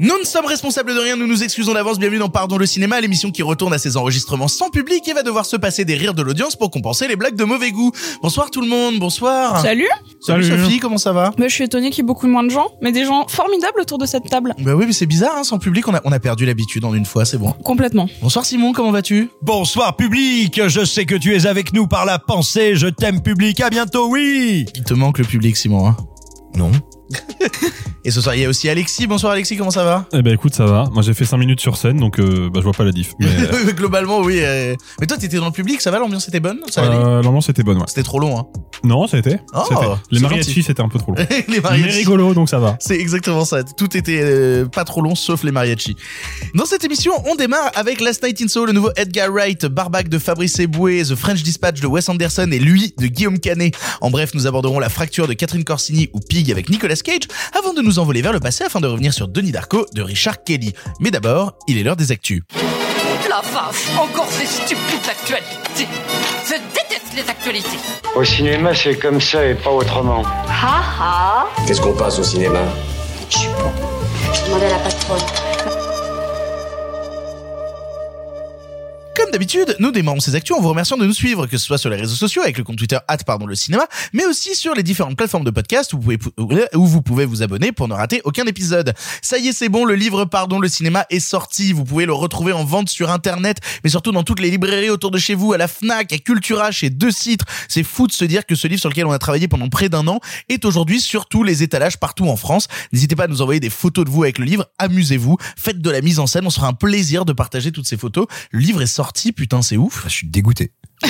Nous ne sommes responsables de rien, nous nous excusons d'avance. Bienvenue dans Pardon le cinéma, l'émission qui retourne à ses enregistrements sans public et va devoir se passer des rires de l'audience pour compenser les blagues de mauvais goût. Bonsoir tout le monde, bonsoir. Salut Salut, Sophie, comment ça va? Bah, Je suis étonnée qu'il y ait beaucoup moins de gens, mais des gens formidables autour de cette table. Bah oui, mais c'est bizarre, hein, sans public, on a, on a perdu l'habitude en une fois, c'est bon. Complètement. Bonsoir Simon, comment vas-tu? Bonsoir public, je sais que tu es avec nous par la pensée, je t'aime public, à bientôt, oui Il te manque le public Simon, hein? Non. Et ce soir, il y a aussi Alexis. Bonsoir Alexis, comment ça va Eh ben écoute, ça va. Moi j'ai fait 5 minutes sur scène, donc euh, bah, je vois pas la diff. Mais Globalement, oui. euh. Mais toi, t'étais dans le public, ça va? L'ambiance était bonne? Ça allait? Euh, l'ambiance était bonne, ouais. C'était trop long, hein Non, ça a été. Oh, ça a été. Les c'est mariachis gentil. c'était un peu trop long. Les Mais mariachis. rigolo, donc ça va. C'est exactement ça. Tout était euh, pas trop long, sauf les mariachis. Dans cette émission, on démarre avec Last Night in Soho, le nouveau Edgar Wright, Barbac de Fabrice Eboué, The French Dispatch de Wes Anderson et lui de Guillaume Canet. En bref, nous aborderons la fracture de Catherine Corsini ou Pig avec Nicolas Cage, avant de nous envoler vers le passé afin de revenir sur Denis Darko de Richard Kelly. Mais d'abord, il est l'heure des actus. La vache, encore ces stupides actualités. Je déteste les actualités. Au cinéma, c'est comme ça et pas autrement. Ha ha Qu'est-ce qu'on passe au cinéma? Je suis bon. Je demandais à la patronne. Comme d'habitude, nous démarrons ces actus en vous remerciant de nous suivre, que ce soit sur les réseaux sociaux avec le compte Twitter pardon le cinéma, mais aussi sur les différentes plateformes de podcast où vous pouvez, vous abonner pour ne rater aucun épisode. Ça y est, c'est bon, le livre Pardon le cinéma est sorti. Vous pouvez le retrouver en vente sur internet, mais surtout dans toutes les librairies autour de chez vous, à la Fnac, à Cultura, chez Deux Citres. C'est fou de se dire que ce livre sur lequel on a travaillé pendant près d'un an est aujourd'hui sur tous les étalages partout en France. N'hésitez pas à nous envoyer des photos de vous avec le livre. Amusez-vous, faites de la mise en scène. On sera un plaisir de partager toutes ces photos. Le livre est sorti, putain, c'est ouf. Je suis dégoûté.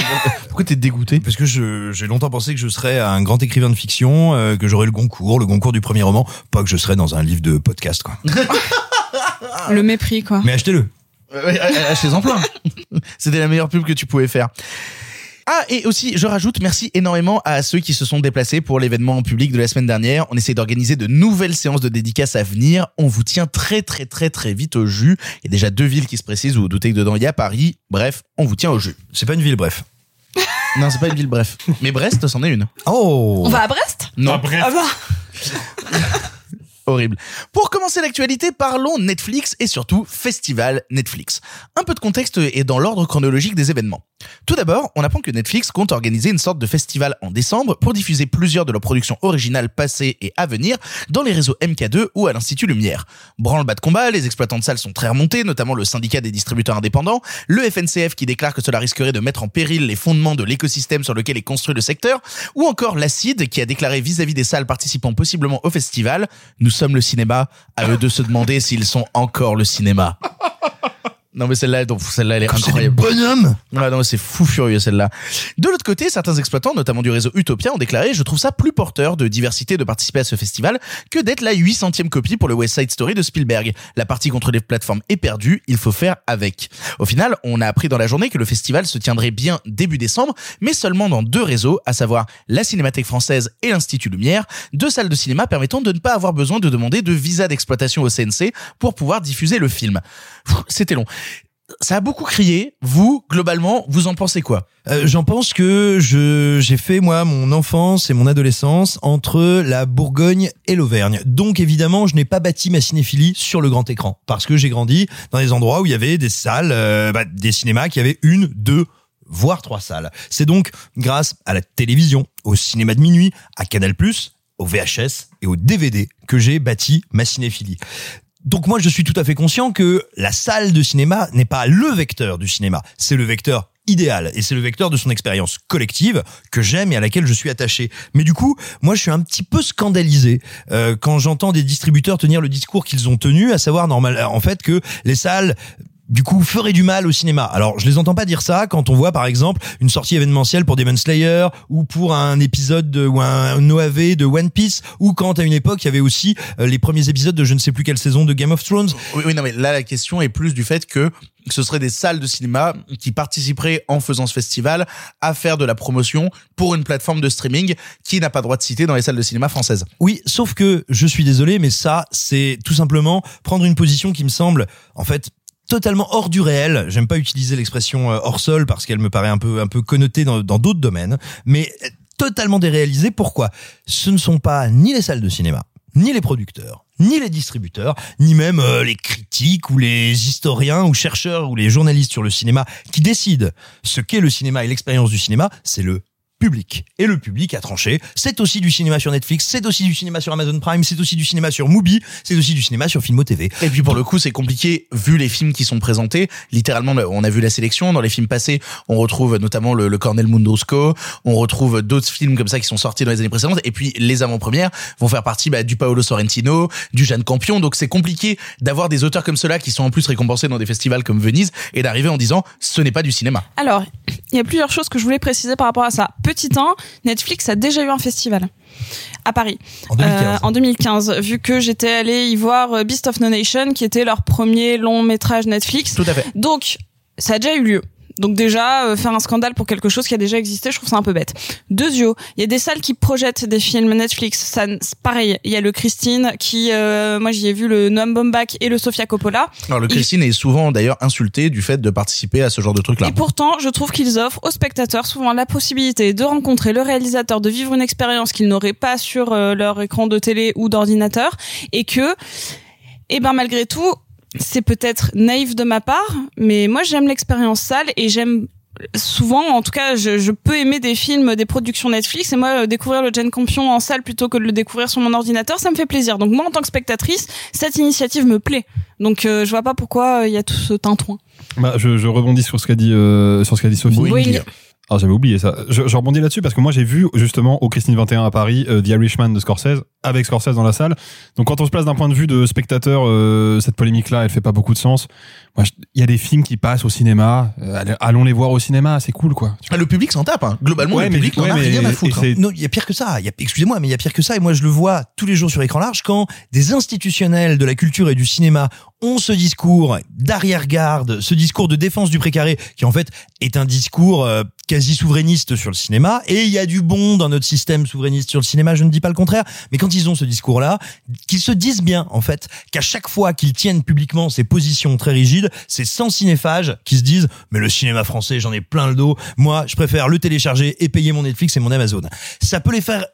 Pourquoi t'es dégoûté? Parce que j'ai longtemps pensé que je serais un grand écrivain de fiction, euh, que j'aurais le Goncourt, le Goncourt du premier roman, pas que je serais dans un livre de podcast, quoi. Le mépris, quoi. Mais achetez-le. Achetez-en plein. C'était la meilleure pub que tu pouvais faire. Ah, et aussi, je rajoute merci énormément à ceux qui se sont déplacés pour l'événement en public de la semaine dernière. On essaie d'organiser de nouvelles séances de dédicaces à venir. On vous tient très très très très vite au jus. Il y a déjà deux villes qui se précisent, vous vous doutez que dedans il y a Paris. Bref, on vous tient au jus. C'est pas une ville, bref. Non, c'est pas une ville, bref. Mais Brest, c'en est une. Oh On va à Brest? Non, Ah bah Horrible. Pour commencer l'actualité, parlons Netflix et surtout Festival Netflix. Un peu de contexte et dans l'ordre chronologique des événements. Tout d'abord, on apprend que Netflix compte organiser une sorte de festival en décembre pour diffuser plusieurs de leurs productions originales passées et à venir dans les réseaux MK2 ou à l'Institut Lumière. Branle-bas de combat, les exploitants de salles sont très remontés, notamment le syndicat des distributeurs indépendants, le FNCF qui déclare que cela risquerait de mettre en péril les fondements de l'écosystème sur lequel est construit le secteur, ou encore l'ACID qui a déclaré vis-à-vis des salles participant possiblement au festival, nous sommes le cinéma, à eux de se demander s'ils sont encore le cinéma. Non mais celle-là, donc celle-là, elle est incroyable. Bonhomme Ouais, non, c'est fou furieux celle-là. De l'autre côté, certains exploitants, notamment du réseau Utopia, ont déclaré « Je trouve ça plus porteur de diversité de participer à ce festival que d'être la 800e copie pour le West Side Story de Spielberg. La partie contre les plateformes est perdue, il faut faire avec. » Au final, on a appris dans la journée que le festival se tiendrait bien début décembre, mais seulement dans deux réseaux, à savoir la Cinémathèque française et l'Institut Lumière, deux salles de cinéma permettant de ne pas avoir besoin de demander de visa d'exploitation au CNC pour pouvoir diffuser le film. C'était long ça a beaucoup crié. Vous, globalement, vous en pensez quoi? Euh, J'en pense que je j'ai fait moi mon enfance et mon adolescence entre la Bourgogne et l'Auvergne. Donc évidemment, je n'ai pas bâti ma cinéphilie sur le grand écran parce que j'ai grandi dans des endroits où il y avait des salles, euh, bah, des cinémas qui avaient une, deux voire trois salles. C'est donc grâce à la télévision, au cinéma de minuit, à Canal+, au VHS et au DVD que j'ai bâti ma cinéphilie. Donc moi, je suis tout à fait conscient que la salle de cinéma n'est pas le vecteur du cinéma, c'est le vecteur idéal et c'est le vecteur de son expérience collective que j'aime et à laquelle je suis attaché. Mais du coup, moi je suis un petit peu scandalisé euh, quand j'entends des distributeurs tenir le discours qu'ils ont tenu, à savoir normal en fait que les salles du coup ferait du mal au cinéma. Alors je les entends pas dire ça quand on voit par exemple une sortie événementielle pour Demon Slayer ou pour un épisode de, ou un OAV de One Piece ou quand à une époque il y avait aussi euh, les premiers épisodes de je ne sais plus quelle saison de Game of Thrones. Oui, oui, non, mais là, la question est plus du fait que ce seraient des salles de cinéma qui participeraient en faisant ce festival à faire de la promotion pour une plateforme de streaming qui n'a pas droit de citer dans les salles de cinéma françaises. Oui, sauf que je suis désolé, mais ça, c'est tout simplement prendre une position qui me semble, en fait, totalement hors du réel. J'aime pas utiliser l'expression euh, hors sol parce qu'elle me paraît un peu un peu connotée dans d'autres domaines, mais euh, totalement déréalisée. Pourquoi? Ce ne sont pas ni les salles de cinéma, ni les producteurs, ni les distributeurs, ni même euh, les critiques ou les historiens ou chercheurs ou les journalistes sur le cinéma qui décident ce qu'est le cinéma et l'expérience du cinéma, c'est le public. Et le public a tranché. C'est aussi du cinéma sur Netflix, c'est aussi du cinéma sur Amazon Prime, c'est aussi du cinéma sur Mubi, c'est aussi du cinéma sur Filmo TV. Et puis pour le coup, c'est compliqué vu les films qui sont présentés. Littéralement, on a vu la sélection. Dans les films passés, on retrouve notamment le, le Cornel Mundosco, on retrouve d'autres films comme ça qui sont sortis dans les années précédentes. Et puis les avant-premières vont faire partie bah, du Paolo Sorrentino, du Jeanne Campion. Donc c'est compliqué d'avoir des auteurs comme ceux-là qui sont en plus récompensés dans des festivals comme Venise et d'arriver en disant ce n'est pas du cinéma. Alors, il y a plusieurs choses que je voulais préciser par rapport à ça. Petit 1, Netflix a déjà eu un festival à Paris En 2015. Euh, en 2015 vu que j'étais allée y voir euh, Beast of No Nation qui était leur premier long métrage Netflix Tout à fait. donc ça a déjà eu lieu donc déjà euh, faire un scandale pour quelque chose qui a déjà existé je trouve ça un peu bête. Deuxio il y a des salles qui projettent des films Netflix. Ça pareil il y a le Christine qui euh, moi j'y ai vu le Noam Baumbach et le Sofia Coppola. Alors le Christine est souvent d'ailleurs insulté du fait de participer à ce genre de truc-là. Et pourtant, je trouve qu'ils offrent aux spectateurs souvent la possibilité de rencontrer le réalisateur, de vivre une expérience qu'ils n'auraient pas sur euh, leur écran de télé ou d'ordinateur, et que, eh ben malgré tout, c'est peut-être naïf de ma part, mais moi j'aime l'expérience salle et j'aime souvent, en tout cas, je, je peux aimer des films, des productions Netflix, et moi, euh, découvrir le Jane Campion en salle plutôt que de le découvrir sur mon ordinateur, ça me fait plaisir. Donc moi, en tant que spectatrice, cette initiative me plaît. Donc euh, je vois pas pourquoi euh, il y a tout ce tintouin. Bah, je, je rebondis sur ce qu'a dit, euh, sur ce qu'a dit Sophie. Oui. Ah, j'avais oublié ça. Je, je rebondis là-dessus parce que moi j'ai vu justement au Christine 21 à Paris euh, The Irishman de Scorsese avec Scorsese dans la salle. Donc quand on se place d'un point de vue de spectateur, euh, cette polémique-là, elle fait pas beaucoup de sens. Moi, je- il y a des films qui passent au cinéma. euh, allons les voir au cinéma, c'est cool quoi. Ah, le public s'en tape. Hein. Globalement, Ouais, le public n'en ouais, a rien à foutre. hein. Non, il y a pire que ça. Excusez-moi, mais il y a pire que ça. Et moi, je le vois tous les jours sur écran large quand des institutionnels de la culture et du cinéma ont ce discours d'arrière-garde, ce discours de défense du précaré, qui en fait est un discours euh, quasi souverainiste sur le cinéma. Et il y a du bon dans notre système souverainiste sur le cinéma. Je ne dis pas le contraire. Mais quand ils ont ce discours-là, qu'ils se disent bien, en fait, qu'à chaque fois qu'ils tiennent publiquement ces positions très rigides, c'est sans cinéphages qui se disent, mais le cinéma français, j'en ai plein le dos. Moi, je préfère le télécharger et payer mon Netflix et mon Amazon. Ça peut les faire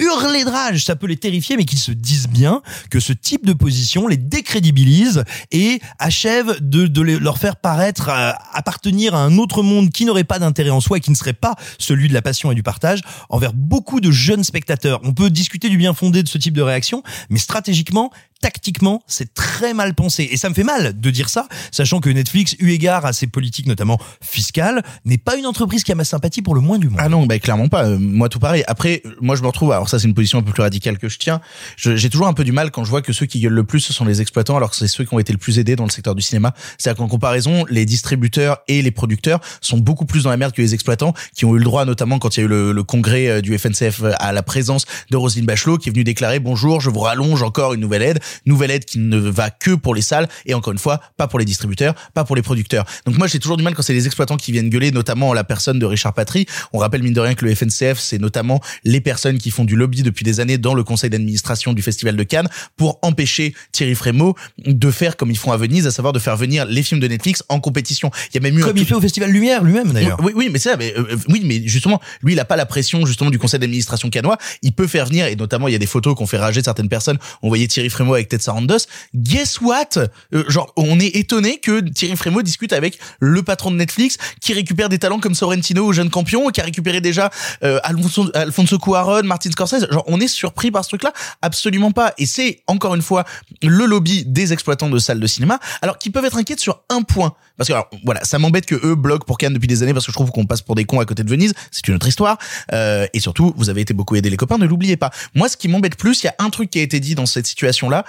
hurler de rage, ça peut les terrifier, mais qu'ils se disent bien que ce type de position les décrédibilise et achève de, leur faire paraître euh, appartenir à un autre monde qui n'aurait pas d'intérêt en soi et qui ne serait pas celui de la passion et du partage envers beaucoup de jeunes spectateurs. On peut discuter du bien fondé de ce type de réaction, mais stratégiquement, tactiquement, c'est très mal pensé. Et ça me fait mal de dire ça, sachant que Netflix, eu égard à ses politiques notamment fiscales, n'est pas une entreprise qui a ma sympathie pour le moins du monde. Ah non, bah clairement pas. Euh, moi tout pareil. Après, moi je me retrouve. Alors ça c'est une position un peu plus radicale que je tiens. J'ai toujours un peu du mal quand je vois que ceux qui gueulent le plus ce sont les exploitants, alors que c'est ceux qui ont été le plus aidés dans le secteur du cinéma. C'est-à-dire qu'en comparaison, les distributeurs et les producteurs sont beaucoup plus dans la merde que les exploitants, qui ont eu le droit, notamment quand il y a eu le, le congrès euh, du FNCF euh, à la présence de Roselyne Bachelot, qui est venue déclarer bonjour, je vous rallonge encore une nouvelle aide, nouvelle aide qui ne va que pour les salles et encore une fois pas pour les distributeurs, pas pour les producteurs. Donc moi j'ai toujours du mal quand c'est les exploitants qui viennent gueuler, notamment la personne de Richard Patry. On rappelle mine de rien que le FNCF c'est notamment les personnes qui font du lobby depuis des années dans le conseil d'administration du Festival de Cannes pour empêcher Thierry Frémaux de faire comme ils font à Venise, à savoir de faire venir les films de Netflix en compétition. Il y a même eu Comme il fait au Festival Lumière lui-même d'ailleurs. oui, oui, mais c'est ça. Mais, euh, oui, mais justement, lui, il a pas la pression justement du conseil d'administration canois. Il peut faire venir, et notamment, il y a des photos qu'on fait rager certaines personnes. On voyait Thierry Frémaux avec Ted Sarandos. Guess what? Euh, Genre, on est étonné que Thierry Frémaux discute avec le patron de Netflix, qui récupère des talents comme Sorrentino ou Jeune Campion, qui a récupéré déjà euh, Alfonso, Alfonso Cuarón, Martin Scorsese. Genre, on est surpris par ce truc-là? Absolument pas. Et c'est encore une fois le lobby des exploitants de salles de cinéma, alors qu'ils peuvent être inquiets sur un point. Parce que alors, voilà, ça m'embête que eux bloquent pour Cannes depuis des années parce que je trouve qu'on passe pour des cons à côté de Venise. C'est une autre histoire. Euh, et surtout, vous avez été beaucoup aidés les copains, ne l'oubliez pas. Moi, ce qui m'embête plus, il y a un truc qui a été dit dans cette situation-là,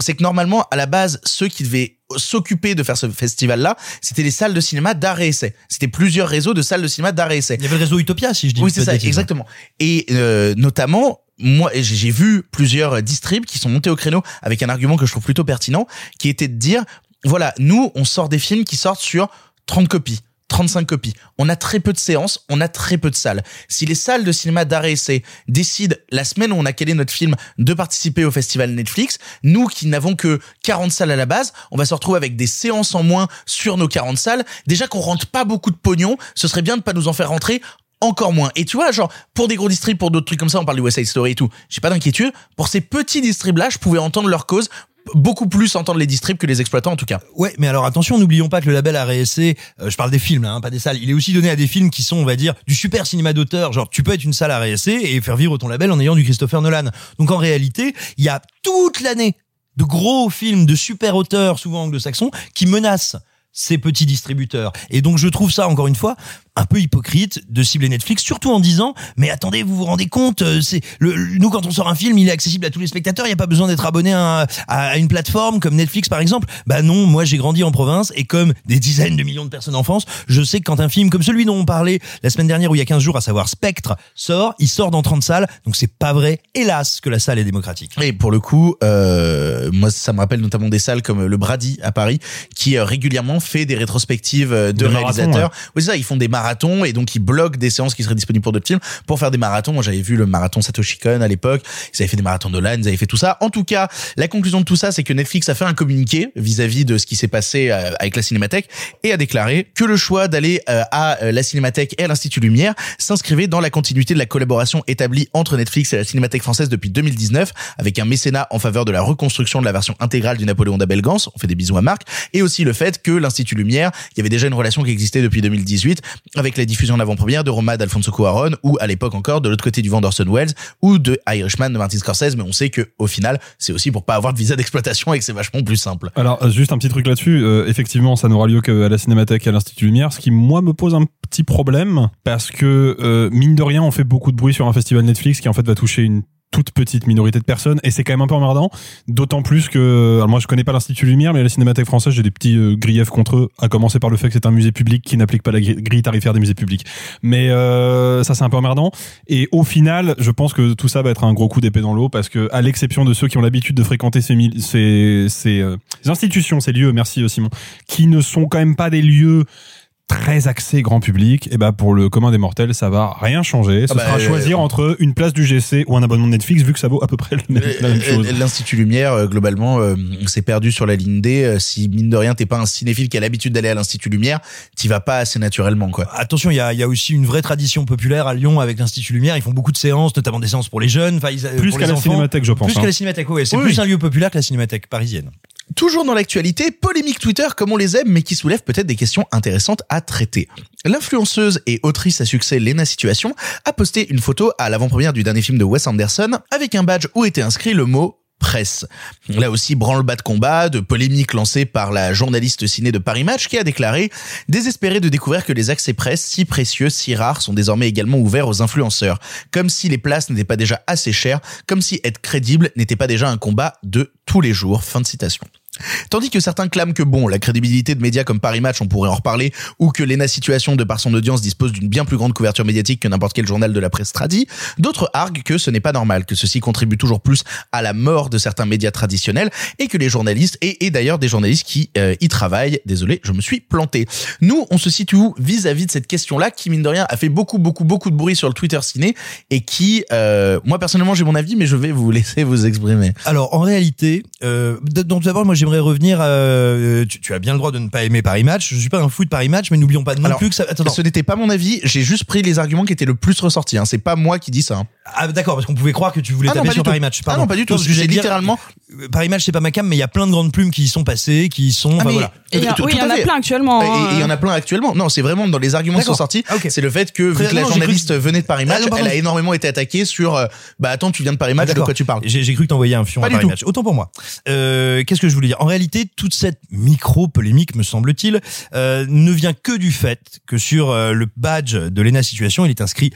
c'est que normalement, à la base, ceux qui devaient s'occuper de faire ce festival-là, c'était les salles de cinéma d'art et essai. C'était plusieurs réseaux de salles de cinéma d'art et essai. Il y avait le réseau Utopia, si je dis Oui, c'est ça, exactement. Et euh, notamment, moi, j'ai j'ai vu plusieurs distribs qui sont montés au créneau avec un argument que je trouve plutôt pertinent, qui était de dire, voilà, nous, on sort des films qui sortent sur 30 copies. 35 copies. On a très peu de séances, on a très peu de salles. Si les salles de cinéma d'arrêt essai décident la semaine où on a calé notre film de participer au festival Netflix, nous qui n'avons que 40 salles à la base, on va se retrouver avec des séances en moins sur nos 40 salles. Déjà qu'on rentre pas beaucoup de pognon, ce serait bien de pas nous en faire rentrer encore moins. Et tu vois, genre, pour des gros distribs, pour d'autres trucs comme ça, on parle du West Story et tout, j'ai pas d'inquiétude. Pour ces petits distribs-là, je pouvais entendre leur cause, beaucoup plus entendre les distribs que les exploitants en tout cas. Ouais, mais alors attention, n'oublions pas que le label RSC, euh, je parle des films, hein, pas des salles, il est aussi donné à des films qui sont, on va dire, du super cinéma d'auteur. Genre, tu peux être une salle RSC et faire vivre ton label en ayant du Christopher Nolan. Donc en réalité, il y a toute l'année de gros films de super auteurs, souvent anglo-saxons, qui menacent ces petits distributeurs. Et donc je trouve ça, encore une fois, un peu hypocrite de cibler Netflix, surtout en disant, mais attendez, vous vous rendez compte, euh, c'est le, nous quand on sort un film, il est accessible à tous les spectateurs, il n'y a pas besoin d'être abonné à, à une plateforme comme Netflix par exemple. Bah non, moi j'ai grandi en province et comme des dizaines de millions de personnes en France, je sais que quand un film comme celui dont on parlait la semaine dernière ou il y a 15 jours, à savoir Spectre, sort, il sort dans 30 salles, donc c'est pas vrai, hélas, que la salle est démocratique. Et pour le coup, euh, moi ça me rappelle notamment des salles comme le Brady à Paris, qui euh, régulièrement fait des rétrospectives euh, de Des marathons, réalisateurs. Oui, c'est ça, ils font des marathons et donc ils bloquent des séances qui seraient disponibles pour d'autres films pour faire des marathons. Moi j'avais vu le marathon Satoshi Kon à l'époque, ils avaient fait des marathons Nolan, ils avaient fait tout ça. En tout cas, la conclusion de tout ça, c'est que Netflix a fait un communiqué vis-à-vis de ce qui s'est passé euh, avec la Cinémathèque et a déclaré que le choix d'aller euh, à euh, la Cinémathèque et à l'Institut Lumière s'inscrivait dans la continuité de la collaboration établie entre Netflix et la Cinémathèque française depuis 2019 avec un mécénat en faveur de la reconstruction de la version intégrale du Napoléon d'Abel Gans. On fait des bisous à Marc. Et aussi le fait que l'Institut Lumière, il y avait déjà une relation qui existait depuis 2018 avec la diffusion en avant-première de Roma d'Alfonso Cuarón ou à l'époque encore de l'autre côté du vent d'Orson Welles ou de Irishman de Martin Scorsese. Mais on sait que au final, c'est aussi pour pas avoir de visa d'exploitation et que c'est vachement plus simple. Alors, euh, juste un petit truc là-dessus. euh, effectivement, ça n'aura lieu qu'à la Cinémathèque et à l'Institut Lumière, ce qui, moi, me pose un petit problème parce que, euh, mine de rien, on fait beaucoup de bruit sur un festival Netflix qui, en fait, va toucher une toute petite minorité de personnes et c'est quand même un peu emmerdant d'autant plus que alors moi je connais pas l'Institut Lumière mais la Cinémathèque française j'ai des petits euh, griefs contre eux à commencer par le fait que c'est un musée public qui n'applique pas la gri- grille tarifaire des musées publics. Mais euh, ça c'est un peu emmerdant. Et au final je pense que tout ça va être un gros coup d'épée dans l'eau parce que à l'exception de ceux qui ont l'habitude de fréquenter ces ces, ces, euh, ces institutions ces lieux merci euh, Simon qui ne sont quand même pas des lieux très axés grand public et bah pour le commun des mortels ça va rien changer ce Ah bah, sera à euh, choisir entre une place du GC ou un abonnement de Netflix vu que ça vaut à peu près le même- la même chose Euh, L'Institut Lumière, euh, globalement, euh, s'est perdu sur la ligne D. Euh, Si mine de rien, t'es pas un cinéphile qui a l'habitude d'aller à l'Institut Lumière, t'y vas pas assez naturellement, quoi. Attention, il y a, il y a aussi une vraie tradition populaire à Lyon avec l'Institut Lumière. Ils font beaucoup de séances, notamment des séances pour les jeunes. Ils- plus qu'à la cinémathèque je pense Plus hein. qu'à la cinémathèque, ouais. C'est Oui, plus oui. un lieu populaire que la cinémathèque parisienne. Toujours dans l'actualité, polémique Twitter comme on les aime, mais qui soulève peut-être des questions intéressantes à traiter. L'influenceuse et autrice à succès Lena Situation a posté une photo à l'avant-première du dernier film de Wes Anderson avec un badge où était inscrit le mot presse. Là aussi, branle-bas de combat, de polémique lancée par la journaliste ciné de Paris Match qui a déclaré « Désespéré de découvrir que les accès presse si précieux, si rares, sont désormais également ouverts aux influenceurs. Comme si les places n'étaient pas déjà assez chères, comme si être crédible n'était pas déjà un combat de tous les jours. » Fin de citation. Tandis que certains clament que bon, la crédibilité de médias comme Paris Match, on pourrait en reparler, ou que Lena Situation, de par son audience, dispose d'une bien plus grande couverture médiatique que n'importe quel journal de la presse tradie, d'autres arguent que ce n'est pas normal, que ceci contribue toujours plus à la mort de certains médias traditionnels, et que les journalistes, et, d'ailleurs des journalistes qui euh, y travaillent, désolé, je me suis planté. Nous, on se situe où vis-à-vis de cette question-là, qui mine de rien a fait beaucoup, beaucoup, beaucoup de bruit sur le Twitter ciné, et qui, euh, moi personnellement j'ai mon avis, mais je vais vous laisser vous exprimer. Alors en réalité, euh, donc d'abord moi j'aimerais revenir. euh, tu, tu as bien le droit de ne pas aimer Paris Match. Je suis pas un fou de Paris Match, mais n'oublions pas non Alors, plus que ça. Attends, Ce n'était pas mon avis, j'ai juste pris les arguments qui étaient le plus ressortis. Hein. C'est pas moi qui dis ça. hein. Ah d'accord, parce qu'on pouvait croire que tu voulais Ah taper sur. Paris Match. Ah non, pas du tout. dire, littéralement. euh, Paris Match c'est pas ma cam, mais il y a plein de grandes plumes qui y sont passées, qui y sont. Ah, enfin, mais- voilà. Et il y a- Tout- oui, y en a plein actuellement. Et hein. il y en a plein actuellement. Non, c'est vraiment dans les arguments qui sont sortis. Ah. C'est le fait que vu que la j'ai journaliste venait de Paris Ah, Match, elle a énormément été attaquée sur. euh, bah attends, tu viens de Paris Match, de quoi tu parles J'ai j'ai cru que t'envoyais un fion à Paris. Match. Autant pour moi. Euh, Qu'est-ce que je voulais En réalité, toute cette micro-polémique, me semble-t-il, euh, ne vient que du fait que sur euh, le badge de l'ENA Situation, il est inscrit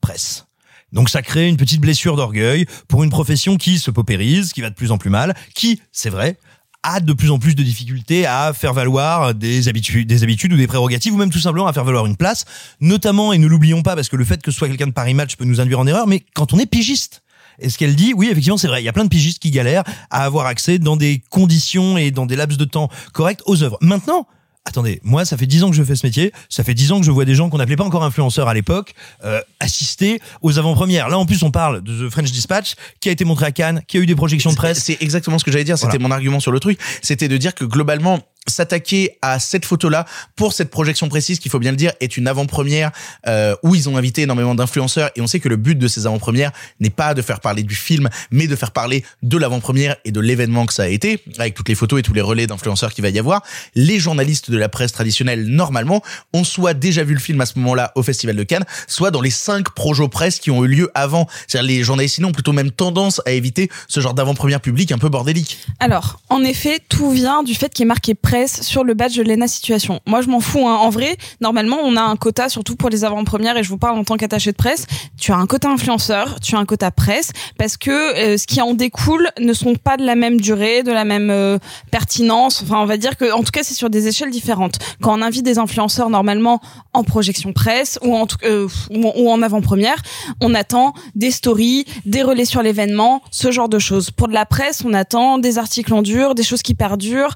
presse. Donc ça crée une petite blessure d'orgueil pour une profession qui se paupérise, qui va de plus en plus mal, qui, c'est vrai, a de plus en plus de difficultés à faire valoir des habitudes, des habitudes ou des prérogatives, ou même tout simplement à faire valoir une place, notamment, et ne l'oublions pas, parce que le fait que ce soit quelqu'un de Paris Match peut nous induire en erreur, mais quand on est pigiste. Et ce qu'elle dit, oui, effectivement, c'est vrai. Il y a plein de pigistes qui galèrent à avoir accès dans des conditions et dans des laps de temps corrects aux œuvres. Maintenant, Attendez, moi, ça fait dix ans que je fais ce métier. Ça fait dix ans que je vois des gens qu'on n'appelait pas encore influenceurs à l'époque euh, assister aux avant-premières. Là, en plus, on parle de The French Dispatch, qui a été montré à Cannes, qui a eu des projections de presse. C'est exactement ce que j'allais dire. C'était Voilà. mon argument sur le truc. C'était de dire que globalement, s'attaquer à cette photo-là pour cette projection précise, qu'il faut bien le dire, est une avant-première euh, où ils ont invité énormément d'influenceurs et on sait que le but de ces avant-premières n'est pas de faire parler du film, mais de faire parler de l'avant-première et de l'événement que ça a été, avec toutes les photos et tous les relais d'influenceurs qu'il va y avoir. Les journalistes de la presse traditionnelle, normalement, ont soit déjà vu le film à ce moment-là au Festival de Cannes, soit dans les cinq projets presse qui ont eu lieu avant. C'est-à-dire les journalistes sinon ont plutôt même tendance à éviter ce genre d'avant-première publique un peu bordélique. Alors, en effet, tout vient du fait qu'il est marqué sur le badge de l'ENA Situation. Moi, je m'en fous. hein. En vrai, normalement, on a un quota, surtout pour les avant-premières, et je vous parle en tant qu'attaché de presse. Tu as un quota influenceur, tu as un quota presse, parce que euh, ce qui en découle ne sont pas de la même durée, de la même euh, pertinence. Enfin, on va dire que, en tout cas, c'est sur des échelles différentes. Quand on invite des influenceurs, normalement, en projection presse ou en, euh, ou en avant-première, on attend des stories, des relais sur l'événement, ce genre de choses. Pour de la presse, on attend des articles en dur, des choses qui perdurent,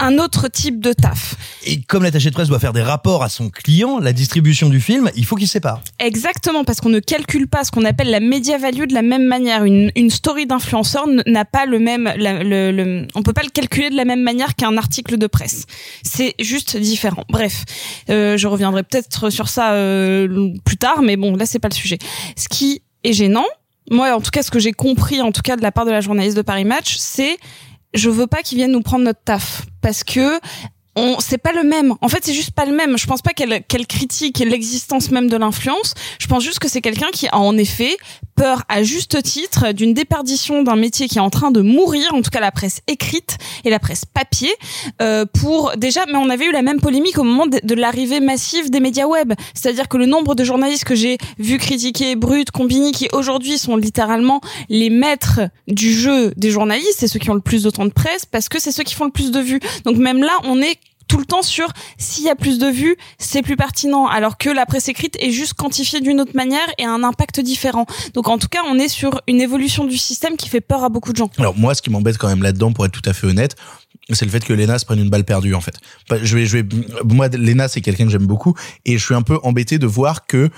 un autre type de taf. Et comme l'attaché de presse doit faire des rapports à son client, la distribution du film, il faut qu'il sépare. Exactement, parce qu'on ne calcule pas ce qu'on appelle la media value de la même manière. Une, une story d'influenceur n'a pas le même, la- le, le- on peut pas le calculer de la même manière qu'un article de presse. C'est juste différent. Bref, euh, je reviendrai peut-être sur ça euh, plus tard, mais bon, là c'est pas le sujet. Ce qui est gênant, moi en tout cas, ce que j'ai compris en tout cas de la part de la journaliste de Paris Match, c'est je veux pas qu'ils viennent nous prendre notre taf parce que on c'est pas le même. En fait, c'est juste pas le même. Je pense pas qu'elle qu'elle critique l'existence même de l'influence. Je pense juste que c'est quelqu'un qui a en effet peur à juste titre d'une déperdition d'un métier qui est en train de mourir, en tout cas la presse écrite et la presse papier, euh, pour déjà, mais on avait eu la même polémique au moment de, l'arrivée massive des médias web. C'est-à-dire que le nombre de journalistes que j'ai vu critiquer Brut, Combini, qui aujourd'hui sont littéralement les maîtres du jeu des journalistes, c'est ceux qui ont le plus de temps de presse, parce que c'est ceux qui font le plus de vues. Donc même là, on est tout le temps sur s'il y a plus de vues, c'est plus pertinent, alors que la presse écrite est juste quantifiée d'une autre manière et a un impact différent. Donc en tout cas, on est sur une évolution du système qui fait peur à beaucoup de gens. Alors moi, ce qui m'embête quand même là-dedans, pour être tout à fait honnête, c'est le fait que Lena se prenne une balle perdue en fait. Je vais, je vais, moi, Lena, c'est quelqu'un que j'aime beaucoup et je suis un peu embêté de voir que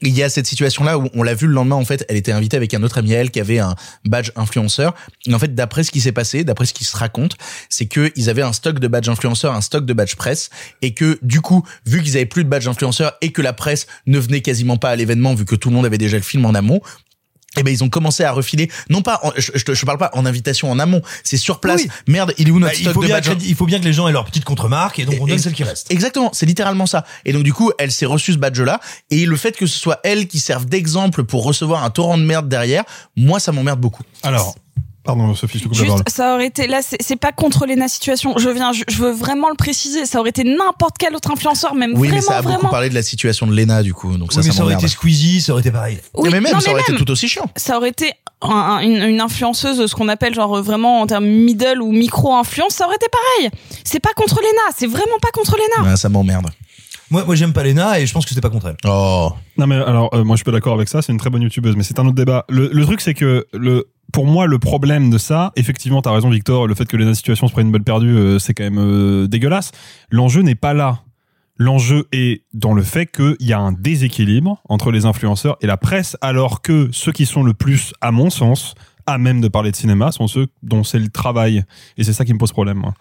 il y a cette situation-là où on l'a vu le lendemain en fait, elle était invitée avec un autre ami à elle qui avait un badge influenceur. Et en fait, d'après ce qui s'est passé, d'après ce qui se raconte, c'est que ils avaient un stock de badge influenceur, un stock de badge presse et que du coup, vu qu'ils avaient plus de badge influenceur et que la presse ne venait quasiment pas à l'événement vu que tout le monde avait déjà le film en amont, eh ben ils ont commencé à refiler non pas en- je, je, te- je parle pas en invitation en amont c'est sur place Oui. merde il est où notre Bah, il, stock faut de bien que, il faut bien que les gens aient leur petite contre-marque et donc on donne celle qui reste. Exactement, c'est littéralement ça. Et donc du coup, elle s'est reçue ce badge-là, et le fait que ce soit elle qui serve d'exemple pour recevoir un torrent de merde derrière, moi ça m'emmerde beaucoup. Alors, pardon Sophie, je te coupe la parole. Juste, ça aurait été là, c'est c'est pas contre Lena situation. Je viens, je, je veux vraiment le préciser. Ça aurait été n'importe quel autre influenceur, même Oui, vraiment, mais ça a beaucoup vraiment. parlé de la situation de Lena du coup, donc ça, Oui, mais ça ça aurait été Squeezie, ça aurait été pareil. Oui, mais même, non, ça aurait été même. tout aussi chiant. ça aurait été un- un- une, une influenceuse, ce qu'on appelle genre vraiment en termes middle ou micro influence, ça aurait été pareil. C'est pas contre Lena, c'est vraiment pas contre Lena. Ouais, ça m'emmerde. Moi, moi j'aime pas Lena et je pense que c'était pas contre elle. Oh. Non mais alors euh, moi je suis pas d'accord avec ça, c'est une très bonne youtubeuse, mais c'est un autre débat. Le, le truc c'est que le pour moi le problème de ça, effectivement t'as raison Victor, le fait que les situations se prennent une balle perdue, euh, c'est quand même euh, dégueulasse. L'enjeu n'est pas là. L'enjeu est dans le fait qu'il y a un déséquilibre entre les influenceurs et la presse, alors que ceux qui sont le plus, à mon sens, à même de parler de cinéma sont ceux dont c'est le travail. Et c'est ça qui me pose problème. Moi.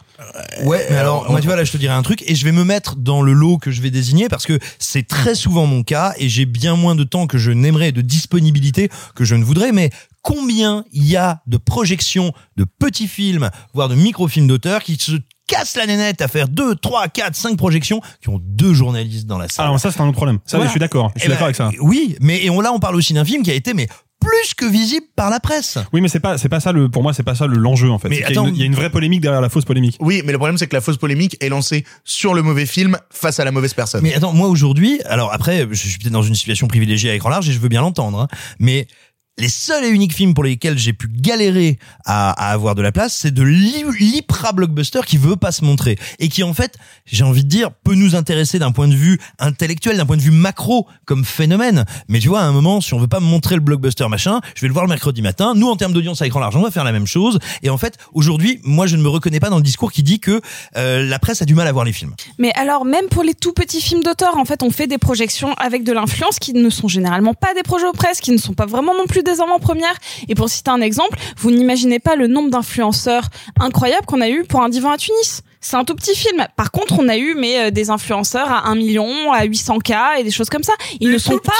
Ouais, mais alors, moi, tu vois, là, je te dirais un truc, et je vais me mettre dans le lot que je vais désigner, parce que c'est très souvent mon cas, et j'ai bien moins de temps que je n'aimerais, de disponibilité que je ne voudrais, mais combien il y a de projections de petits films, voire de micro-films d'auteur, qui se cassent la nénette à faire 2, 3, 4, 5 projections, qui ont deux journalistes dans la salle. Alors ça c'est un autre problème. Ça Voilà. je suis d'accord. Je suis Eh d'accord ben, avec ça. Oui, mais et on, là, on parle aussi d'un film qui a été, mais plus que visible par la presse. Oui mais c'est pas c'est pas ça le pour moi c'est pas ça le l'enjeu en fait. Mais C'est qu'il y a attends. une- il y a une vraie polémique derrière la fausse polémique. Oui, mais le problème c'est que la fausse polémique est lancée sur le mauvais film face à la mauvaise personne. Mais attends, moi aujourd'hui, alors après, je suis peut-être dans une situation privilégiée à écran large et je veux bien l'entendre, hein, mais les seuls et uniques films pour lesquels j'ai pu galérer à, à avoir de la place, c'est de l'hy- l'hyper blockbuster qui veut pas se montrer et qui en fait, j'ai envie de dire, peut nous intéresser d'un point de vue intellectuel, d'un point de vue macro comme phénomène. Mais tu vois, à un moment, si on veut pas montrer le blockbuster machin, je vais le voir le mercredi matin. Nous, en termes d'audience à écran large, on va faire la même chose. Et en fait, aujourd'hui, moi, je ne me reconnais pas dans le discours qui dit que euh, la presse a du mal à voir les films. Mais alors, même pour les tout petits films d'auteur, en fait, on fait des projections avec de l'influence qui ne sont généralement pas des projets aux presse, qui ne sont pas vraiment non plus Et pour citer un exemple, vous n'imaginez pas le nombre d'influenceurs incroyables qu'on a eu pour un divan à Tunis. C'est un tout petit film. Par contre, on a eu mais euh, des influenceurs à 1 million, à 800 k et des choses comme ça. Ils ne sont pas,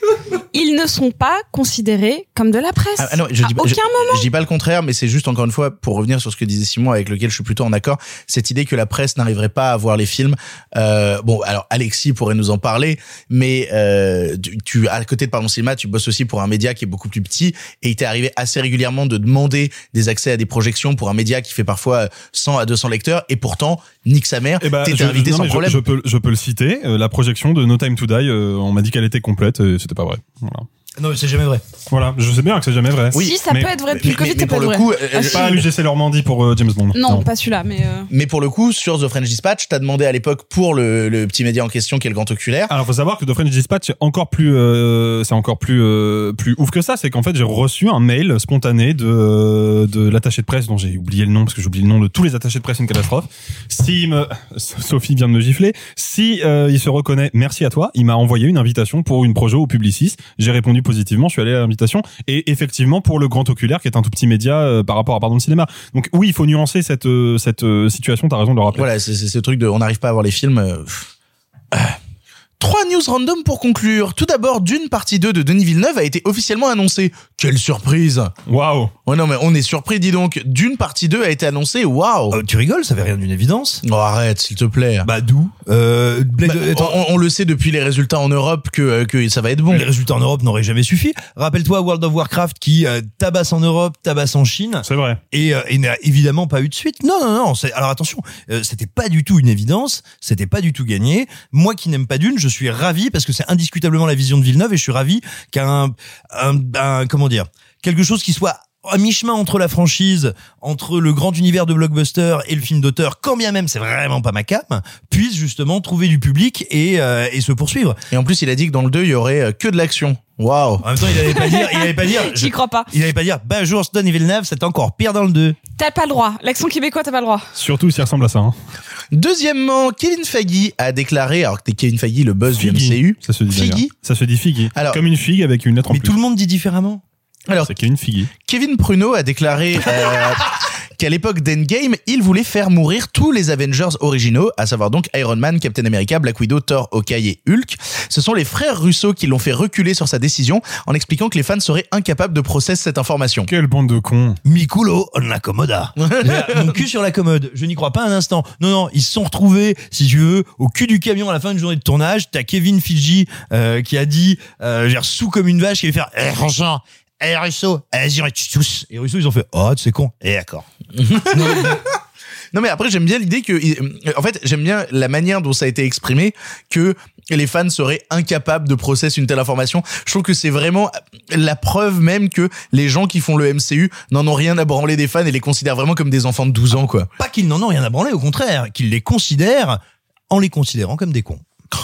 ils ne sont pas considérés comme de la presse. Ah, ah non, je à dis, aucun je, moment. je dis pas le contraire, mais c'est juste encore une fois pour revenir sur ce que disait Simon, avec lequel je suis plutôt en accord. Cette idée que la presse n'arriverait pas à voir les films. Euh, bon, alors Alexis pourrait nous en parler, mais euh, tu, tu- à côté de Pardon Cinéma, tu bosses aussi pour un média qui est beaucoup plus petit, et il t'est arrivé assez régulièrement de demander des accès à des projections pour un média qui fait parfois 100 à 200 lecteurs, et pourtant nique sa mère. Eh ben, T'étais invité non, sans je- problème. Je, peux, je peux le citer. euh, la projection de No Time to Die, euh, on m'a dit qu'elle était complète. et C'était pas vrai. Voilà. Non, c'est jamais vrai. Voilà. Je sais bien que c'est jamais vrai. si, ça mais- peut être vrai depuis mais- le Covid, mais ça peut pour être le vrai. coup, Ah, euh, si. Pas l'UGC Normandie pour euh, James Bond. Non, pas celui-là, mais euh, Mais pour le coup, sur The French Dispatch, t'as demandé à l'époque pour le, le petit média en question qui est le Grand Oculaire. Alors faut savoir que The French Dispatch c'est encore plus euh, c'est encore plus euh, plus ouf que ça, c'est qu'en fait j'ai reçu un mail spontané de euh, de l'attaché de presse dont j'ai oublié le nom parce que j'ai oublié le nom de tous les attachés de presse c'est une catastrophe. Si me Sophie vient de me gifler, si euh, il se reconnaît, merci à toi, il m'a envoyé une invitation pour une projet au Publicis. J'ai répondu positivement, je suis allé à l'invitation et effectivement pour le Grand Oculaire qui est un tout petit média euh, par rapport à Pardon le cinéma. Donc oui, il faut nuancer cette euh, cette euh, situation, tu as raison de le rappeler. Voilà, c'est c'est ce truc de on n'arrive pas à voir les films. Trois news random pour conclure. Tout d'abord, d'une partie 2 de Denis Villeneuve a été officiellement annoncée. Quelle surprise Waouh. Ouais non mais on est surpris, dis donc. D'une partie 2 a été annoncée, waouh Euh, tu rigoles, ça fait rien d'une évidence. Oh arrête, s'il te plaît. Bah d'où? Euh, Blade- Bah, attends, on, on le sait depuis les résultats en Europe que, euh, que ça va être bon. Les résultats en Europe n'auraient jamais suffi. Rappelle-toi World of Warcraft qui euh, tabasse en Europe, tabasse en Chine C'est vrai. et, euh, et n'a évidemment pas eu de suite. Non, non, non. c'est- Alors attention, euh, c'était pas du tout une évidence, c'était pas du tout gagné. Moi qui n'aime pas Dune, je suis ravi parce que c'est indiscutablement la vision de Villeneuve et je suis ravi qu'un, un, un- comment dire, quelque chose qui soit à mi-chemin entre la franchise, entre le grand univers de blockbuster et le film d'auteur, quand bien même c'est vraiment pas ma cam, puisse justement trouver du public et, euh, et se poursuivre. Et en plus, il a dit que dans le 2, il y aurait euh, que de l'action. Waouh En même temps, il allait pas dire, il allait pas dire, je- j'y crois pas. il allait pas dire, bah jour Stone Villeneuve, c'est encore pire dans le 2. T'as pas le droit. L'accent québécois, t'as pas le droit. Surtout s'il ressemble à ça. Hein. Deuxièmement, Kevin Feige a déclaré, alors que t'es Kevin Feige, le buzz du. MCU. Ça se dit Figgy. Ça se dit Figgy. Alors- Comme une figue avec une lettre en Mais plus. tout le monde dit différemment. Alors, C'est Kevin Figgy. Kevin Pruneau a déclaré euh, qu'à l'époque d'Endgame, il voulait faire mourir tous les Avengers originaux, à savoir donc Iron Man, Captain America, Black Widow, Thor, Hawkeye et Hulk. Ce sont les frères Russo qui l'ont fait reculer sur sa décision en expliquant que les fans seraient incapables de process cette information. Quelle bande de cons. Miculo on la commoda. Mon cul sur la commode. Je n'y crois pas un instant. Non, non, ils se sont retrouvés, si tu veux, au cul du camion à la fin d'une journée de tournage. T'as Kevin Fiji euh, qui a dit, euh, genre sous comme une vache, qui allait faire, eh franchement, eh Russo, vas-y, on est tous. Et Russo, ils ont fait, oh, c'est con. Eh d'accord. Non mais après j'aime bien l'idée que euh, en fait j'aime bien la manière dont ça a été exprimé que les fans seraient incapables de process une telle information. Je trouve que c'est vraiment la preuve même que les gens qui font le MCU n'en ont rien à branler des fans et les considèrent vraiment comme des enfants de 12 ans quoi. Pas qu'ils n'en ont rien à branler, au contraire, qu'ils les considèrent en les considérant comme des cons.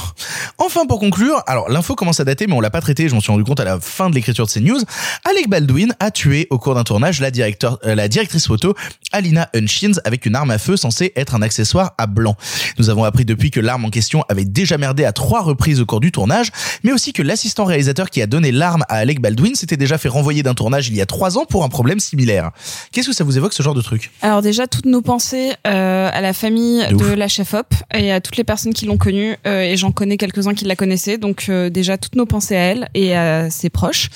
Enfin, pour conclure, alors l'info commence à dater, mais on l'a pas traité. Je m'en suis rendu compte à la fin de l'écriture de ces news. Alec Baldwin a tué au cours d'un tournage la, directeur, euh, la directrice photo Alina Hutchins avec une arme à feu censée être un accessoire à blanc. Nous avons appris depuis que l'arme en question avait déjà merdé à trois reprises au cours du tournage, mais aussi que l'assistant réalisateur qui a donné l'arme à Alec Baldwin s'était déjà fait renvoyer d'un tournage il y a trois ans pour un problème similaire. Qu'est-ce que ça vous évoque ce genre de truc? Alors déjà, toutes nos pensées euh, à la famille De la chef op et à toutes les personnes qui l'ont connue euh, et j'en connais quelques-uns qui la connaissaient donc euh, déjà toutes nos pensées à elle et à ses proches.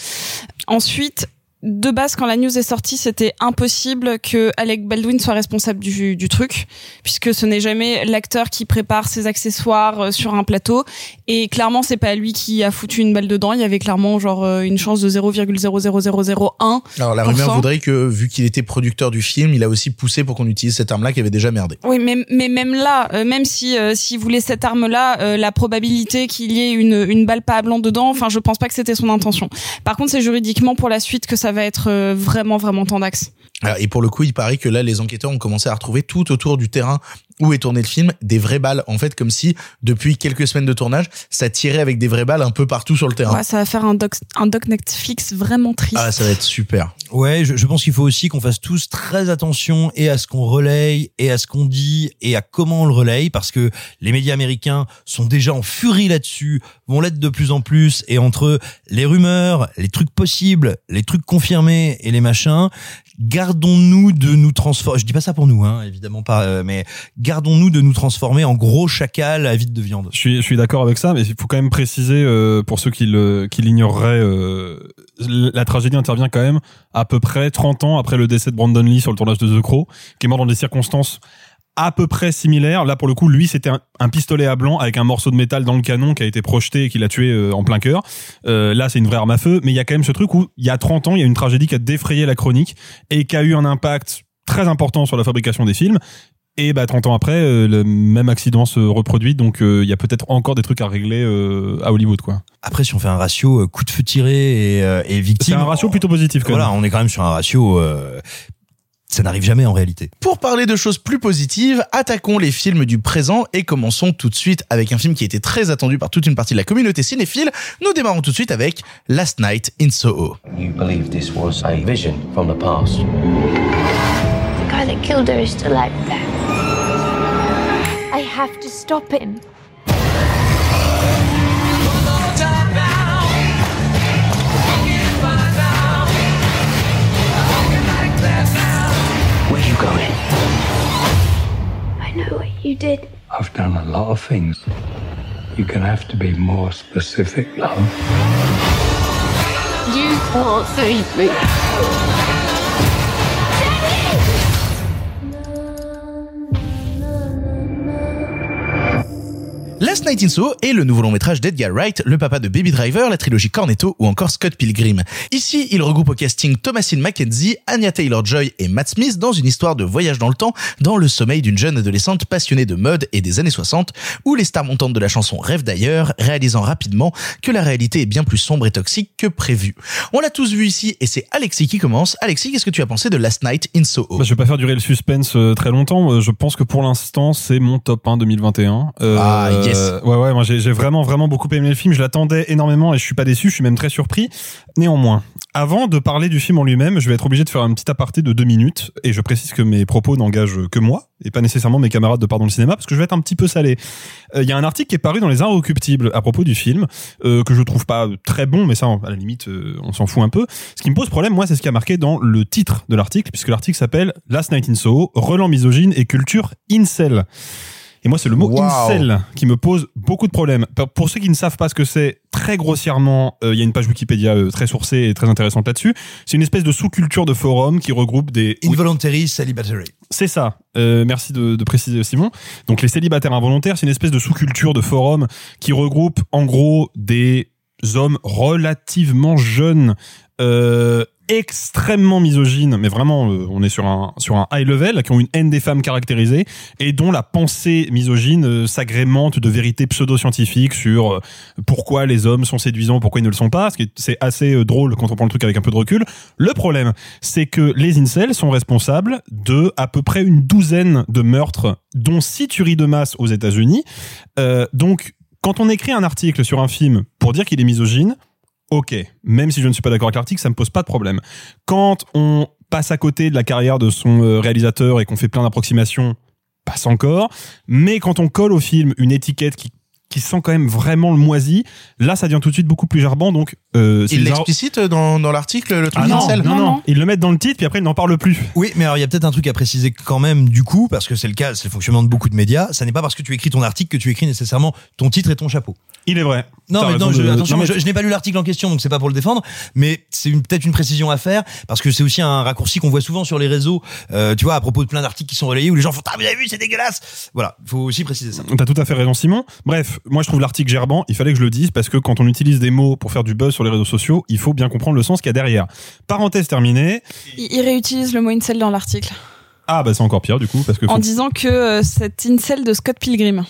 Ensuite, de base, quand la news est sortie, c'était impossible que Alec Baldwin soit responsable du, du truc, puisque ce n'est jamais l'acteur qui prépare ses accessoires euh, sur un plateau. Et clairement, c'est pas lui qui a foutu une balle dedans. Il y avait clairement genre euh, une chance de 0,00001. Alors la rumeur voudrait que vu qu'il était producteur du film, il a aussi poussé pour qu'on utilise cette arme-là qui avait déjà merdé. Oui, mais, mais même là, euh, même si euh, s'il voulait cette arme-là, euh, la probabilité qu'il y ait une, une balle pas à blanc dedans, enfin, je pense pas que c'était son intention. Par contre, c'est juridiquement pour la suite que ça va être euh, vraiment, vraiment tendax. Alors, Et pour le coup, il paraît que là, les enquêteurs ont commencé à retrouver tout autour du terrain où est tourné le film des vraies balles. En fait, comme si depuis quelques semaines de tournage, ça tirait avec des vraies balles un peu partout sur le terrain. Ouais, ça va faire un doc, un doc Netflix vraiment triste. Ah, ça va être super. Ouais, je, je pense qu'il faut aussi qu'on fasse tous très attention et à ce qu'on relaye et à ce qu'on dit et à comment on le relaye parce que les médias américains sont déjà en furie là-dessus, vont l'être de plus en plus et entre les rumeurs, les trucs possibles, les trucs confirmés et les machins, gardons-nous de nous transformer. Je dis pas ça pour nous, hein, évidemment pas, euh, mais gardons-nous de nous transformer en gros chacal à vide de viande. Je suis, d'accord avec ça, mais il faut quand même préciser euh, pour ceux qui l'ignoreraient, euh, la tragédie intervient quand même à peu près 30 ans après le décès de Brandon Lee sur le tournage de The Crow, qui est mort dans des circonstances à peu près similaires. Là, pour le coup, lui, c'était un, un pistolet à blanc avec un morceau de métal dans le canon qui a été projeté et qui l'a tué euh, en plein cœur. Euh, là, c'est une vraie arme à feu, mais il y a quand même ce truc où il y a 30 ans, il y a une tragédie qui a défrayé la chronique et qui a eu un impact très important sur la fabrication des films. Et bah 30 ans après, euh, le même accident se reproduit, donc euh, il y a peut-être encore des trucs à régler euh, à Hollywood, quoi. Après, si on fait un ratio coup de feu tiré et, et C'est victime, un ratio plutôt positif, quand voilà, même. on est quand même sur un ratio. Ça n'arrive jamais en réalité. Pour parler de choses plus positives, attaquons les films du présent et commençons tout de suite avec un film qui a été très attendu par toute une partie de la communauté cinéphile. Nous démarrons tout de suite avec Last Night in Soho. You believe this was a vision from the past? The guy that killed her is still out there. I have to stop him. I know what you did. I've done a lot of things. You're gonna have to be more specific, love. You can't save me. Night in Soho est le nouveau long métrage d'Edgar Wright, le papa de Baby Driver, la trilogie Cornetto ou encore Scott Pilgrim. Ici, il regroupe au casting Thomasine McKenzie, Anya Taylor-Joy et Matt Smith dans une histoire de voyage dans le temps, dans le sommeil d'une jeune adolescente passionnée de mode et des années 60, où les stars montantes de la chanson rêvent d'ailleurs, réalisant rapidement que la réalité est bien plus sombre et toxique que prévu. On l'a tous vu ici et c'est Alexis qui commence. Alexis, qu'est-ce que tu as pensé de Last Night in Soho? Bah, je vais pas faire durer le suspense euh, très longtemps. Euh, Je pense que pour l'instant, c'est mon top 1 2021. Euh, Ah, yes. Ouais, ouais, moi j'ai vraiment, vraiment beaucoup aimé le film. Je l'attendais énormément et je suis pas déçu. Je suis même très surpris. Néanmoins, avant de parler du film en lui-même, je vais être obligé de faire un petit aparté de deux minutes. Et je précise que mes propos n'engagent que moi et pas nécessairement mes camarades de Pardon le cinéma parce que je vais être un petit peu salé. Euh, Il y a un article qui est paru dans les Inrecuptibles à propos du film euh, que je trouve pas très bon, mais ça, à la limite, euh, on s'en fout un peu. Ce qui me pose problème, moi, c'est ce qui a marqué dans le titre de l'article, puisque l'article s'appelle Last Night in Soho, relent misogyne et culture incel. Et moi, c'est le mot Wow. incel qui me pose beaucoup de problèmes. Pour- ceux qui ne savent pas ce que c'est, très grossièrement, euh, il y a une page Wikipédia euh, très sourcée et très intéressante là-dessus. C'est une espèce de sous-culture de forum qui regroupe des... Involuntary celibatary. c'est ça. Euh, merci de, de préciser Simon. Donc les célibataires involontaires, c'est une espèce de sous-culture de forum qui regroupe en gros des hommes relativement jeunes, extrêmement misogynes, mais vraiment euh, on est sur un sur un high level, qui ont une haine des femmes caractérisée et dont la pensée misogyne euh, s'agrémente de vérités pseudo-scientifiques sur euh, pourquoi les hommes sont séduisants, pourquoi ils ne le sont pas. Ce qui est- C'est assez drôle quand on prend le truc avec un peu de recul. Le problème, c'est que les incels sont responsables de à peu près une douzaine de meurtres, dont six tueries de masse aux États-Unis. Donc, quand on écrit un article sur un film pour dire qu'il est misogyne, ok, même si je ne suis pas d'accord avec l'article, ça me pose pas de problème. Quand on passe à côté de la carrière de son euh, réalisateur et qu'on fait plein d'approximations, passe encore. Mais quand on colle au film une étiquette qui qui sent quand même vraiment le moisi. Là, ça devient tout de suite beaucoup plus gerbant. Donc, euh, Il l'explicite dans, dans l'article, le truc Ah non, d'incel non, non, Ils le mettent dans le titre, puis après ils n'en parlent plus. Oui, mais alors il y a peut-être un truc à préciser quand même du coup, parce que c'est le cas, c'est le fonctionnement de beaucoup de médias. Ça n'est pas parce que tu écris ton article que tu écris nécessairement ton titre et ton chapeau. Il est vrai. Non, mais non, je, de- attention, non, mais- je, je n'ai pas lu l'article en question, donc c'est pas pour le défendre, mais c'est une- peut-être une précision à faire parce que c'est aussi un raccourci qu'on voit souvent sur les réseaux, euh, tu vois, à propos de plein d'articles qui sont relayés où les gens font ah vous avez vu c'est dégueulasse. Voilà, faut aussi préciser ça. T'as tout à fait raison, Simon. Bref, moi je trouve l'article gerbant. Il fallait que je le dise parce que quand on utilise des mots pour faire du buzz sur les réseaux sociaux, il faut bien comprendre le sens qu'il y a derrière. Parenthèse terminée. Il, il réutilise le mot incel dans l'article Ah bah c'est encore pire du coup parce que en faut- disant que euh, c'est incel de Scott Pilgrim.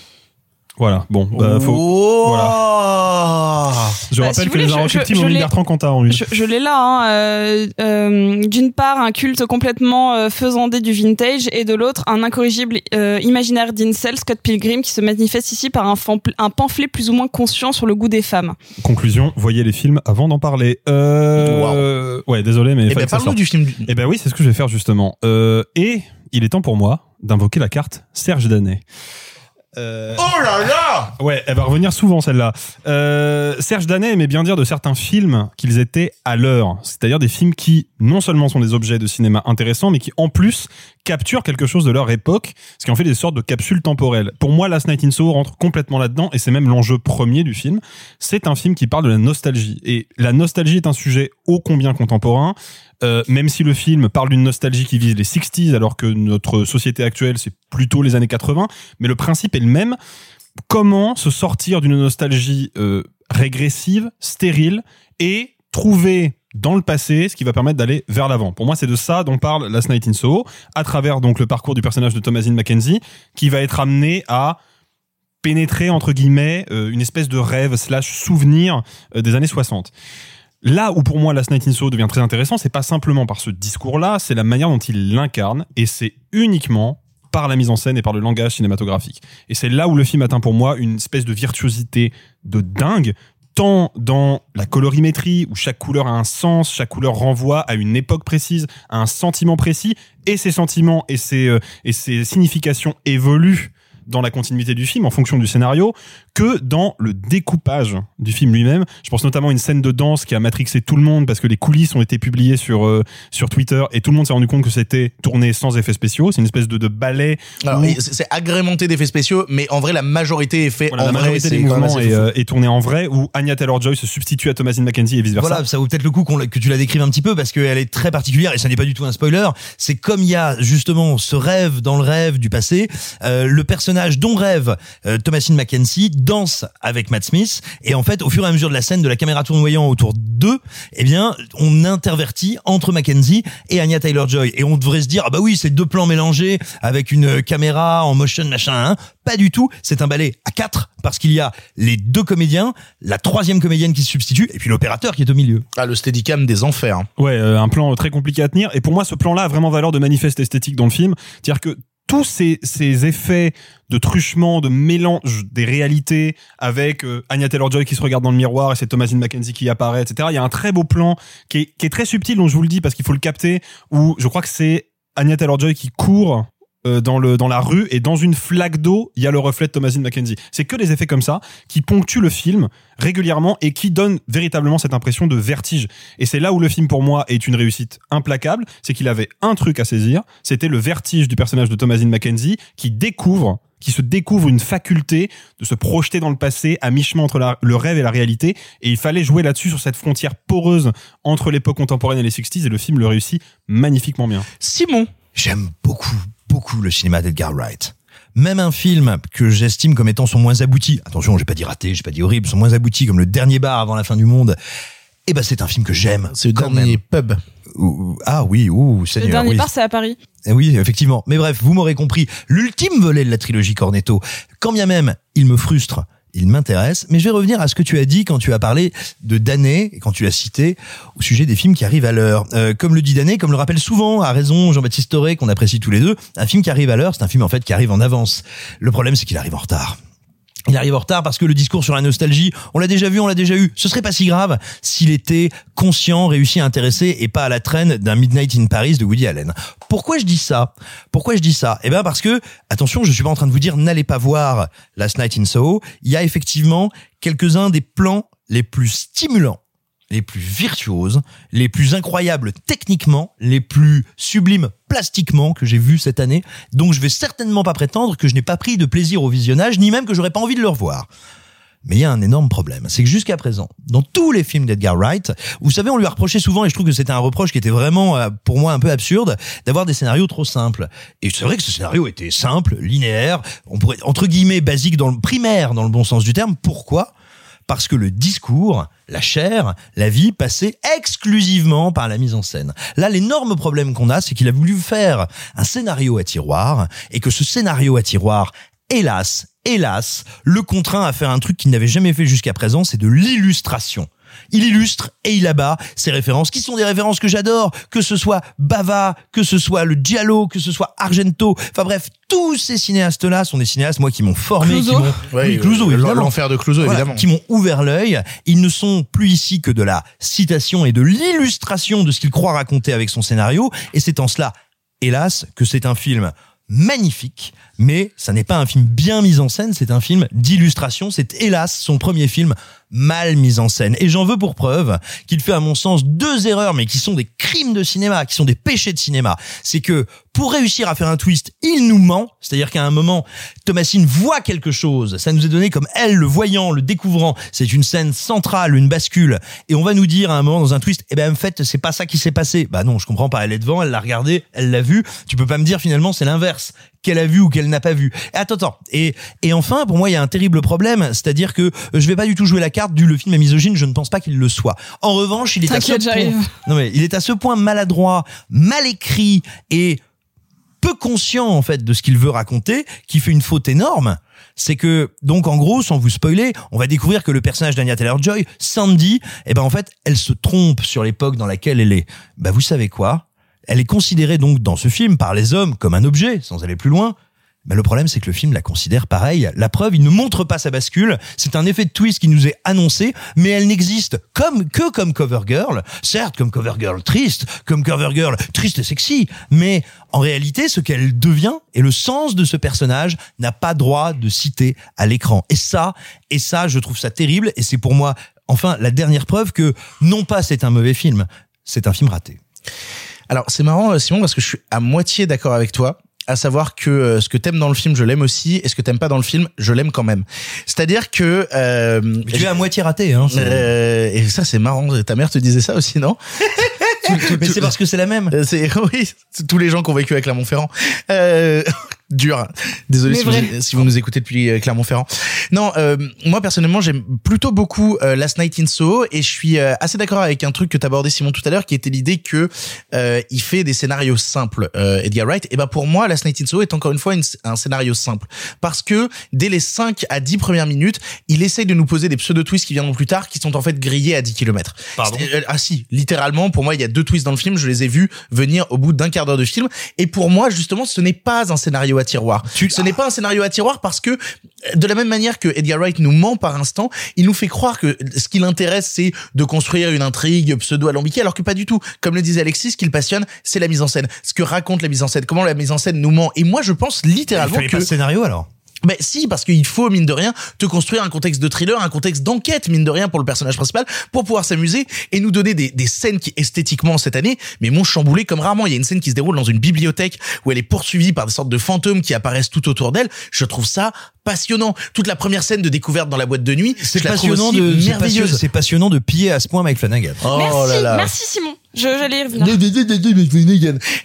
Voilà. Bon, bah, faut. Oh. Voilà. Je Bah, rappelle si que les voulez, je mis l'ai- Bertrand Cantat en une. Je, je l'ai là. Hein, euh, euh, D'une part, un culte complètement euh, faisandé du vintage, et de l'autre, un incorrigible euh, imaginaire d'incel, Scott Pilgrim, qui se manifeste ici par un, pamphlet plus ou moins conscient sur le goût des femmes. Conclusion, voyez les films avant d'en parler. Euh... Ouais, désolé, mais. il Eh ben, ça parle-nous du film. Eh ben oui, c'est ce que je vais faire justement. Euh, et il est temps pour moi d'invoquer la carte Serge Danet. Euh, Oh là là Ouais, elle va revenir souvent celle-là. Euh, Serge Danet aimait bien dire de certains films qu'ils étaient à l'heure, c'est-à-dire des films qui non seulement sont des objets de cinéma intéressants, mais qui en plus capturent quelque chose de leur époque, ce qui en fait des sortes de capsules temporelles. Pour moi, Last Night in Soho rentre complètement là-dedans, et c'est même l'enjeu premier du film. C'est un film qui parle de la nostalgie, et la nostalgie est un sujet ô combien contemporain. Euh, même si le film parle d'une nostalgie qui vise les 60s, alors que notre société actuelle, c'est plutôt les années 80, mais le principe est le même. Comment se sortir d'une nostalgie euh, régressive, stérile, et trouver dans le passé ce qui va permettre d'aller vers l'avant. Pour moi, c'est de ça dont parle Last Night in Soho, à travers donc le parcours du personnage de Thomasine Mackenzie, qui va être amené à pénétrer entre guillemets euh, une espèce de rêve slash souvenir euh, des années 60. Là où pour moi Last Night in Soho devient très intéressant, c'est pas simplement par ce discours-là, c'est la manière dont il l'incarne, et c'est uniquement par la mise en scène et par le langage cinématographique. Et c'est là où le film atteint pour moi une espèce de virtuosité de dingue, tant dans la colorimétrie, où chaque couleur a un sens, chaque couleur renvoie à une époque précise, à un sentiment précis, et ces sentiments et ces, euh, et ces significations évoluent dans la continuité du film en fonction du scénario que dans le découpage du film lui-même. Je pense notamment à une scène de danse qui a matrixé tout le monde parce que les coulisses ont été publiées sur euh, sur Twitter et tout le monde s'est rendu compte que c'était tourné sans effets spéciaux. C'est une espèce de, de ballet. Où- c'est agrémenté d'effets spéciaux, mais en vrai, la majorité est fait voilà, en la majorité des mouvements est, euh, est tournée en vrai où Anya Taylor-Joy se substitue à Thomasine Mackenzie et vice versa. Voilà, ça vaut peut-être le coup que tu la décrives un petit peu parce qu'elle est très particulière et ça n'est pas du tout un spoiler. C'est comme il y a justement ce rêve dans le rêve du passé, euh, le personnage dont rêve euh, Thomasine Mackenzie danse avec Matt Smith et en fait au fur et à mesure de la scène de la caméra tournoyant autour d'eux, eh bien on intervertit entre Mackenzie et Anya Taylor-Joy et on devrait se dire ah bah oui c'est deux plans mélangés avec une euh, caméra en motion machin, hein. pas du tout. C'est un ballet à quatre parce qu'il y a les deux comédiens, la troisième comédienne qui se substitue et puis l'opérateur qui est au milieu. Ah, le steadicam des enfers. hein. Ouais, euh, un plan très compliqué à tenir. Et pour moi, ce plan-là a vraiment valeur de manifeste esthétique dans le film. C'est-à-dire que tous ces, ces effets de truchement, de mélange des réalités avec euh, Anya Taylor-Joy qui se regarde dans le miroir et c'est Thomasine Mackenzie qui apparaît, etc. Il y a un très beau plan qui est, qui est très subtil, dont je vous le dis parce qu'il faut le capter, où je crois que c'est Anya Taylor-Joy qui court euh, dans le dans la rue et dans une flaque d'eau il y a le reflet de Thomasine Mackenzie. C'est que des effets comme ça qui ponctuent le film régulièrement et qui donnent véritablement cette impression de vertige. Et c'est là où le film pour moi est une réussite implacable. C'est qu'il avait un truc à saisir. C'était le vertige du personnage de Thomasine Mackenzie qui découvre qui se découvre une faculté de se projeter dans le passé à mi-chemin entre la- le rêve et la réalité. Et il fallait jouer là-dessus sur cette frontière poreuse entre l'époque contemporaine et les 60s et le film le réussit magnifiquement bien. Simon. J'aime beaucoup, beaucoup le cinéma d'Edgar Wright. Même un film que j'estime comme étant son moins abouti, attention, j'ai pas dit raté, j'ai pas dit horrible, son moins abouti comme le dernier bar avant la fin du monde, eh ben c'est un film que j'aime. C'est le quand dernier même. pub. Ah oui, ouh, Le Seigneur, dernier oui. part, c'est à Paris. Eh Oui, effectivement. Mais bref, vous m'aurez compris. L'ultime volet de la trilogie Cornetto, quand bien même il me frustre, il m'intéresse. Mais je vais revenir à ce que tu as dit quand tu as parlé de Danet, et quand tu as cité au sujet des films qui arrivent à l'heure. Euh, comme le dit Danet, comme le rappelle souvent, à raison Jean-Baptiste Toré, qu'on apprécie tous les deux, un film qui arrive à l'heure, c'est un film en fait qui arrive en avance. Le problème, c'est qu'il arrive en retard. Il arrive en retard parce que le discours sur la nostalgie, on l'a déjà vu, on l'a déjà eu. Ce serait pas si grave s'il était conscient, réussi à intéresser et pas à la traîne d'un Midnight in Paris de Woody Allen. Pourquoi je dis ça? Pourquoi je dis ça? Eh bien parce que, attention, je suis pas en train de vous dire n'allez pas voir Last Night in Soho. Il y a effectivement quelques-uns des plans les plus stimulants les plus virtuoses, les plus incroyables techniquement, les plus sublimes plastiquement que j'ai vus cette année. Donc je vais certainement pas prétendre que je n'ai pas pris de plaisir au visionnage, ni même que j'aurais pas envie de le revoir. Mais il y a un énorme problème, c'est que jusqu'à présent, dans tous les films d'Edgar Wright, vous savez, on lui a reproché souvent, et je trouve que c'était un reproche qui était vraiment, euh, pour moi, un peu absurde, d'avoir des scénarios trop simples. Et c'est vrai que ce scénario était simple, linéaire, on pourrait, entre guillemets, basique dans le primaire, dans le bon sens du terme. Pourquoi? Parce que le discours, la chair, la vie passait exclusivement par la mise en scène. Là, l'énorme problème qu'on a, c'est qu'il a voulu faire un scénario à tiroir et que ce scénario à tiroir, hélas, hélas, le contraint à faire un truc qu'il n'avait jamais fait jusqu'à présent, c'est de l'illustration. Il illustre et il abat ces références qui sont des références que j'adore, que ce soit Bava, que ce soit le Giallo, que ce soit Argento. Enfin bref, tous ces cinéastes-là sont des cinéastes, moi, qui m'ont formé, Clouseau. qui m'ont, Ouais, oui, Clouseau, l'enfer de Clouseau, Voilà, évidemment. qui m'ont ouvert l'œil. Ils ne sont plus ici que de la citation et de l'illustration de ce qu'il croit raconter avec son scénario. Et c'est en cela, hélas, que c'est un film magnifique, mais ça n'est pas un film bien mis en scène, c'est un film d'illustration. C'est hélas son premier film mal mis en scène. Et j'en veux pour preuve qu'il fait à mon sens deux erreurs, mais qui sont des crimes de cinéma, qui sont des péchés de cinéma. C'est que pour réussir à faire un twist, il nous ment. C'est-à-dire qu'à un moment, Thomasine voit quelque chose. Ça nous est donné comme elle, le voyant, le découvrant. C'est une scène centrale, une bascule. Et on va nous dire à un moment dans un twist, eh ben en fait, c'est pas ça qui s'est passé. Bah non, je comprends pas. Elle est devant, elle l'a regardé, elle l'a vu. Tu peux pas me dire finalement c'est l'inverse qu'elle a vu ou qu'elle n'a pas vu. Et attends, attends. Et, et enfin, pour moi, il y a un terrible problème, c'est-à-dire que euh, je vais pas du tout jouer la carte du le film est misogyne, je ne pense pas qu'il le soit. En revanche, il est à ce point, non mais il est à ce point maladroit, mal écrit et peu conscient en fait de ce qu'il veut raconter, qui fait une faute énorme. C'est que donc en gros, sans vous spoiler, on va découvrir que le personnage d'Anya Taylor-Joy, Sandy, eh ben en fait, elle se trompe sur l'époque dans laquelle elle est. Bah vous savez quoi? Elle est considérée donc dans ce film par les hommes comme un objet, sans aller plus loin. Mais le problème, c'est que le film la considère pareil. La preuve, il ne montre pas sa bascule. C'est un effet de twist qui nous est annoncé, mais elle n'existe comme que comme cover girl. Certes, comme cover girl triste, comme cover girl triste et sexy, mais en réalité, ce qu'elle devient et le sens de ce personnage n'a pas droit de citer à l'écran. Et ça, et ça, je trouve ça terrible. Et c'est pour moi, enfin, la dernière preuve que non pas c'est un mauvais film, c'est un film raté. Alors c'est marrant euh, Simon parce que je suis à moitié d'accord avec toi à savoir que euh, ce que t'aimes dans le film je l'aime aussi et ce que t'aimes pas dans le film je l'aime quand même c'est-à-dire que euh, Tu es à moitié raté, hein. euh, et ça c'est marrant ta mère te disait ça aussi non Mais c'est parce que c'est la même. Euh, c'est oui tous les gens qui ont vécu à Clermont-Ferrand euh, dur. Désolé si vrai. vous, si vous nous écoutez depuis euh, Clermont-Ferrand. Non euh, moi personnellement j'aime plutôt beaucoup euh, Last Night in Soho et je suis euh, assez d'accord avec un truc que t'abordais Simon tout à l'heure qui était l'idée que euh, il fait des scénarios simples euh, Edgar Wright. Et ben pour moi Last Night in Soho est encore une fois une- un scénario simple. Parce que dès les 5 à 10 premières minutes il essaye de nous poser des pseudo twists qui viendront plus tard qui sont en fait grillés à 10 km Pardon? Ah si, littéralement, pour moi, il y a deux twists dans le film, je les ai vus venir au bout d'un quart d'heure de film. Et pour moi, justement, ce n'est pas un scénario à tiroir. Ce n'est pas un scénario à tiroir parce que, de la même manière que Edgar Wright nous ment par instant, il nous fait croire que ce qui l'intéresse, c'est de construire une intrigue pseudo-alambiquée, alors que pas du tout. Comme le disait Alexis, ce qui le passionne, c'est la mise en scène. Ce que raconte la mise en scène, comment la mise en scène nous ment. Et moi, je pense Il littéralement fallait que... pas de scénario alors. Ben si, parce qu'il faut, mine de rien, te construire un contexte de thriller, un contexte d'enquête, mine de rien, pour le personnage principal, pour pouvoir s'amuser et nous donner des, des scènes qui, esthétiquement, cette année, mais m'ont chamboulé comme rarement. Il y a une scène qui se déroule dans une bibliothèque où elle est poursuivie par des sortes de fantômes qui apparaissent tout autour d'elle. Je trouve ça passionnant. Toute la première scène de découverte dans la boîte de nuit, C'est je la trouve passionnant aussi de, merveilleuse. c'est passionnant de piller à ce point Mike Flanagan. Oh merci, là là. merci Simon. J'allais y revenir.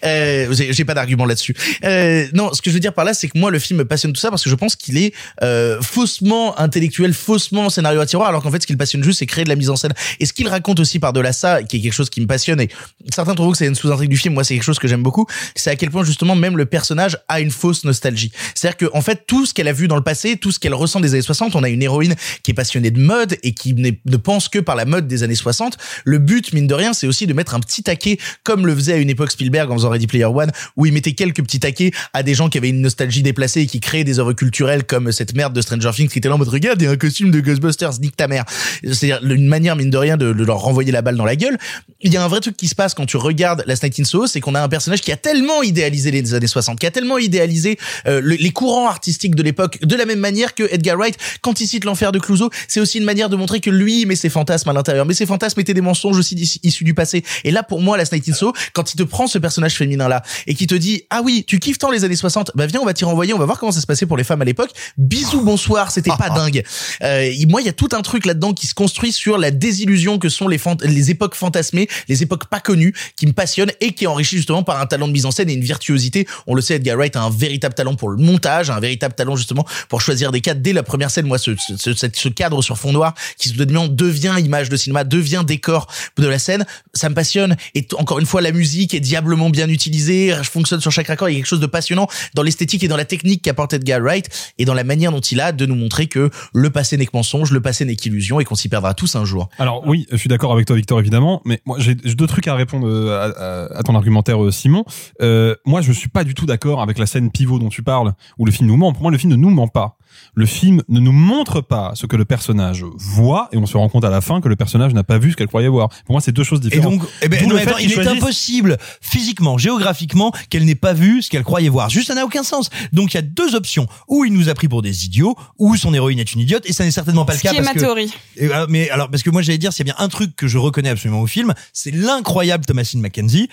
Euh, j'ai pas d'argument là-dessus. Euh, non, ce que je veux dire par là, c'est que moi, le film me passionne tout ça parce que je pense qu'il est euh, faussement intellectuel, faussement scénario à tiroir, alors qu'en fait, ce qui le passionne juste, c'est créer de la mise en scène. Et ce qu'il raconte aussi par-delà ça, qui est quelque chose qui me passionne, et certains trouvent que c'est une sous-intrigue du film, moi, c'est quelque chose que j'aime beaucoup, c'est à quel point justement même le personnage a une fausse nostalgie. C'est-à-dire que en fait, tout ce qu'elle a vu dans le passé, tout ce qu'elle ressent des années 60, on a une héroïne qui est passionnée de mode et qui ne pense que par la mode des années 60. Le but, mine de rien, c'est aussi de mettre un petit taquet, comme le faisait à une époque Spielberg en faisant Ready Player One, où il mettait quelques petits taquets à des gens qui avaient une nostalgie déplacée et qui créaient des œuvres culturelles comme cette merde de Stranger Things qui était là en mode regarde, il y a un costume de Ghostbusters, nique ta mère. C'est-à-dire une manière, mine de rien, de, leur renvoyer la balle dans la gueule. Il y a un vrai truc qui se passe quand tu regardes Last Night in Soho, c'est qu'on a un personnage qui a tellement idéalisé les années 60, qui a tellement idéalisé euh, le- les courants artistiques de l'époque, de la même manière que Edgar Wright, quand il cite l'enfer de Clouseau, c'est aussi une manière de montrer que lui met ses fantasmes à l'intérieur, mais ses fantasmes étaient des mensonges aussi issus du passé. Et là, pour moi, Last Night in Soho, quand il te prend ce personnage féminin là et qui te dit ah oui, tu kiffes tant les années 60, bah viens, on va t'y renvoyer, on va voir comment ça se passait pour les femmes à l'époque. Bisous, bonsoir, c'était pas dingue. Euh, moi, il y a tout un truc là-dedans qui se construit sur la désillusion que sont les, époques fantasmées, les époques pas connues, qui me passionnent et qui est enrichi justement par un talent de mise en scène et une virtuosité. On le sait, Edgar Wright a un véritable talent pour le montage, un véritable talent justement pour choisir des cadres. Dès la première scène, moi, ce, ce, ce cadre sur fond noir qui soudainement devient image de cinéma, devient décor de la scène, ça me passionne. Et encore une fois, la musique est diablement bien utilisée, fonctionne sur chaque raccord. Il y a quelque chose de passionnant dans l'esthétique et dans la technique qu'apporte Edgar Wright et dans la manière dont il a de nous montrer que le passé n'est que mensonge, le passé n'est qu'illusion et qu'on s'y perdra tous un jour. Alors oui, je suis d'accord avec toi, Victor, évidemment, mais moi j'ai deux trucs à répondre euh, à ton argumentaire, euh, Simon. Euh, moi, je suis pas du tout d'accord avec la scène pivot dont tu parles, où le film nous ment. Pour moi, le film ne nous ment pas. Le film ne nous montre pas ce que le personnage voit, et on se rend compte à la fin que le personnage n'a pas vu ce qu'elle croyait voir. Pour moi, c'est deux choses Et différentes. donc, eh ben, non, attends, il est impossible, physiquement, géographiquement, qu'elle n'ait pas vu ce qu'elle croyait voir. Juste, ça n'a aucun sens. Donc, il y a deux options. Ou il nous a pris pour des idiots, ou son héroïne est une idiote, et ça n'est certainement pas Ce le cas. qui est parce ma que- théorie. Et, euh, mais alors, parce que moi, j'allais dire, s'il y a bien un truc que je reconnais absolument au film, c'est l'incroyable Thomasine McKenzie,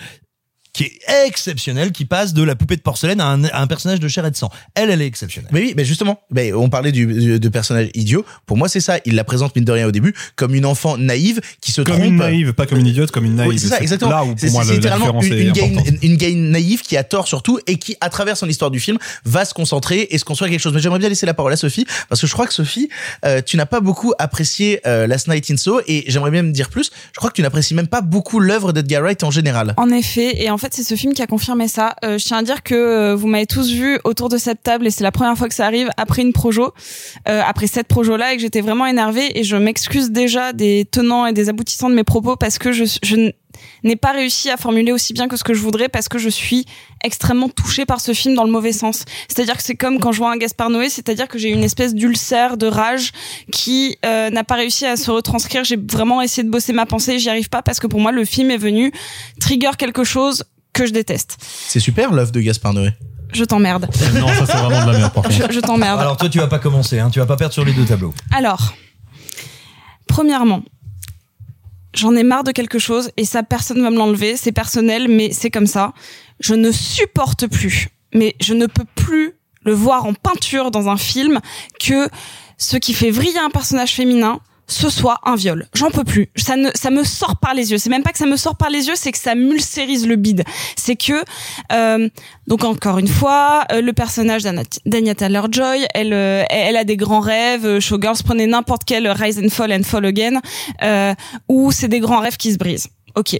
qui est exceptionnel, qui passe de la poupée de porcelaine à un, à un personnage de chair et de sang. Elle, elle est exceptionnelle. Mais oui, mais justement, mais on parlait du, du- de personnage idiot. Pour moi, c'est ça. Il la présente mine de rien au début comme une enfant naïve qui se Comme trompe. une naïve, pas comme une idiote, comme une naïve. Oui, c'est ça, exactement. Là où pour C'est moi la littéralement une, une, gain, importante. une gain naïve qui a tort surtout et qui, à travers son histoire du film, va se concentrer et se construire quelque chose. Mais j'aimerais bien laisser la parole à Sophie parce que je crois que Sophie, euh, tu n'as pas beaucoup apprécié euh, Last Night in Soho et j'aimerais bien me dire plus. Je crois que tu n'apprécies même pas beaucoup l'œuvre d'Edgar Wright en général. En effet, et en fait c'est ce film qui a confirmé ça. Euh, je tiens à dire que euh, vous m'avez tous vu autour de cette table et c'est la première fois que ça arrive après une projo, euh, après cette projo là et que j'étais vraiment énervée et je m'excuse déjà des tenants et des aboutissants de mes propos parce que je, je n'ai pas réussi à formuler aussi bien que ce que je voudrais parce que je suis extrêmement touchée par ce film dans le mauvais sens. C'est-à-dire que c'est comme quand je vois un Gaspard Noé, c'est-à-dire que j'ai une espèce d'ulcère, de rage qui euh, n'a pas réussi à se retranscrire. J'ai vraiment essayé de bosser ma pensée, j'y arrive pas parce que pour moi le film est venu trigger quelque chose que je déteste. C'est super l'œuvre de Gaspard Noé. Je t'emmerde. Non, ça c'est vraiment de la merde par contre. Je, je t'emmerde. Alors, toi, tu vas pas commencer, hein. Tu vas pas perdre sur les deux tableaux. Alors, premièrement, j'en ai marre de quelque chose et ça, personne va me l'enlever. C'est personnel, mais c'est comme ça. Je ne supporte plus, mais je ne peux plus le voir en peinture dans un film que ce qui fait vriller un personnage féminin, ce soit un viol. J'en peux plus. Ça ne, ça me sort par les yeux. C'est même pas que ça me sort par les yeux, c'est que ça mulcérise le bide. C'est que, euh, donc encore une fois, euh, le personnage d'Anya Taylor-Joy, elle, euh, elle a des grands rêves. euh, Showgirls, prenez n'importe quel Rise and Fall and Fall Again, euh, où c'est des grands rêves qui se brisent. Ok.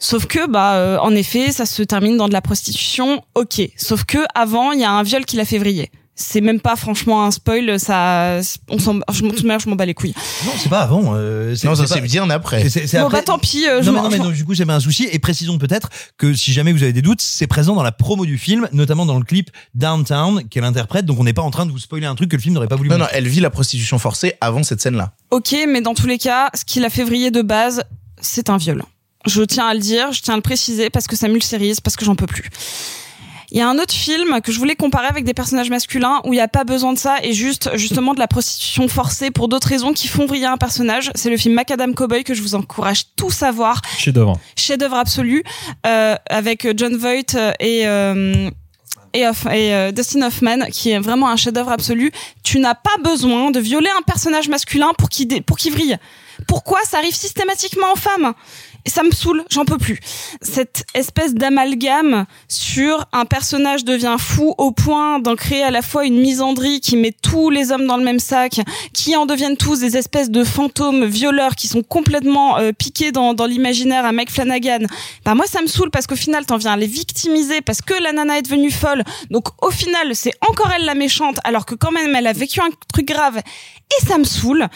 Sauf que, bah, euh, en effet, ça se termine dans de la prostitution. Ok. Sauf que avant, il y a un viol qui l'a fait vriller. C'est même pas franchement un spoil. Ça, on s'en, je m'en je m'en bats les couilles. Non, c'est pas avant. euh, Non, ça pas- c'est bien après. C'est- Bon, après- bah tant pis. euh, je non, mais, m'en- non, mais je du coup, j'avais un souci. Et précisons peut-être que si jamais vous avez des doutes, c'est présent dans la promo du film, notamment dans le clip Downtown qu'elle interprète. Donc, on n'est pas en train de vous spoiler un truc que le film n'aurait pas voulu Non, non, elle vit la prostitution forcée avant cette scène-là. Ok, mais dans tous les cas, ce qui l'a fait vriller de base, c'est un viol. Je tiens à le dire, je tiens à le préciser parce que ça mulcérise, parce que j'en peux plus. Il y a un autre film que je voulais comparer avec des personnages masculins où il n'y a pas besoin de ça et juste justement de la prostitution forcée pour d'autres raisons qui font vriller un personnage. C'est le film Macadam Cowboy que je vous encourage tous à voir. Chef d'œuvre. Chef-d'œuvre absolu euh, avec John Voight et euh, et, Hoff- et, euh, Dustin Hoffman qui est vraiment un chef-d'œuvre absolu. Tu n'as pas besoin de violer un personnage masculin pour qu'il pour qu'il vrille. Pourquoi ça arrive systématiquement aux femmes? Ça me saoule, j'en peux plus. Cette espèce d'amalgame sur un personnage devient fou au point d'en créer à la fois une misandrie qui met tous les hommes dans le même sac, qui en deviennent tous des espèces de fantômes violeurs qui sont complètement euh, piqués dans, dans l'imaginaire à Mike Flanagan. Bah moi ça me saoule parce qu'au final t'en viens à les victimiser parce que la nana est devenue folle. Donc au final c'est encore elle la méchante alors que quand même elle a vécu un truc grave et ça me saoule.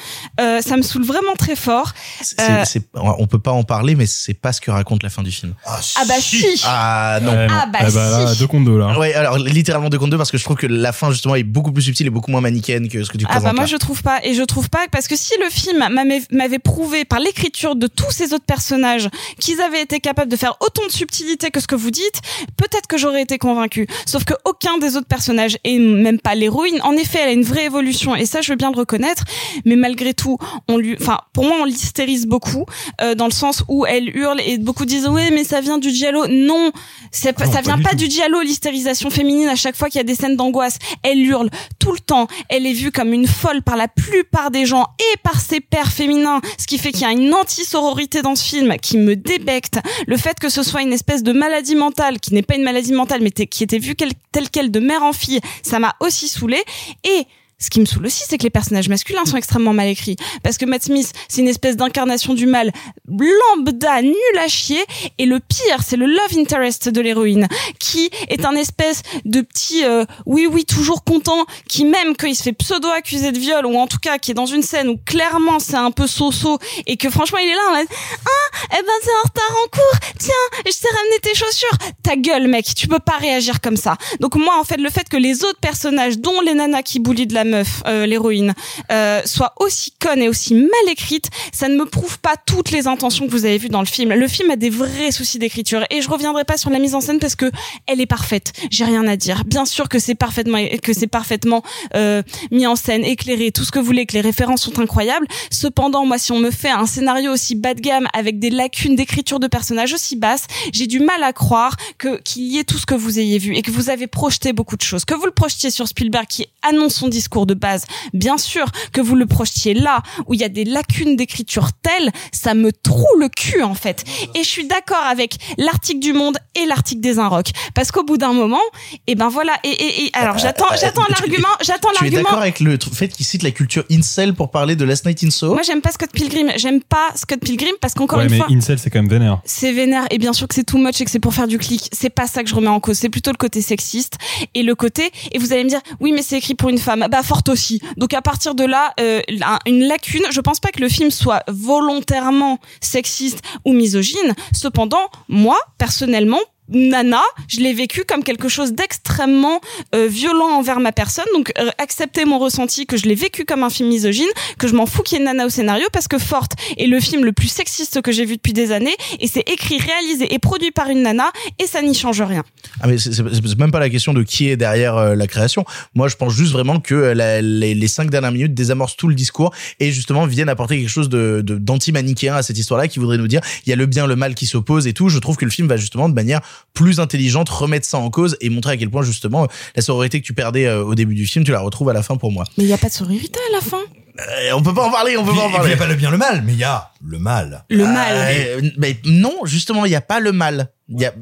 Euh, ça me saoule vraiment très fort. Euh, c'est- on peut pas en parler, mais mais c'est pas ce que raconte la fin du film. Ah bah si. Ah non. Ouais, non. Ah bah là, si. deux contre deux là. Ouais, alors littéralement deux contre deux parce que je trouve que la fin justement est beaucoup plus subtile et beaucoup moins manichéenne que ce que tu Ah présentes. bah moi là. je trouve pas et je trouve pas parce que si le film m'avait m'avait prouvé par l'écriture de tous ces autres personnages qu'ils avaient été capables de faire autant de subtilité que ce que vous dites, peut-être que j'aurais été convaincue. Sauf que aucun des autres personnages et même pas l'héroïne, en effet, elle a une vraie évolution et ça je veux bien le reconnaître, mais malgré tout, on lui enfin pour moi on l'hystérise beaucoup euh, dans le sens où elle hurle et beaucoup disent "Ouais, mais ça vient du giallo." Non, Non, ça vient du pas du giallo l'hystérisation féminine à chaque fois qu'il y a des scènes d'angoisse. Elle hurle tout le temps. Elle est vue comme une folle par la plupart des gens et par ses pères féminins, ce qui fait qu'il y a une anti-sororité dans ce film qui me débecte. Le fait que ce soit une espèce de maladie mentale, qui n'est pas une maladie mentale, mais qui était vue telle quelle de mère en fille, ça m'a aussi saoulé. Et ce qui me saoule aussi, c'est que les personnages masculins sont extrêmement mal écrits. Parce que Matt Smith, c'est une espèce d'incarnation du mal lambda, nul à chier. Et le pire, c'est le love interest de l'héroïne, qui est un espèce de petit euh, oui oui toujours content, qui même quand il se fait pseudo accuser de viol ou en tout cas qui est dans une scène où clairement c'est un peu so-so et que franchement il est là en mode ah eh ben t'es en retard en cours, tiens je t'ai ramené tes chaussures. Ta gueule mec, tu peux pas réagir comme ça. Donc moi en fait le fait que les autres personnages, dont les nanas qui boulient de la meuf, euh, l'héroïne, euh, soient aussi connes et aussi mal écrites, ça ne me prouve pas toutes les intentions que vous avez vues dans le film. Le film a des vrais soucis d'écriture et je reviendrai pas sur la mise en scène parce que elle est parfaite. J'ai rien à dire. Bien sûr que c'est parfaitement que c'est parfaitement euh, mis en scène, éclairé, tout ce que vous voulez, que les références sont incroyables. Cependant, moi, si on me fait un scénario aussi bas de gamme avec des lacunes d'écriture de personnages aussi basses, j'ai du mal à croire que qu'il y ait tout ce que vous ayez vu et que vous avez projeté beaucoup de choses. Que vous le projetiez sur Spielberg qui annonce son discours de base, bien sûr que vous le projetiez là où il y a des lacunes d'écriture telles, ça me troue le cul en fait. Et je suis d'accord avec l'article du Monde et l'article des Inrocks parce qu'au bout d'un moment, et ben voilà. Et, et, et alors j'attends, j'attends tu- l'argument, j'attends Tu es l'argument. d'accord avec le fait qu'il cite la culture incel pour parler de Last Night in Soho? Moi, j'aime pas Scott Pilgrim. J'aime pas Scott Pilgrim parce qu'encore Ouais, une mais fois, Incel, c'est quand même vénère. c'est vénère et bien sûr que c'est too much et que c'est pour faire du clic. C'est pas ça que je remets en cause. C'est plutôt le côté sexiste et le côté. Et vous allez me dire, oui, mais c'est écrit pour une femme. Bah aussi. Donc à partir de là, euh, un- une lacune. Je pense pas que le film soit volontairement sexiste ou misogyne. Cependant, moi, personnellement. Nana, je l'ai vécu comme quelque chose d'extrêmement euh, violent envers ma personne. Donc euh, accepter mon ressenti que je l'ai vécu comme un film misogyne, que je m'en fous qu'il y ait Nana au scénario parce que Forte est le film le plus sexiste que j'ai vu depuis des années et c'est écrit, réalisé et produit par une nana et ça n'y change rien. Ah mais c'est même pas la question de qui est derrière euh, la création. Moi, je pense juste vraiment que les, cinq dernières minutes désamorcent tout le discours et justement viennent apporter quelque chose d'anti-manichéen à cette histoire-là qui voudrait nous dire il y a le bien, le mal qui s'opposent et tout. Je trouve que le film va justement de manière plus intelligente remettre ça en cause et montrer à quel point justement la sororité que tu perdais euh, au début du film, tu la retrouves à la fin pour moi. Mais il y a pas de sororité à la fin? Euh, on peut pas en parler, on peut puis- pas en puis, il parler. y a pas le bien le mal, mais il y a le mal. Le mal. euh, mais non, justement, il y a pas le mal. Il y a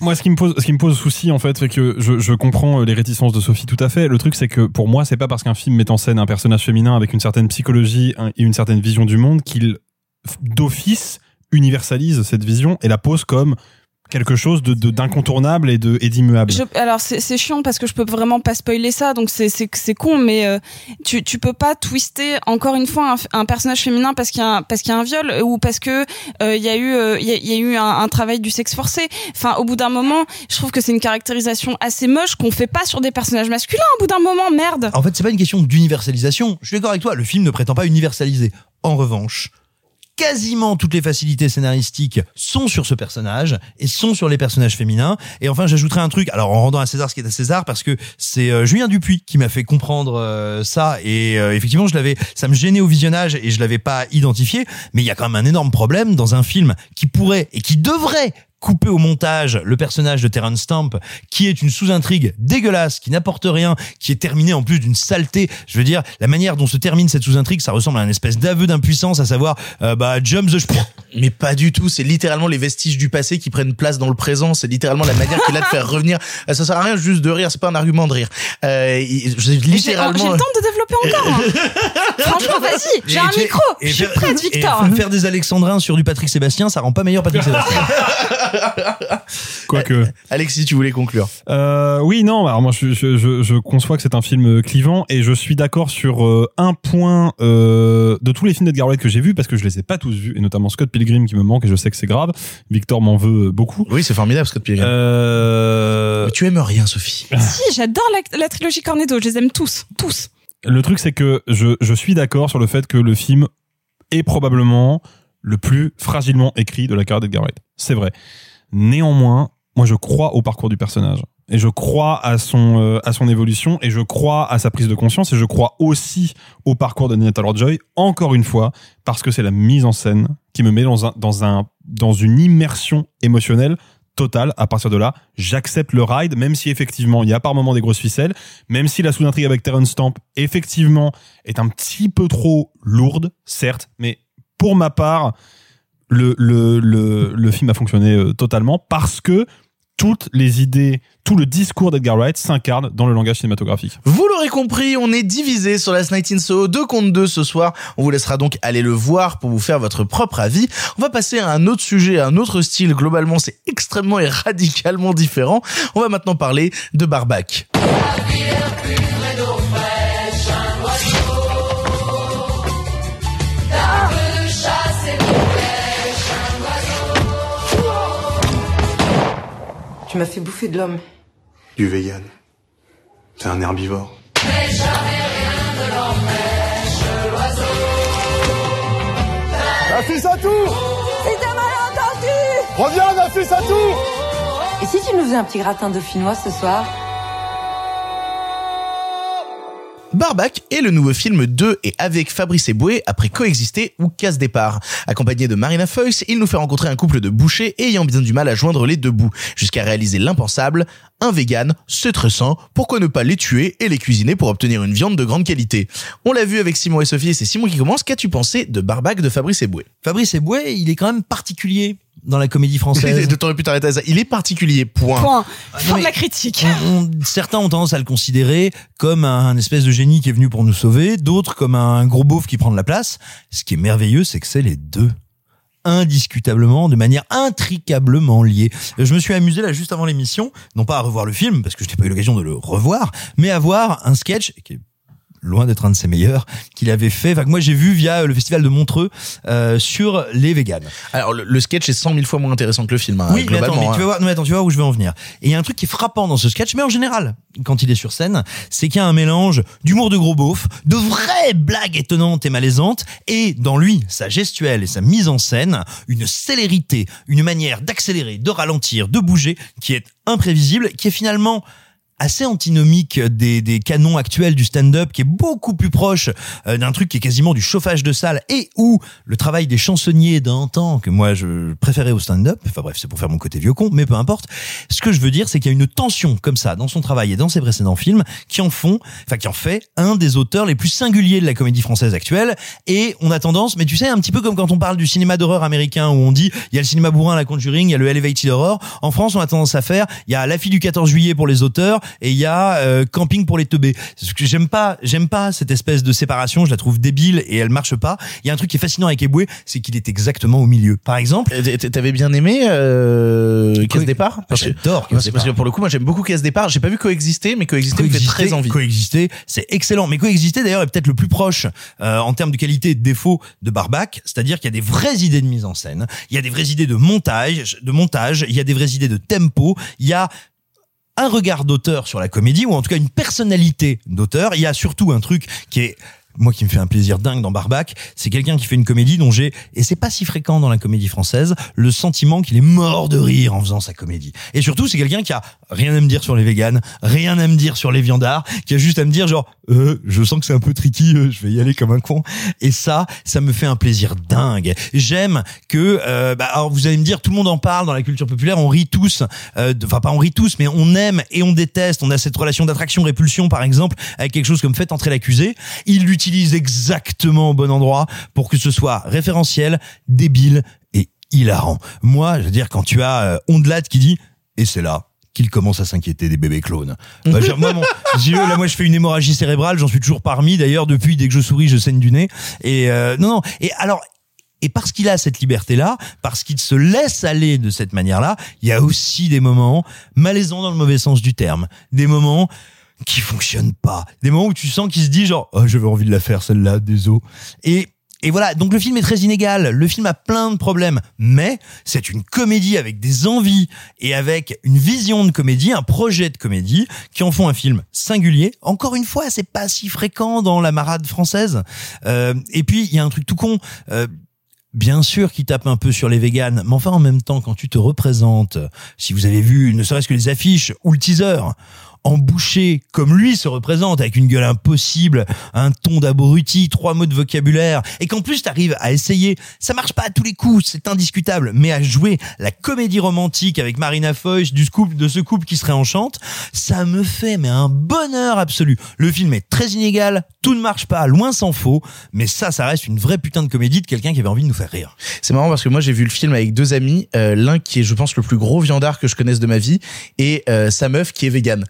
Moi, ce qui me pose, ce qui me pose souci, en fait, c'est que je, je comprends euh, les réticences de Sophie tout à fait. Le truc, c'est que pour moi, c'est pas parce qu'un film met en scène un personnage féminin avec une certaine psychologie et une certaine vision du monde qu'il, d'office, universalise cette vision et la pose comme quelque chose de de- d'incontournable et de et d'immuable. Je, alors c'est c'est chiant parce que je peux vraiment pas spoiler ça donc c'est c'est c'est con mais euh, tu tu peux pas twister encore une fois un, un personnage féminin parce qu'il y a un, parce qu'il y a un viol ou parce que euh, il y a eu euh, il y, a, il y a eu un, un travail du sexe forcé. Enfin au bout d'un moment, je trouve que c'est une caractérisation assez moche qu'on fait pas sur des personnages masculins au bout d'un moment merde. En fait, c'est pas une question d'universalisation. Je suis d'accord avec toi, le film ne prétend pas universaliser. En revanche, quasiment toutes les facilités scénaristiques sont sur ce personnage et sont sur les personnages féminins. Et enfin, j'ajouterai un truc. Alors, en rendant à César ce qui est à César, parce que c'est euh, Julien Dupuis qui m'a fait comprendre euh, ça. Et euh, effectivement, je l'avais, ça me gênait au visionnage et je l'avais pas identifié. Mais il y a quand même un énorme problème dans un film qui pourrait et qui devrait couper au montage le personnage de Terrence Stamp, qui est une sous-intrigue dégueulasse, qui n'apporte rien, qui est terminée en plus d'une saleté. Je veux dire, la manière dont se termine cette sous-intrigue, ça ressemble à un espèce d'aveu d'impuissance, à savoir, euh, bah, jump the... Mais pas du tout, c'est littéralement les vestiges du passé qui prennent place dans le présent, c'est littéralement la manière qu'il a de faire revenir. Euh, Ça sert à rien juste de rire, c'est pas un argument de rire. Euh, il- j'ai J'ai littéralement le temps de développer encore. hein. Franchement, vas-y, j'ai un Et- micro. et Je suis prête, et Victor. faire des alexandrins sur du Patrick Sébastien, ça rend pas meilleur Patrick Sébastien. Quoique. Alexis, tu voulais conclure. Euh, oui, non. Alors moi, je, je, je, je conçois que c'est un film clivant et je suis d'accord sur euh, un point euh, de tous les films d'Edgar Wright que j'ai vus parce que je les ai pas tous vus et notamment Scott Pilgrim qui me manque et je sais que c'est grave. Victor m'en veut beaucoup. Oui, c'est formidable, Scott Pilgrim. Euh, Mais tu aimes rien, Sophie. Si, j'adore la, la trilogie Cornetto, je les aime tous, tous. Le truc, c'est que je, je suis d'accord sur le fait que le film est probablement le plus fragilement écrit de la carrière d'Edgar Wright. C'est vrai. Néanmoins, moi, je crois au parcours du personnage. Et je crois à son, euh, à son évolution, et je crois à sa prise de conscience, et je crois aussi au parcours de Nina Taylor-Joy, encore une fois, parce que c'est la mise en scène qui me met dans, un, dans, un, dans une immersion émotionnelle totale. À partir de là, j'accepte le ride, même si effectivement il y a par moments des grosses ficelles, même si la sous-intrigue avec Terrence Stamp, effectivement, est un petit peu trop lourde, certes, mais pour ma part, le, le, le, film a fonctionné euh, totalement parce que toutes les idées, tout le discours d'Edgar Wright s'incarne dans le langage cinématographique. Vous l'aurez compris, on est divisé sur Last Night in Soho, 2 contre 2 ce soir. On vous laissera donc aller le voir pour vous faire votre propre avis. On va passer à un autre sujet, à un autre style. Globalement, c'est extrêmement et radicalement différent. On va maintenant parler de Barbac. Tu m'as fait bouffer de l'homme. Du vegan. C'est un herbivore. Nafis à tout C'est un malentendu Reviens, Nafis à tout Et si tu nous faisais un petit gratin dauphinois ce soir? Barbac est le nouveau film de et avec Fabrice Eboué après Coexister ou Casse Départ. Accompagné de Marina Foïs, il nous fait rencontrer un couple de bouchers ayant bien du mal à joindre les deux bouts, jusqu'à réaliser l'impensable, un vegan, c'est très sain, pourquoi ne pas les tuer et les cuisiner pour obtenir une viande de grande qualité. On l'a vu avec Simon et Sophie c'est Simon qui commence, qu'as-tu pensé de Barbac de Fabrice Eboué? Fabrice Eboué, il est quand même particulier dans la comédie française. de pu t'arrêter à ça. Il est particulier, point. Point. Ah, Fin de la critique. On- on- certains ont tendance à le considérer comme un espèce de génie qui est venu pour nous sauver, d'autres comme un gros beauf qui prend de la place. Ce qui est merveilleux, c'est que c'est les deux indiscutablement, de manière intricablement liée. Je me suis amusé là juste avant l'émission, non pas à revoir le film, parce que je n'ai pas eu l'occasion de le revoir, mais à voir un sketch qui est loin d'être un de ses meilleurs, qu'il avait fait, enfin que moi j'ai vu via le festival de Montreux euh, sur les véganes. Alors le, le sketch est 100 000 fois moins intéressant que le film, hein, Oui, mais attends, tu hein. vas voir, mais attends, tu vas voir où je veux en venir. Et il y a un truc qui est frappant dans ce sketch, mais en général, quand il est sur scène, c'est qu'il y a un mélange d'humour de gros beauf, de vraies blagues étonnantes et malaisantes, et dans lui, sa gestuelle et sa mise en scène, une célérité, une manière d'accélérer, de ralentir, de bouger, qui est imprévisible, qui est finalement assez antinomique des, des canons actuels du stand-up, qui est beaucoup plus proche euh, d'un truc qui est quasiment du chauffage de salle et où le travail des chansonniers d'un temps que moi je préférais au stand-up, enfin bref, c'est pour faire mon côté vieux con, mais peu importe. Ce que je veux dire, c'est qu'il y a une tension comme ça dans son travail et dans ses précédents films qui en font, enfin qui en fait un des auteurs les plus singuliers de la comédie française actuelle. Et on a tendance, mais tu sais, un petit peu comme quand on parle du cinéma d'horreur américain où on dit il y a le cinéma bourrin la Conjuring, il y a le Elevated Horror. En France, on a tendance à faire il y a La fille du 14 juillet pour les auteurs et il y a euh, Camping pour les teubés. Ce que j'aime pas, j'aime pas cette espèce de séparation. Je la trouve débile et elle marche pas. Il y a un truc qui est fascinant avec Eboué, c'est qu'il est exactement au milieu. Par exemple, T'avais bien aimé euh, Casse Départ parce que, J'adore Casse parce que- Départ. pour le coup, moi j'aime beaucoup Casse Départ. J'ai pas vu Coexister, mais Coexister, me fait très envie. Coexister, c'est excellent. Mais coexister d'ailleurs est peut-être le plus proche euh, en termes de qualité et de défaut de Barbac, c'est-à-dire qu'il y a des vraies idées de mise en scène, il y a des vraies idées de montage, de montage, il y a des vraies idées de tempo, il y a un regard d'auteur sur la comédie ou en tout cas une personnalité d'auteur. Il y a surtout un truc qui est moi qui me fait un plaisir dingue dans Barbac, c'est quelqu'un qui fait une comédie dont j'ai, et c'est pas si fréquent dans la comédie française, le sentiment qu'il est mort de rire en faisant sa comédie. Et surtout, c'est quelqu'un qui a rien à me dire sur les véganes, rien à me dire sur les viandards, qui a juste à me dire genre, euh, je sens que c'est un peu tricky, euh, je vais y aller comme un con. Et ça, ça me fait un plaisir dingue. J'aime que, euh, bah, alors vous allez me dire, tout le monde en parle dans la culture populaire, on rit tous, euh, enfin pas on rit tous, mais on aime et on déteste. On a cette relation d'attraction-répulsion, par exemple, avec quelque chose comme Faites entrer l'accusé. Il l'utilise exactement au bon endroit pour que ce soit référentiel, débile et hilarant. Moi, je veux dire, quand tu as euh, Ondelat qui dit, et c'est là qu'il commence à s'inquiéter des bébés clones. Bah, genre, moi, là, moi, je fais une hémorragie cérébrale, j'en suis toujours parmi. D'ailleurs, depuis, dès que je souris, je saigne du nez. Et euh, non, non. Et alors, Et parce qu'il a cette liberté-là, parce qu'il se laisse aller de cette manière-là, il y a aussi des moments malaisants dans le mauvais sens du terme. Des moments qui fonctionnent pas. Des moments où tu sens qu'il se dit genre, oh, j'avais envie de la faire celle-là, désolé. Et et voilà, donc le film est très inégal, le film a plein de problèmes, mais c'est une comédie avec des envies et avec une vision de comédie, un projet de comédie qui en font un film singulier. Encore une fois, c'est pas si fréquent dans la marade française. Euh, et puis il y a un truc tout con. Euh, Bien sûr qu'il tape un peu sur les véganes, mais enfin en même temps, quand tu te représentes, si vous avez vu ne serait-ce que les affiches ou le teaser, embouché comme lui se représente avec une gueule impossible, un ton d'abruti, trois mots de vocabulaire et qu'en plus t'arrives à essayer, ça marche pas à tous les coups, c'est indiscutable, mais à jouer la comédie romantique avec Marina Foïs du couple de ce couple qui se réenchante, ça me fait mais un bonheur absolu. Le film est très inégal, tout ne marche pas, loin s'en faut, mais ça ça reste une vraie putain de comédie de quelqu'un qui avait envie de nous faire rire. C'est marrant parce que moi j'ai vu le film avec deux amis, euh, l'un qui est je pense le plus gros viandard que je connaisse de ma vie et euh, sa meuf qui est végane.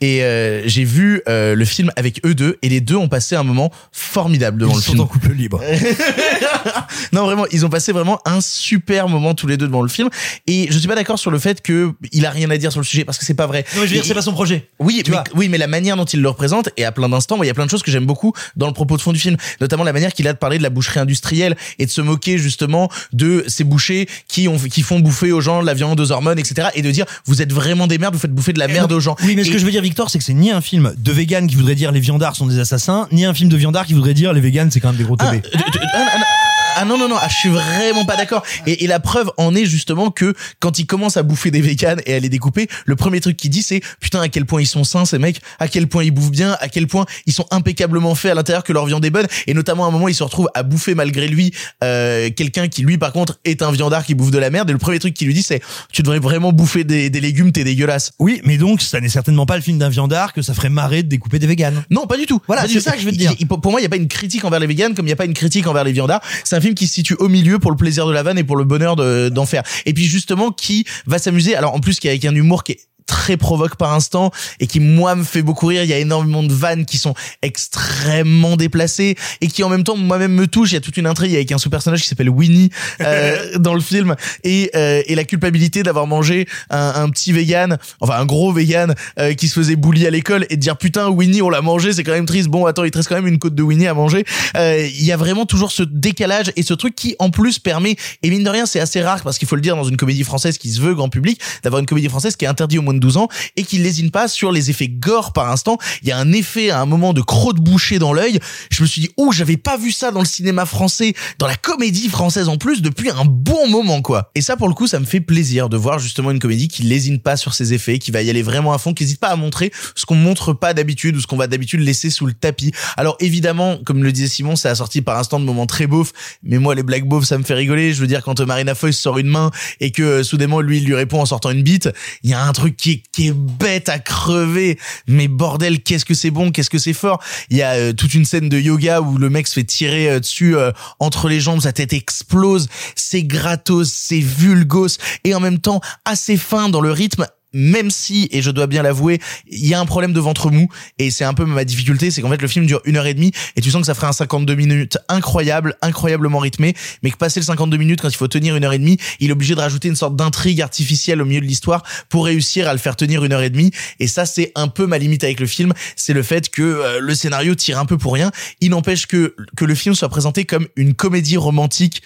Et euh, j'ai vu euh, le film avec eux deux et les deux ont passé un moment formidable devant Ils le sont film. en couple libre. non vraiment, ils ont passé vraiment un super moment tous les deux devant le film. Et je suis pas d'accord sur le fait que il a rien à dire sur le sujet parce que c'est pas vrai. Non, mais je veux dire, Et- c'est pas son projet. Oui, mais, oui, mais la manière dont il le représente et à plein d'instants, il y a plein de choses que j'aime beaucoup dans le propos de fond du film, notamment la manière qu'il a de parler de la boucherie industrielle et de se moquer justement de ces bouchers qui ont qui font bouffer aux gens de la viande aux hormones, etc. Et de dire vous êtes vraiment des merdes, vous faites bouffer de la merde aux gens. Oui, mais ce Et- que je veux dire, Victor, c'est que c'est ni un film de vegan qui voudrait dire les viandards sont des assassins, ni un film de viandards qui voudrait dire les végans c'est quand même des gros teubés. Ah, ah, ah, ah, non non non, ah, je suis vraiment pas d'accord. Et, et la preuve en est justement que quand il commence à bouffer des véganes et à les découper, le premier truc qu'il dit c'est putain à quel point ils sont sains ces mecs, à quel point ils bouffent bien, à quel point ils sont impeccablement faits à l'intérieur que leur viande est bonne. Et notamment à un moment il se retrouve à bouffer malgré lui euh, quelqu'un qui lui par contre est un viandard qui bouffe de la merde. Et le premier truc qu'il lui dit c'est tu devrais vraiment bouffer des, des légumes, t'es dégueulasse. Oui, mais donc ça n'est certainement pas le film d'un viandard que ça ferait marrer de découper des véganes. Non, pas du tout. Voilà, c'est ça que je veux te dire. pour moi, il y a pas une critique envers les véganes comme il y a pas une critique envers les viandards. C'est un film qui se situe au milieu pour le plaisir de la vanne et pour le bonheur de- d'en faire. Et puis justement, qui va s'amuser. Alors en plus, qui avec un humour qui est très provoque par instant et qui moi me fait beaucoup rire. Il y a énormément de vannes qui sont extrêmement déplacées et qui en même temps moi-même me touchent il y a toute une intrigue avec un sous-personnage qui s'appelle Winnie euh, dans le film et, euh, et la culpabilité d'avoir mangé un, un petit vegan enfin un gros vegan euh, qui se faisait bully à l'école et de dire putain Winnie on l'a mangé c'est quand même triste. Bon attends il te reste quand même une côte de Winnie à manger. Euh, il y a vraiment toujours ce décalage et ce truc qui en plus permet et mine de rien c'est assez rare parce qu'il faut le dire dans une comédie française qui se veut grand public d'avoir une comédie française qui est interdite au moins de 12 ans et qui lésine pas sur les effets gore par instant. Il y a un effet à un moment de crotte bouchée dans l'œil. Je me suis dit oh j'avais pas vu ça dans le cinéma français dans la comédie française en plus depuis un bon moment quoi. Et ça pour le coup ça me fait plaisir de voir justement une comédie qui lésine pas sur ses effets qui va y aller vraiment à fond qui hésite pas à montrer ce qu'on montre pas d'habitude ou ce qu'on va d'habitude laisser sous le tapis. Alors évidemment comme le disait Simon ça a sorti par instant de moments très beaufs mais moi les black beaufs ça me fait rigoler. Je veux dire quand Marina Foïs sort une main et que euh, soudainement lui il lui répond en sortant une bite il y a un truc qui qui est bête à crever. Mais bordel qu'est-ce que c'est bon qu'est-ce que c'est fort. Il y a euh, toute une scène de yoga où le mec se fait tirer euh, dessus euh, entre les jambes. Sa tête explose. C'est gratos c'est vulgos et en même temps assez fin dans le rythme même si, et je dois bien l'avouer, il y a un problème de ventre mou, et c'est un peu ma difficulté, c'est qu'en fait le film dure une heure et demie, et tu sens que ça ferait un 52 minutes incroyable, incroyablement rythmé, mais que passer le 52 minutes quand il faut tenir une heure et demie, il est obligé de rajouter une sorte d'intrigue artificielle au milieu de l'histoire pour réussir à le faire tenir une heure et demie, et ça c'est un peu ma limite avec le film, c'est le fait que euh, le scénario tire un peu pour rien, il n'empêche que, que le film soit présenté comme une comédie romantique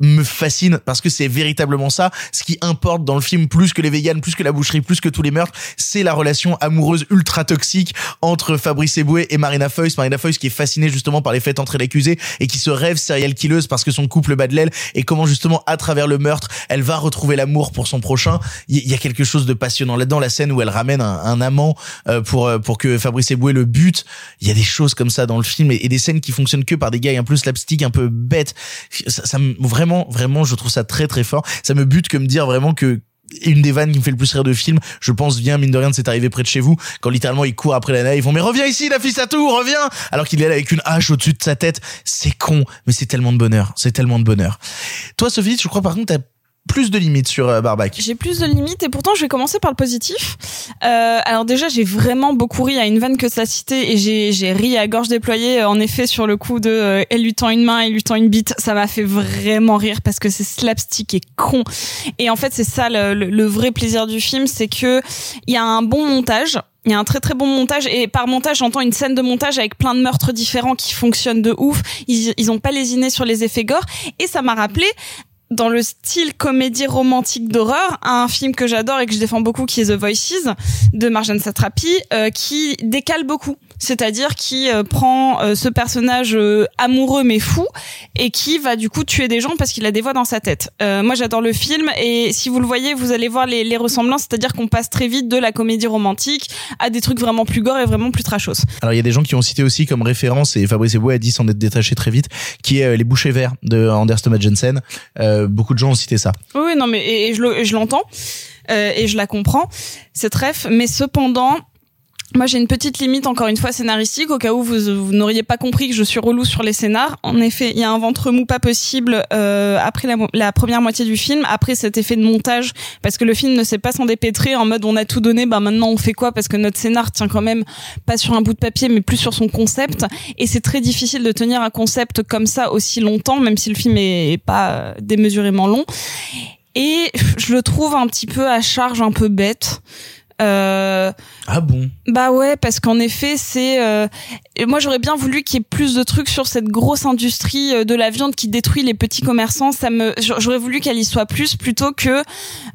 me fascine parce que c'est véritablement ça. Ce qui importe dans le film plus que les véganes, plus que la boucherie, plus que tous les meurtres, c'est la relation amoureuse ultra toxique entre Fabrice Eboué et Marina Foïs. Marina Foïs qui est fascinée justement par les faits entre l'accusé et qui se rêve serial killeuse parce que son couple bat de l'aile et comment justement à travers le meurtre, elle va retrouver l'amour pour son prochain. Il y, a quelque chose de passionnant là-dedans. La scène où elle ramène un, un amant euh, pour euh, pour que Fabrice Eboué le bute. Il y a des choses comme ça dans le film et, des scènes qui fonctionnent que par des gars un peu slapstick, un peu bêtes. Ça, ça me vraiment je trouve ça très très fort. Ça me bute comme dire vraiment que une des vannes qui me fait le plus rire de film, je pense, vient, mine de rien, de s'est arrivé près de chez vous, quand littéralement il court après la nana, ils font, mais reviens ici, la fille à tout, reviens! Alors qu'il est là avec une hache au-dessus de sa tête. C'est con, mais c'est tellement de bonheur. C'est tellement de bonheur. Toi, Sophie, je crois par contre, t'as plus de limites sur euh, Barbac. J'ai plus de limites et pourtant je vais commencer par le positif. Euh, alors déjà j'ai vraiment beaucoup ri à une vanne que ça citait et j'ai ri à gorge déployée en effet sur le coup de euh, elle lui tend une main, elle lui tend une bite, ça m'a fait vraiment rire parce que c'est slapstick et con. Et en fait c'est ça le vrai plaisir du film, c'est que il y a un bon montage. Il y a un très très bon montage et par montage j'entends une scène de montage avec plein de meurtres différents qui fonctionnent de ouf. Ils ils ont pas lésiné sur les effets gore et ça m'a rappelé dans le style comédie romantique d'horreur, un film que j'adore et que je défends beaucoup, qui est The Voices de Marjane Satrapi, euh, qui décale beaucoup. C'est-à-dire qui euh, prend euh, ce personnage euh, amoureux mais fou et qui va du coup tuer des gens parce qu'il a des voix dans sa tête. Euh, moi j'adore le film et si vous le voyez, vous allez voir les, les ressemblances, c'est-à-dire qu'on passe très vite de la comédie romantique à des trucs vraiment plus gore et vraiment plus trashos. Alors il y a des gens qui ont cité aussi comme référence et Fabrice Eboué a dit s'en être détaché très vite, qui est euh, les bouchers verts de Anders Thomas Jensen. Euh, beaucoup de gens ont cité ça. Oui, non, mais et, et je l'entends euh, et je la comprends, cette ref. Mais cependant, moi j'ai une petite limite encore une fois scénaristique au cas où vous, n'auriez pas compris que je suis relou sur les scénars. En effet, il y a un ventre mou pas possible euh, après la, la première moitié du film, après cet effet de montage, parce que le film ne sait pas s'en dépêtrer en mode on a tout donné, bah maintenant on fait quoi? Parce que notre scénar tient quand même pas sur un bout de papier, mais plus sur son concept, et c'est très difficile de tenir un concept comme ça aussi longtemps, même si le film est, est pas euh, démesurément long. Et je le trouve un petit peu à charge, un peu bête. Euh, Ah bon? Bah ouais, parce qu'en effet, c'est. euh, et moi, j'aurais bien voulu qu'il y ait plus de trucs sur cette grosse industrie euh, de la viande qui détruit les petits commerçants. Ça me, j'a- j'aurais voulu qu'elle y soit plus plutôt que.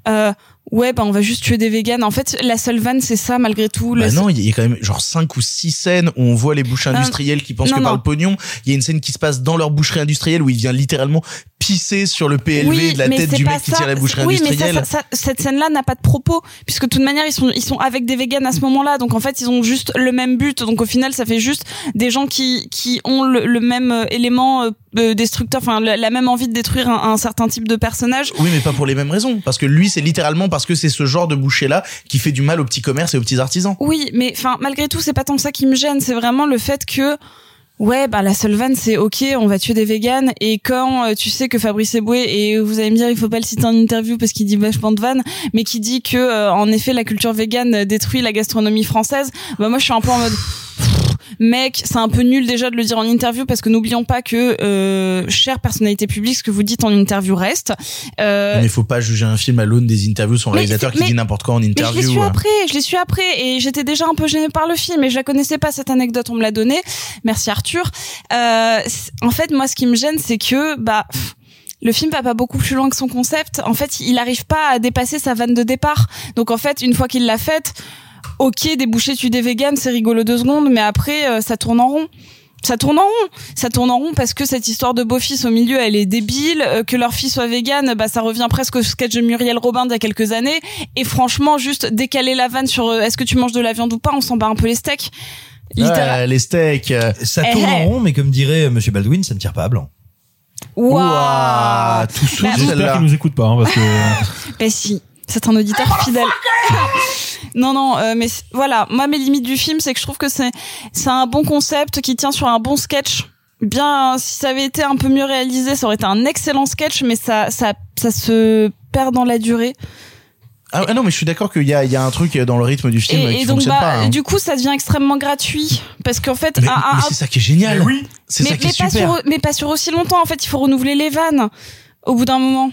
Euh, ouais, bah on va juste tuer des véganes. En fait, la seule vanne, c'est ça malgré tout. Bah non, il y a quand même genre cinq ou six scènes où on voit les bouchers Ah, industriels qui pensent non, que par non. le pognon. Il y a une scène qui se passe dans leur boucherie industrielle où il vient littéralement pisser sur le PLV Oui, de la tête du mec qui tire la boucherie oui, mais industrielle. ça, ça- ça- cette scène-là n'a pas de propos, puisque de toute manière ils sont ils sont avec des véganes à ce moment-là, donc en fait ils ont juste le même but. Donc au final, ça fait juste des gens qui qui ont le, le même euh, élément euh, euh, destructeur, enfin la, la même envie de détruire un, un certain type de personnage. Oui, mais pas pour les mêmes raisons. Parce que lui, c'est littéralement parce que c'est ce genre de boucher-là qui fait du mal aux petits commerces et aux petits artisans. Oui, mais enfin malgré tout, c'est pas tant que ça qui me gêne, c'est vraiment le fait que Ouais, bah la seule vanne c'est ok, on va tuer des véganes et quand euh, tu sais que Fabrice Eboué et vous allez me dire il faut pas le citer en interview parce qu'il dit vachement de vannes, mais qui dit que euh, en effet la culture végane détruit la gastronomie française, bah moi je suis un peu en mode mec, c'est un peu nul déjà de le dire en interview parce que n'oublions pas que euh, chère personnalité publique, ce que vous dites en interview reste. Euh, Mais il faut pas juger un film à l'aune des interviews son réalisateur qui mais- dit n'importe quoi en mais je l'ai interview. su euh. après, je l'ai su après, et j'étais déjà un peu gênée par le film, et je la connaissais pas cette anecdote, on me l'a donnée. Merci Arthur. Euh, en fait, moi, ce qui me gêne, c'est que bah pff, le film va pas beaucoup plus loin que son concept. En fait, il arrive pas à dépasser sa vanne de départ. Donc en fait, une fois qu'il l'a faite, ok, des bouchées tuent des véganes, c'est rigolo deux secondes, mais après, euh, ça tourne en rond. Ça tourne en rond. Ça tourne en rond parce que cette histoire de beau-fils au milieu, elle est débile. euh, que leur fille soit végane, bah ça revient presque au sketch de Muriel Robin d'il y a quelques années. Et franchement, juste décaler la vanne sur euh, est-ce que tu manges de la viande ou pas, on s'en bat un peu les steaks. Les steaks. euh, Ça Eh, tourne en eh. rond, mais comme dirait euh, Monsieur Baldwin, ça ne tire pas à blanc. Waouh. Ouah, tout sous Bah, qu'il nous écoute pas, hein, parce que. Ben si, c'est un auditeur fidèle. non, non, euh, mais voilà, moi mes limites du film, c'est que je trouve que c'est c'est un bon concept qui tient sur un bon sketch. Bien, si ça avait été un peu mieux réalisé, ça aurait été un excellent sketch, mais ça ça ça se perd dans la durée. Ah, ah non, mais je suis d'accord qu'il y a, il y a un truc dans le rythme du film Et, qui et donc fonctionne bah, pas. hein. du coup, ça devient extrêmement gratuit parce qu'en fait, Mais, un- un- mais c'est ça qui est génial. oui. C'est ça qui mais est pas super. sur mais pas sur aussi longtemps. En fait, il faut renouveler les vannes au bout d'un moment.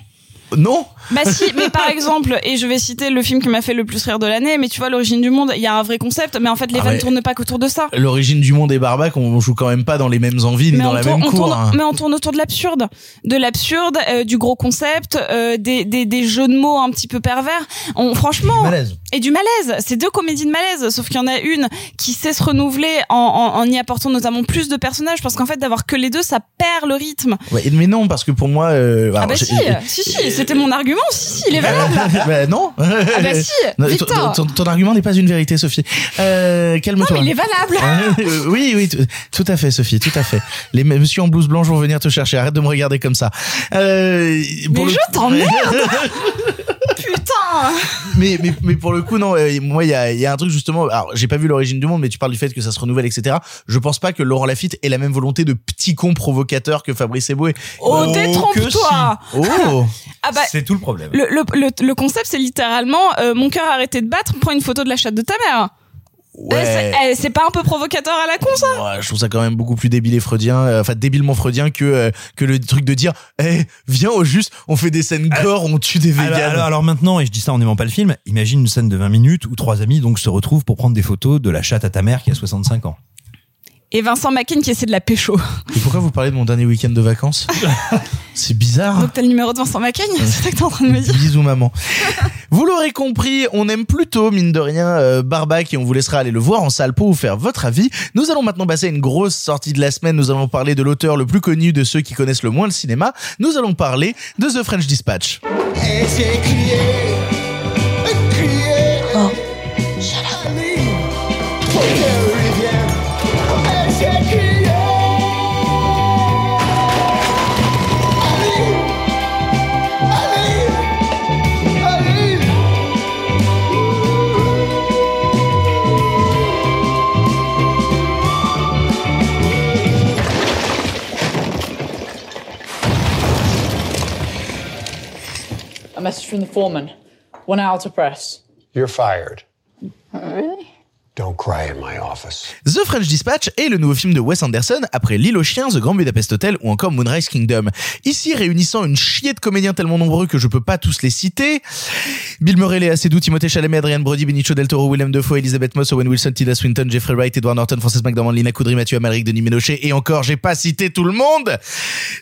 Non. Bah si, mais par exemple, et je vais citer le film qui m'a fait le plus rire de l'année, mais tu vois, l'origine du monde, il y a un vrai concept, mais en fait, les Ah vannes ouais. tournent pas qu'autour de ça. L'origine du monde et Barbac, on joue quand même pas dans les mêmes envies ni dans la tourne, même cour. tourne- hein. mais on tourne autour de l'absurde, de l'absurde, euh, du gros concept, euh, des, des, des jeux de mots un petit peu pervers. On, franchement, Malaise. et du malaise. C'est deux comédies de malaise, sauf qu'il y en a une qui sait se renouveler en, en, en y apportant notamment plus de personnages, parce qu'en fait, d'avoir que les deux, ça perd le rythme. Ouais, mais non, parce que pour moi. euh, Ah bah si, si, si, c'était mon argument, si, si, il est valable. bah non. Ah bah si, Non, Victor. ton, ton- ton argument n'est pas une vérité, Sophie. Euh, Non, calme-toi. mais il est valable. Euh, oui, oui, tout, à fait, Sophie, tout à fait. Les monsieur en blouse blanche vont venir te chercher. Arrête de me regarder comme ça. Euh, pour Mais le- je t'emmerde Putain mais, mais, mais pour le coup, non, euh, moi, il y a, il y a un truc justement. Alors, j'ai pas vu l'origine du monde, mais tu parles du fait que ça se renouvelle, etc. Je pense pas que Laurent Lafitte ait la même volonté de petit con provocateur que Fabrice Eboué. Oh, Oh, détrompe-toi Oh Ah bah, C'est tout le problème. Le, le, le, le concept, c'est littéralement euh, mon cœur a arrêté de battre, prends une photo de la chatte de ta mère. Ouais. Eh, c'est- eh, C'est pas un peu provocateur à la con ça? Ouais, je trouve ça quand même beaucoup plus débile et freudien, euh, enfin débilement freudien que euh, que le truc de dire, eh viens au juste, on fait des scènes gore, on tue des Alors, alors, alors maintenant, et je dis ça en n'aimant pas le film, imagine une scène de 20 minutes où trois amis donc se retrouvent pour prendre des photos de la chatte à ta mère qui a 65 ans. Et Vincent Mackin qui essaie de la pécho. Et pourquoi vous parlez de mon dernier week-end de vacances C'est bizarre. Donc t'as le numéro de Vincent Mackin C'est ça que t'es en train de me dire Bisous maman. Vous l'aurez compris, on aime plutôt mine de rien euh, Barbac et on vous laissera aller le voir en salle pour vous faire votre avis. Nous allons maintenant passer à une grosse sortie de la semaine. Nous allons parler de l'auteur le plus connu de ceux qui connaissent le moins le cinéma. Nous allons parler de The French Dispatch. Et j'ai crié, crié. Oh, message from the foreman. One hour to press. You're fired. Oh, really? Don't cry in my office. The French Dispatch est le nouveau film de Wes Anderson après L'île aux chiens, The Grand Budapest Hotel ou encore Moonrise Kingdom. Ici réunissant une chier de comédiens tellement nombreux que je peux pas tous les citer. Bill Murray, Léa Seydoux, Timothée Chalamet, Adrian Brody, Benicio Del Toro, Willem Dafoe, Elizabeth Moss, Owen Wilson, Tilda Swinton, Jeffrey Wright, Edward Norton, Frances McDormand, Lina Coudry, Mathieu Amalric, Denis Ménochet et encore j'ai pas cité tout le monde.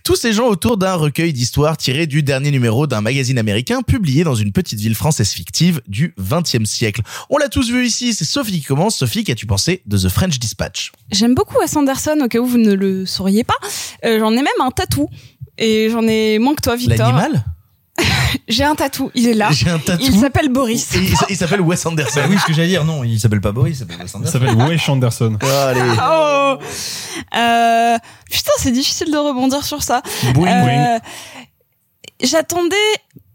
Tous ces gens autour d'un recueil d'histoires tiré du dernier numéro d'un magazine américain publié dans une petite ville française fictive du 20e siècle. On l'a tous vu ici, c'est Sophie qui commence. Sophie, qu'as-tu pensé de The French Dispatch? J'aime beaucoup Wes Anderson, au cas où vous ne le sauriez pas. Euh, j'en ai même un tatou. Et j'en ai moins que toi, Victor. L'animal? J'ai un tatou, il est là. J'ai un tatou. Il s'appelle Boris. Et il il s'appelle Wes Anderson. Bah oui, ce que j'allais dire, non, il s'appelle pas Boris, il s'appelle Wes Il Anderson. s'appelle Wes Anderson. Allez. Oh Euh, Putain, c'est difficile de rebondir sur ça. Euh, J'attendais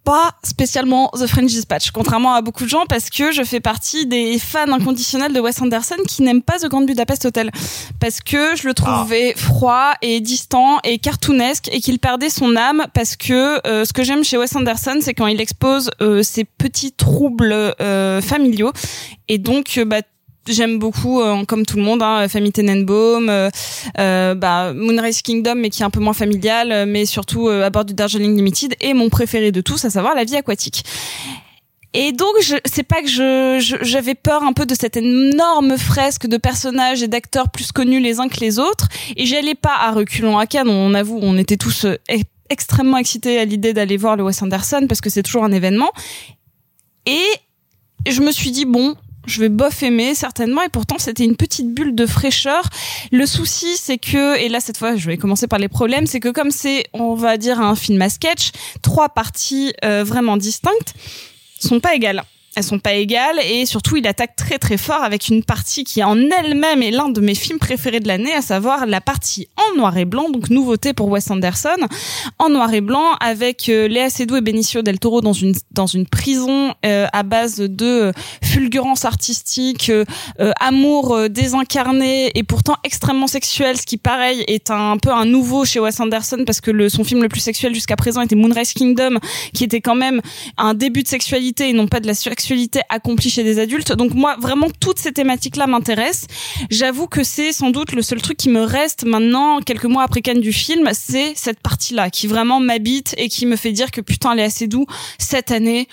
pas spécialement The French Dispatch, contrairement à beaucoup de gens, parce que je fais partie des fans inconditionnels de Wes Anderson qui n'aiment pas The Grand Budapest Hotel, parce que je le trouvais froid et distant et cartoonesque et qu'il perdait son âme, parce que euh, ce que j'aime chez Wes Anderson, c'est quand il expose euh, ses petits troubles euh, familiaux, et donc bah J'aime beaucoup, euh, comme tout le monde, hein, Famille Tenenbaum, euh, euh, bah, Moonrise Kingdom, mais qui est un peu moins familial, euh, mais surtout euh, à bord du Darjeeling Limited, et mon préféré de tous, à savoir La vie aquatique. Et donc, c'est pas que je, j'avais peur un peu de cette énorme fresque de personnages et d'acteurs plus connus les uns que les autres, et j'y allais pas à reculons à Cannes. On avoue, on était tous euh, e- extrêmement excités à l'idée d'aller voir le Wes Anderson parce que c'est toujours un événement. Et je me suis dit bon, je vais bof aimer certainement et pourtant c'était une petite bulle de fraîcheur. Le souci c'est que et là cette fois je vais commencer par les problèmes, c'est que comme c'est on va dire un film à sketch, trois parties euh, vraiment distinctes sont pas égales. Elles sont pas égales et surtout il attaque très très fort avec une partie qui en elle-même est l'un de mes films préférés de l'année, à savoir la partie en noir et blanc, donc nouveauté pour Wes Anderson, en noir et blanc avec euh, Léa Seydoux et Benicio del Toro dans une dans une prison euh, à base de euh, fulgurance artistique, euh, euh, amour désincarné et pourtant extrêmement sexuel, ce qui pareil est un, un peu un nouveau chez Wes Anderson parce que le, son film le plus sexuel jusqu'à présent était Moonrise Kingdom, qui était quand même un début de sexualité et non pas de la sexualité accomplie chez des adultes. Donc moi vraiment toutes ces thématiques-là m'intéressent. J'avoue que c'est sans doute le seul truc qui me reste maintenant quelques mois après Cannes du film, c'est cette partie-là qui vraiment m'habite et qui me fait dire que putain elle est assez doux cette année.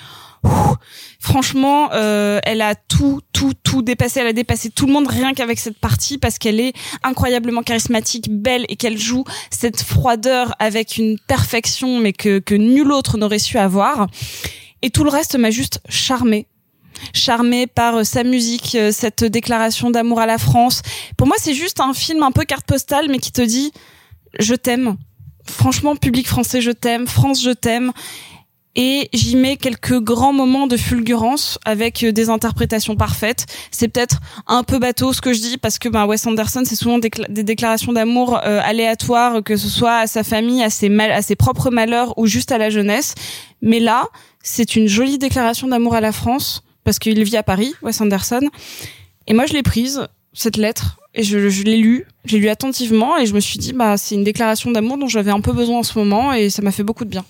Franchement, euh, elle a tout, tout, tout dépassé. Elle a dépassé tout le monde rien qu'avec cette partie parce qu'elle est incroyablement charismatique, belle et qu'elle joue cette froideur avec une perfection mais que, que nul autre n'aurait su avoir. Et tout le reste m'a juste charmé charmé par euh, sa musique, euh, cette déclaration d'amour à la France. Pour moi, c'est juste un film un peu carte postale, mais qui te dit je t'aime. Franchement, public français, je t'aime. France, je t'aime. Et j'y mets quelques grands moments de fulgurance avec euh, des interprétations parfaites. C'est peut-être un peu bateau ce que je dis parce que ben, Wes Anderson, c'est souvent des, cla- des déclarations d'amour aléatoires, que ce soit à sa famille, à ses propres malheurs ou juste à la jeunesse. Mais là, c'est une jolie déclaration d'amour à la France parce qu'il vit à Paris, Wes Anderson. Et moi, je l'ai prise, cette lettre, et je, l'ai lue, j'ai lu attentivement, et je me suis dit, bah, c'est une déclaration d'amour dont j'avais un peu besoin en ce moment, et ça m'a fait beaucoup de bien.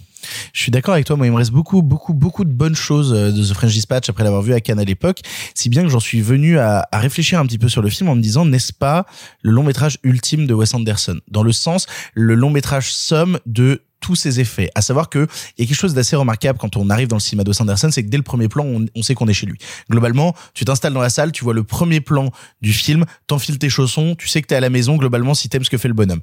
Je suis d'accord avec toi. Moi, il me reste beaucoup, beaucoup, beaucoup de bonnes choses euh, de The French Dispatch après l'avoir vu à Cannes à l'époque. Si bien que j'en suis venu à, à réfléchir un petit peu sur le film en me disant, n'est-ce pas le long métrage ultime de Wes Anderson? Dans le sens, le long métrage somme de tous ces effets. À savoir que il y a quelque chose d'assez remarquable quand on arrive dans le cinéma de Wes Anderson, c'est que dès le premier plan, on, on sait qu'on est chez lui. Globalement, tu t'installes dans la salle, tu vois le premier plan du film, t'enfiles tes chaussons, tu sais que t'es à la maison globalement si t'aimes ce que fait le bonhomme.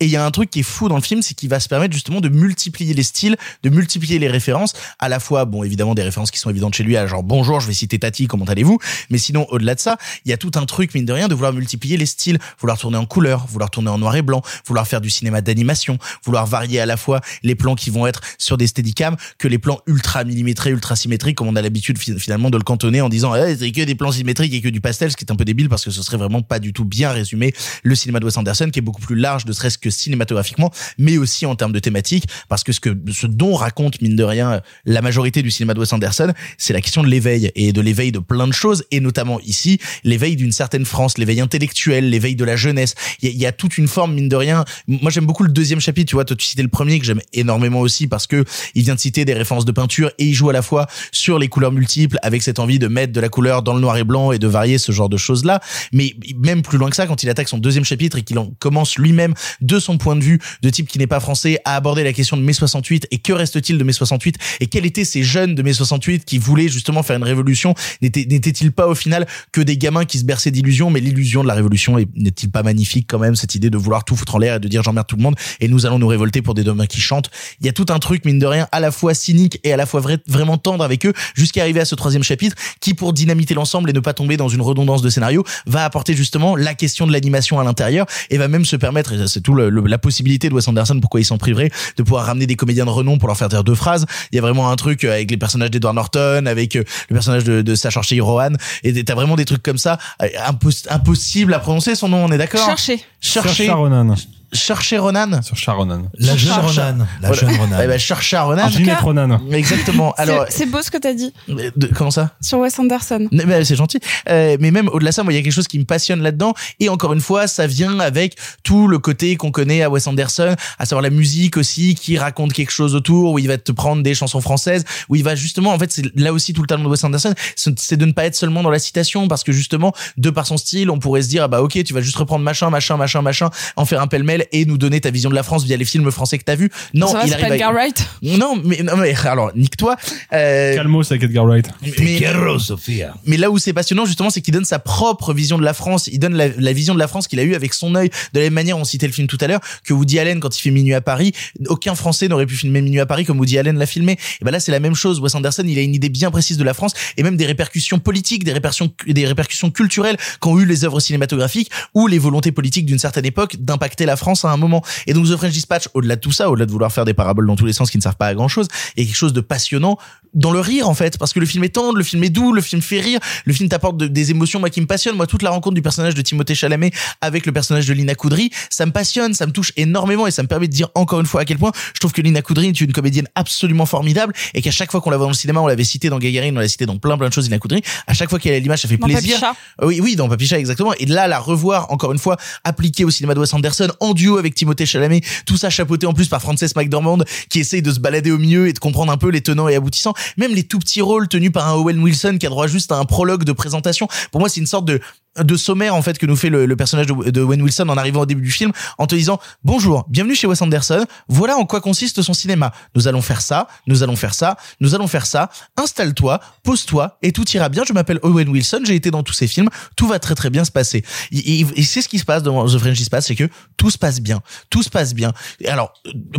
Et il y a un truc qui est fou dans le film, c'est qu'il va se permettre justement de multiplier les styles, de multiplier les références, à la fois, bon, évidemment, des références qui sont évidentes chez lui, à genre bonjour, je vais citer Tati, comment allez-vous? Mais sinon, au-delà de ça, il y a tout un truc, mine de rien, de vouloir multiplier les styles, vouloir tourner en couleur, vouloir tourner en noir et blanc, vouloir faire du cinéma d'animation, vouloir varier à la fois les plans qui vont être sur des steadicam que les plans ultra millimétrés, ultra symétriques, comme on a l'habitude fi- finalement de le cantonner en disant, eh, c'est que des plans symétriques et que du pastel, ce qui est un peu débile parce que ce serait vraiment pas du tout bien résumé le cinéma de Wes Anderson, qui est beaucoup plus large, ne serait-ce que cinématographiquement, mais aussi en termes de thématique, parce que ce que, ce dont raconte, mine de rien, la majorité du cinéma de Wes Anderson, c'est la question de l'éveil et de l'éveil de plein de choses, et notamment ici, l'éveil d'une certaine France, l'éveil intellectuel, l'éveil de la jeunesse. Il y, a- toute une forme, mine de rien. Moi, j'aime beaucoup le deuxième chapitre, tu vois, tu citais le premier que j'aime énormément aussi parce que il vient de citer des références de peinture et il joue à la fois sur les couleurs multiples avec cette envie de mettre de la couleur dans le noir et blanc et de varier ce genre de choses là. Mais même plus loin que ça, quand il attaque son deuxième chapitre et qu'il en commence lui-même de son point de vue de type qui n'est pas français à aborder la question de mai 68 et que reste-t-il de mai 68 et quels étaient ces jeunes de mai 68 qui voulaient justement faire une révolution? N'étaient-ils pas au final que des gamins qui se berçaient d'illusions? Mais l'illusion de la révolution est- n'est-il pas magnifique quand même cette idée de vouloir tout foutre en l'air et de dire j'emmerde tout le monde et nous allons nous révolter pour des demain qui chantent il y a tout un truc mine de rien à la fois cynique et à la fois vrai- vraiment tendre avec eux jusqu'à arriver à ce troisième chapitre qui pour dynamiter l'ensemble et ne pas tomber dans une redondance de scénario va apporter justement la question de l'animation à l'intérieur et va même se permettre et c'est tout le- le- la possibilité de Wes Anderson pourquoi il s'en priverait de pouvoir ramener des comédiens de renom pour leur faire dire deux phrases il y a vraiment un truc euh, avec les personnages d'Edward Norton avec euh, le personnage de, de Sacha Rohan et t'as vraiment des trucs comme ça euh, impos- impossible à prononcer son nom on est d'accord? Chercher. chercher Ronan. Chercher Ronan Sur Sharonan. La jeune Ronan. La Voilà. jeune Ronan. Eh ben, chercher Ronan Ginette Ronan. exactement alors C'est- beau ce que t'as dit de- comment ça? Sur Wes Anderson. mais ben, c'est gentil. Euh, mais même au-delà de ça, moi, il y a quelque chose qui me passionne là-dedans. Et encore une fois, ça vient avec tout le côté qu'on connaît à Wes Anderson, à savoir la musique aussi, qui raconte quelque chose autour, où il va te prendre des chansons françaises, où il va justement, en fait, c'est là aussi tout le talent de Wes Anderson, c'est c'est de ne pas être seulement dans la citation, parce que justement, de par son style, on pourrait se dire, ah bah ok, tu vas juste reprendre machin, machin, machin, machin, en faire un pêle-mêle et nous donner ta vision de la France via les films français que t'as vus. Non, Ça va, il pas à... Edgar Wright Non, mais, non, mais alors, nique-toi. Euh, Calmos avec Edgar Wright. mais- Sophia. mais là où c'est passionnant justement, c'est qu'il donne sa propre vision de la France. Il donne la, la vision de la France qu'il a eue avec son œil. De la même manière, on citait le film tout à l'heure, que Woody Allen, quand il fait Minuit à Paris, aucun Français n'aurait pu filmer Minuit à Paris comme Woody Allen l'a filmé. Et ben là, c'est la même chose. Wes Anderson, il a une idée bien précise de la France et même des répercussions politiques, des répercussions, des répercussions culturelles qu'ont eu les œuvres cinématographiques ou les volontés politiques d'une certaine époque d'impacter la France à un moment. Et donc The French Dispatch, au-delà de tout ça, au-delà de vouloir faire des paraboles dans tous les sens qui ne servent pas à grand chose, il y a quelque chose de passionnant dans le rire en fait, parce que le film est tendre, le film est doux, le film fait rire, le film t'apporte de- des émotions moi qui me passionnent. Moi toute la rencontre du personnage de Timothée Chalamet avec le personnage de Lina Coudry, ça me passionne, ça me touche énormément et ça me permet de dire encore une fois à quel point je trouve que Lina Coudry est une comédienne absolument formidable et qu'à chaque fois qu'on la voit dans le cinéma, on l'avait cité dans Gagarine, on l'a cité dans plein plein de choses Lina Coudry, à chaque fois qu'elle a l'image, ça fait Dans plaisir. Papicha. Oui, oui, dans Papicha, exactement. Et là, la revoir, encore une fois, appliquée au cinéma de Wes Anderson, en avec Timothée Chalamet, tout ça chapeauté en plus par Frances McDormand, qui essaye de se balader au milieu et de comprendre un peu les tenants et aboutissants. Même les tout petits rôles tenus par un Owen Wilson qui a droit juste à un prologue de présentation. Pour moi, c'est une sorte de sommaire en fait que nous fait le, personnage de, de Owen Wilson en arrivant au début du film en te disant bonjour bienvenue chez Wes Anderson. Voilà en quoi consiste son cinéma. Nous allons faire ça nous allons faire ça nous allons faire ça. Installe-toi pose-toi et tout ira bien. Je m'appelle Owen Wilson. J'ai été dans tous ces films. Tout va très très bien se passer et, et- et c'est ce qui se passe dans The French Dispatch c'est que tout se passe bien tout se passe bien et alors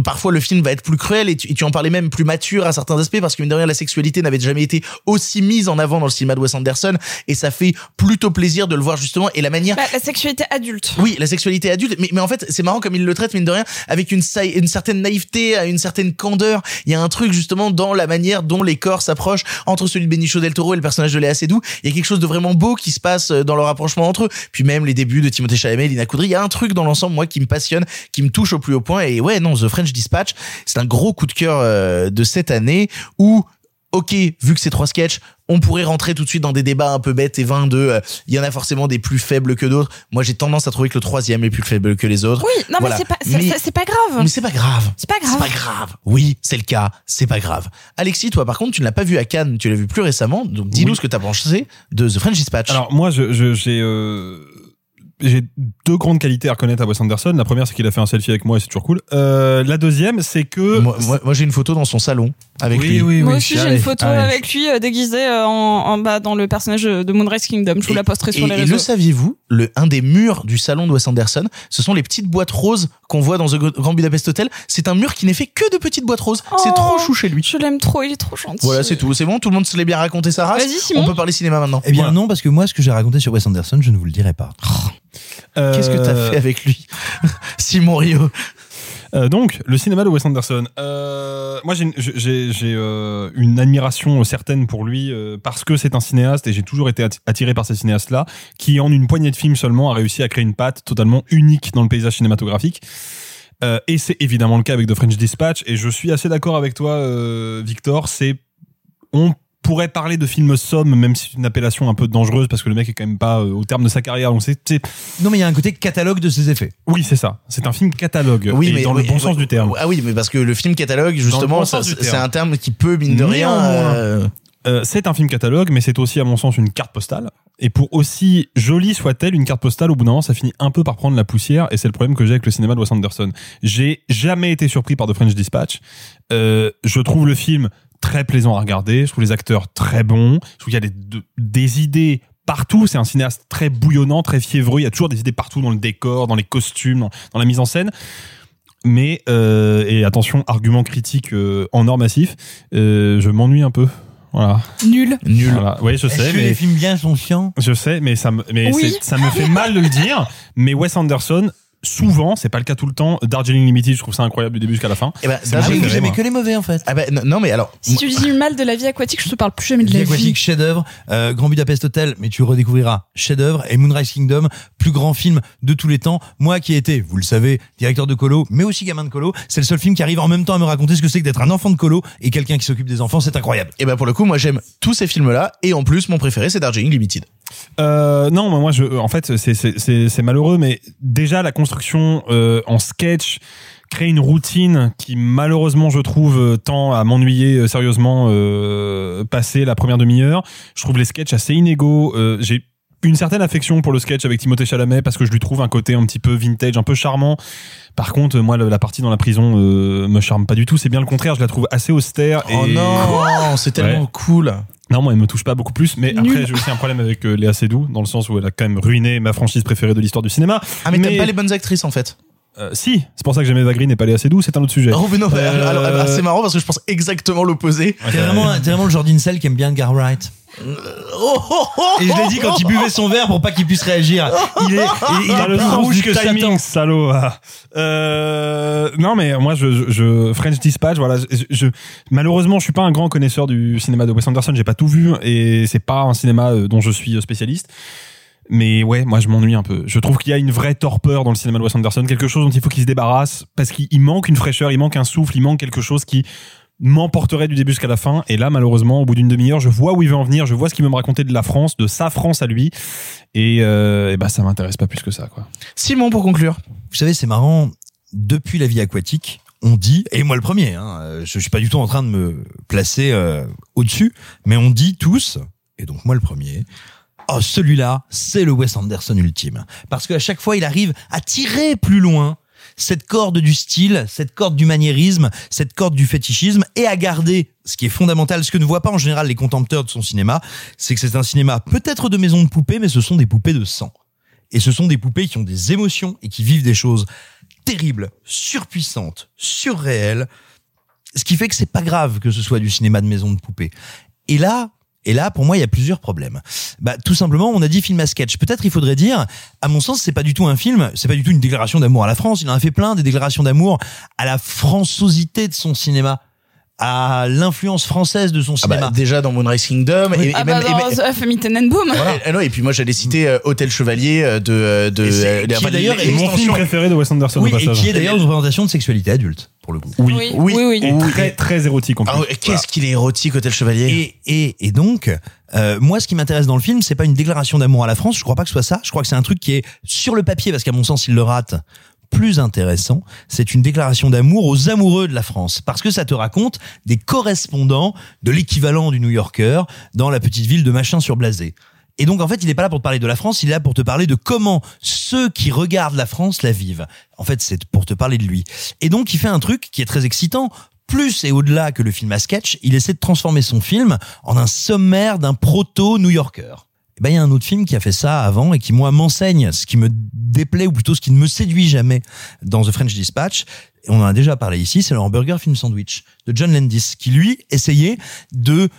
parfois le film va être plus cruel et tu, et tu en parlais même plus mature à certains aspects parce que mine de rien la sexualité n'avait jamais été aussi mise en avant dans le cinéma de Wes Anderson et ça fait plutôt plaisir de le voir justement et la manière Bah, la sexualité adulte. oui, la sexualité adulte, mais, mais en fait, c'est marrant comme il le traite, mine de rien, avec une, certaine naïveté, une certaine candeur. Il y a un truc, justement, dans la manière dont les corps s'approchent entre celui de Benicio del Toro et le personnage de Léa Seydoux. Il y a quelque chose de vraiment beau qui se passe euh, dans leur rapprochement entre eux. Puis même les débuts de Timothée Chalamet, Lina Coudry, il y a un truc dans l'ensemble, moi, qui me passionne, qui me touche au plus haut point. Et ouais, non, The French Dispatch, c'est un gros coup de cœur euh, de cette année où ok, vu que c'est trois sketchs, on pourrait rentrer tout de suite dans des débats un peu bêtes et vains de, euh, il y en a forcément des plus faibles que d'autres. Moi, j'ai tendance à trouver que le troisième est plus faible que les autres. Oui, non Voilà. mais c'est pas, pas grave. mais c'est pas grave. C'est pas grave. C'est pas grave. Oui, c'est le cas. C'est pas grave. Alexis, toi, par contre, tu ne l'as pas vu à Cannes. Tu l'as vu plus récemment. Donc, dis-nous Oui. ce que t'as pensé de The French Dispatch. Alors moi, je- je- j'ai euh, j'ai deux grandes qualités à reconnaître à Wes Anderson. La première, c'est qu'il a fait un selfie avec moi et c'est toujours cool. Euh, la deuxième, c'est que moi, j'ai une photo dans son salon avec Oui, lui. oui, Moi oui, aussi, j'ai une photo allez. avec lui euh, déguisé euh, en, en bas dans le personnage de Moonrise Kingdom. Je vous la posterai sur Et, les et réseaux. le saviez-vous, le un des murs du salon de Wes Anderson, ce sont les petites boîtes roses qu'on voit dans The Grand Budapest Hotel. C'est un mur qui n'est fait que de petites boîtes roses. c'est Oh, trop chou chez lui. Je l'aime trop, il est trop gentil. Voilà, c'est tout. C'est bon, tout le monde se l'est bien raconté sa race. Vas-y, Simon. On peut parler cinéma maintenant. Eh bien Voilà. non, parce que moi, ce que j'ai raconté sur Wes Anderson, je ne vous le dirai pas. euh, Qu'est-ce que t'as fait avec lui, Simon Rio? Euh, donc, le cinéma de Wes Anderson. Euh, moi, j'ai j'ai, euh, une admiration certaine pour lui parce que c'est un cinéaste et j'ai toujours été atti- attiré par ces cinéastes-là qui, en une poignée de films seulement, a réussi à créer une patte totalement unique dans le paysage cinématographique. Et c'est évidemment le cas avec The French Dispatch. Et je suis assez d'accord avec toi, Victor. C'est on pourrait parler de film somme, même si c'est une appellation un peu dangereuse parce que le mec est quand même pas euh, au terme de sa carrière. Donc c'est Non, mais il y a un côté catalogue de ses effets. oui, c'est ça. C'est un film catalogue. Oui, et mais dans oui, le bon oui, sens du terme. Ah oui, mais parce que le film catalogue, justement, bon c'est un terme qui peut, mine de rien. Euh, Euh, c'est un film catalogue, mais c'est aussi, à mon sens, une carte postale. Et pour aussi jolie soit-elle, une carte postale, au bout d'un moment, ça finit un peu par prendre la poussière, et c'est le problème que j'ai avec le cinéma de Wes Anderson. J'ai jamais été surpris par The French Dispatch. Je trouve le film très plaisant à regarder, je trouve les acteurs très bons, je trouve qu'il y a des, de- des idées partout. C'est un cinéaste très bouillonnant, très fiévreux. Il y a toujours des idées partout dans le décor, dans les costumes, dans, dans la mise en scène. Mais euh, et attention, argument critique euh, en or massif, euh, je m'ennuie un peu. Voilà. Nul. Nul. Voilà. Oui, je sais, que mais les films bien sont chiants? Je sais, mais ça me, mais Oui. ça me fait mal de le dire. Mais Wes Anderson, souvent, c'est pas le cas tout le temps. Darjeeling Limited, je trouve ça incroyable du début jusqu'à la fin. eh ben, Ah préféré, aimez moi. que les mauvais en fait. Ah ben, non, non, mais alors. Si tu dis mal de la vie aquatique, je te parle plus jamais de Vie la vie. aquatique, chef-d'œuvre, euh, Grand Budapest Hotel, mais tu redécouvriras chef-d'œuvre et Moonrise Kingdom, plus grand film de tous les temps. Moi qui ai été, vous le savez, directeur de colo, mais aussi gamin de colo, c'est le seul film qui arrive en même temps à me raconter ce que c'est que d'être un enfant de colo et quelqu'un qui s'occupe des enfants, c'est incroyable. Et ben pour le coup, moi j'aime tous ces films-là, et en plus, mon préféré, c'est Darjeeling Limited. Euh, non, moi, je, en fait, c'est- c'est c'est- c'est malheureux, mais déjà la construction euh, en sketch crée une routine qui malheureusement je trouve euh, tend à m'ennuyer euh, sérieusement euh, passer la première demi-heure. Je trouve les sketchs assez inégaux. Euh, J'ai une certaine affection pour le sketch avec Timothée Chalamet parce que je lui trouve un côté un petit peu vintage, un peu charmant. Par contre, moi, la la partie dans la prison euh, me charme pas du tout. C'est bien le contraire. Je la trouve assez austère. Oh et... non, c'est tellement Ouais. cool. Non, moi, elle me touche pas beaucoup plus. Mais Nul. après, j'ai aussi un problème avec euh, Léa Seydoux, dans le sens où elle a quand même ruiné ma franchise préférée de l'histoire du cinéma. Ah, mais, t'aimes pas les bonnes actrices en fait. Euh, si, c'est pour ça que j'aimais Eva Green et pas Léa Seydoux, c'est un autre sujet. Oh, mais non, Euh, alors, alors, c'est marrant parce que je pense exactement l'opposé. T'es vraiment, t'es vraiment le genre d'incel qui aime bien Edgar Wright. Oh, oh, oh, Et je l'ai dit quand il buvait son verre pour pas qu'il puisse réagir. Il est, il, il est le plus sens rouge que timing, Satan. salaud. Euh, non, mais moi, je, French Dispatch, voilà. Je, je- malheureusement, je suis pas un grand connaisseur du cinéma de Wes Anderson. J'ai pas tout vu et c'est pas un cinéma euh, dont je suis spécialiste. Mais ouais, moi, je m'ennuie un peu. Je trouve qu'il y a une vraie torpeur dans le cinéma de Wes Anderson, quelque chose dont il faut qu'il se débarrasse parce qu'il il manque une fraîcheur, il manque un souffle, il manque quelque chose qui m'emporterait du début jusqu'à la fin. Et là, malheureusement, au bout d'une demi-heure, je vois où il veut en venir, je vois ce qu'il veut me raconter de la France, de sa France à lui. Et, euh, et bah, ça m'intéresse pas plus que ça, quoi. Simon, pour conclure. Vous savez, c'est marrant. Depuis la vie aquatique, on dit, et moi le premier, hein, je, je suis pas du tout en train de me placer euh, au-dessus, mais on dit tous, et donc moi le premier, oh celui-là, c'est le Wes Anderson ultime, parce qu'à chaque fois il arrive à tirer plus loin cette corde du style, cette corde du maniérisme, cette corde du fétichisme, et à garder ce qui est fondamental, ce que ne voient pas en général les contempteurs de son cinéma, c'est que c'est un cinéma peut-être de maison de poupées, mais ce sont des poupées de sang. Et ce sont des poupées qui ont des émotions et qui vivent des choses terribles, surpuissantes, surréelles. Ce qui fait que c'est pas grave que ce soit du cinéma de maison de poupées. Et là, et là, pour moi, il y a plusieurs problèmes. Bah, tout simplement, on a dit film à sketch. Peut-être il faudrait dire, à mon sens, c'est pas du tout un film, c'est pas du tout une déclaration d'amour à la France. Il en a fait plein des déclarations d'amour à la françosité de son cinéma à l'influence française de son Ah bah, cinéma. déjà dans Moonrise Kingdom et, et Ah même bah et dans même- The Family Tenenbaum. Et, ah non, et puis moi j'allais citer euh, Hôtel Chevalier euh, de euh, de Et c'est- euh, qui d'ailleurs est Mon film préféré de Wes Anderson oui, au et qui est d'ailleurs une représentation de sexualité adulte, pour le coup. Oui. Oui, Oui, oui, oui. Et très, très érotique en plus. Ah qu'est-ce qu'il est érotique Hôtel Chevalier Et, et, et donc, euh, moi, ce qui m'intéresse dans le film, c'est pas une déclaration d'amour à la France. Je crois pas que ce soit ça. Je crois que c'est un truc qui est sur le papier, parce qu'à mon sens, il le rate. Plus intéressant, c'est une déclaration d'amour aux amoureux de la France, parce que ça te raconte des correspondants de l'équivalent du New Yorker dans la petite ville de machin sur Blasé. Et donc, en fait, il n'est pas là pour te parler de la France, il est là pour te parler de comment ceux qui regardent la France la vivent. En fait, c'est pour te parler de lui. Et donc, il fait un truc qui est très excitant. Plus et au-delà que le film à sketch, il essaie de transformer son film en un sommaire d'un proto-New Yorker. Et ben, il y a un autre film qui a fait ça avant et qui, moi, m'enseigne ce qui me déplaît ou plutôt ce qui ne me séduit jamais dans The French Dispatch. On en a déjà parlé ici, c'est le Hamburger Film Sandwich de John Landis qui, lui, essayait de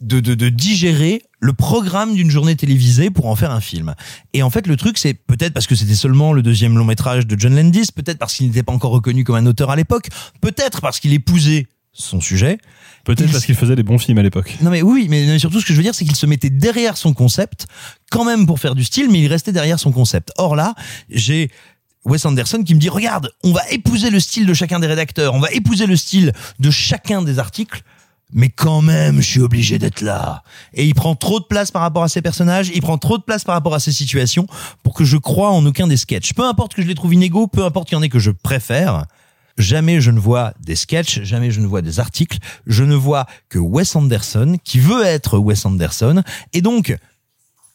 de, de, de digérer le programme d'une journée télévisée pour en faire un film. Et en fait, le truc, c'est peut-être parce que c'était seulement le deuxième long métrage de John Landis, peut-être parce qu'il n'était pas encore reconnu comme un auteur à l'époque, peut-être parce qu'il épousait son sujet. Peut-être parce qu'il faisait des bons films à l'époque. Non mais oui, mais mais surtout ce que je veux dire, c'est qu'il se mettait derrière son concept, quand même pour faire du style, mais il restait derrière son concept. Or là, j'ai Wes Anderson qui me dit, regarde, on va épouser le style de chacun des rédacteurs, on va épouser le style de chacun des articles, mais quand même, je suis obligé d'être là. Et il prend trop de place par rapport à ses personnages, il prend trop de place par rapport à ses situations pour que je croie en aucun des sketchs. Peu importe que je les trouve inégaux, peu importe qu'il y en ait que je préfère, jamais je ne vois des sketchs, jamais je ne vois des articles, je ne vois que Wes Anderson qui veut être Wes Anderson. Et donc,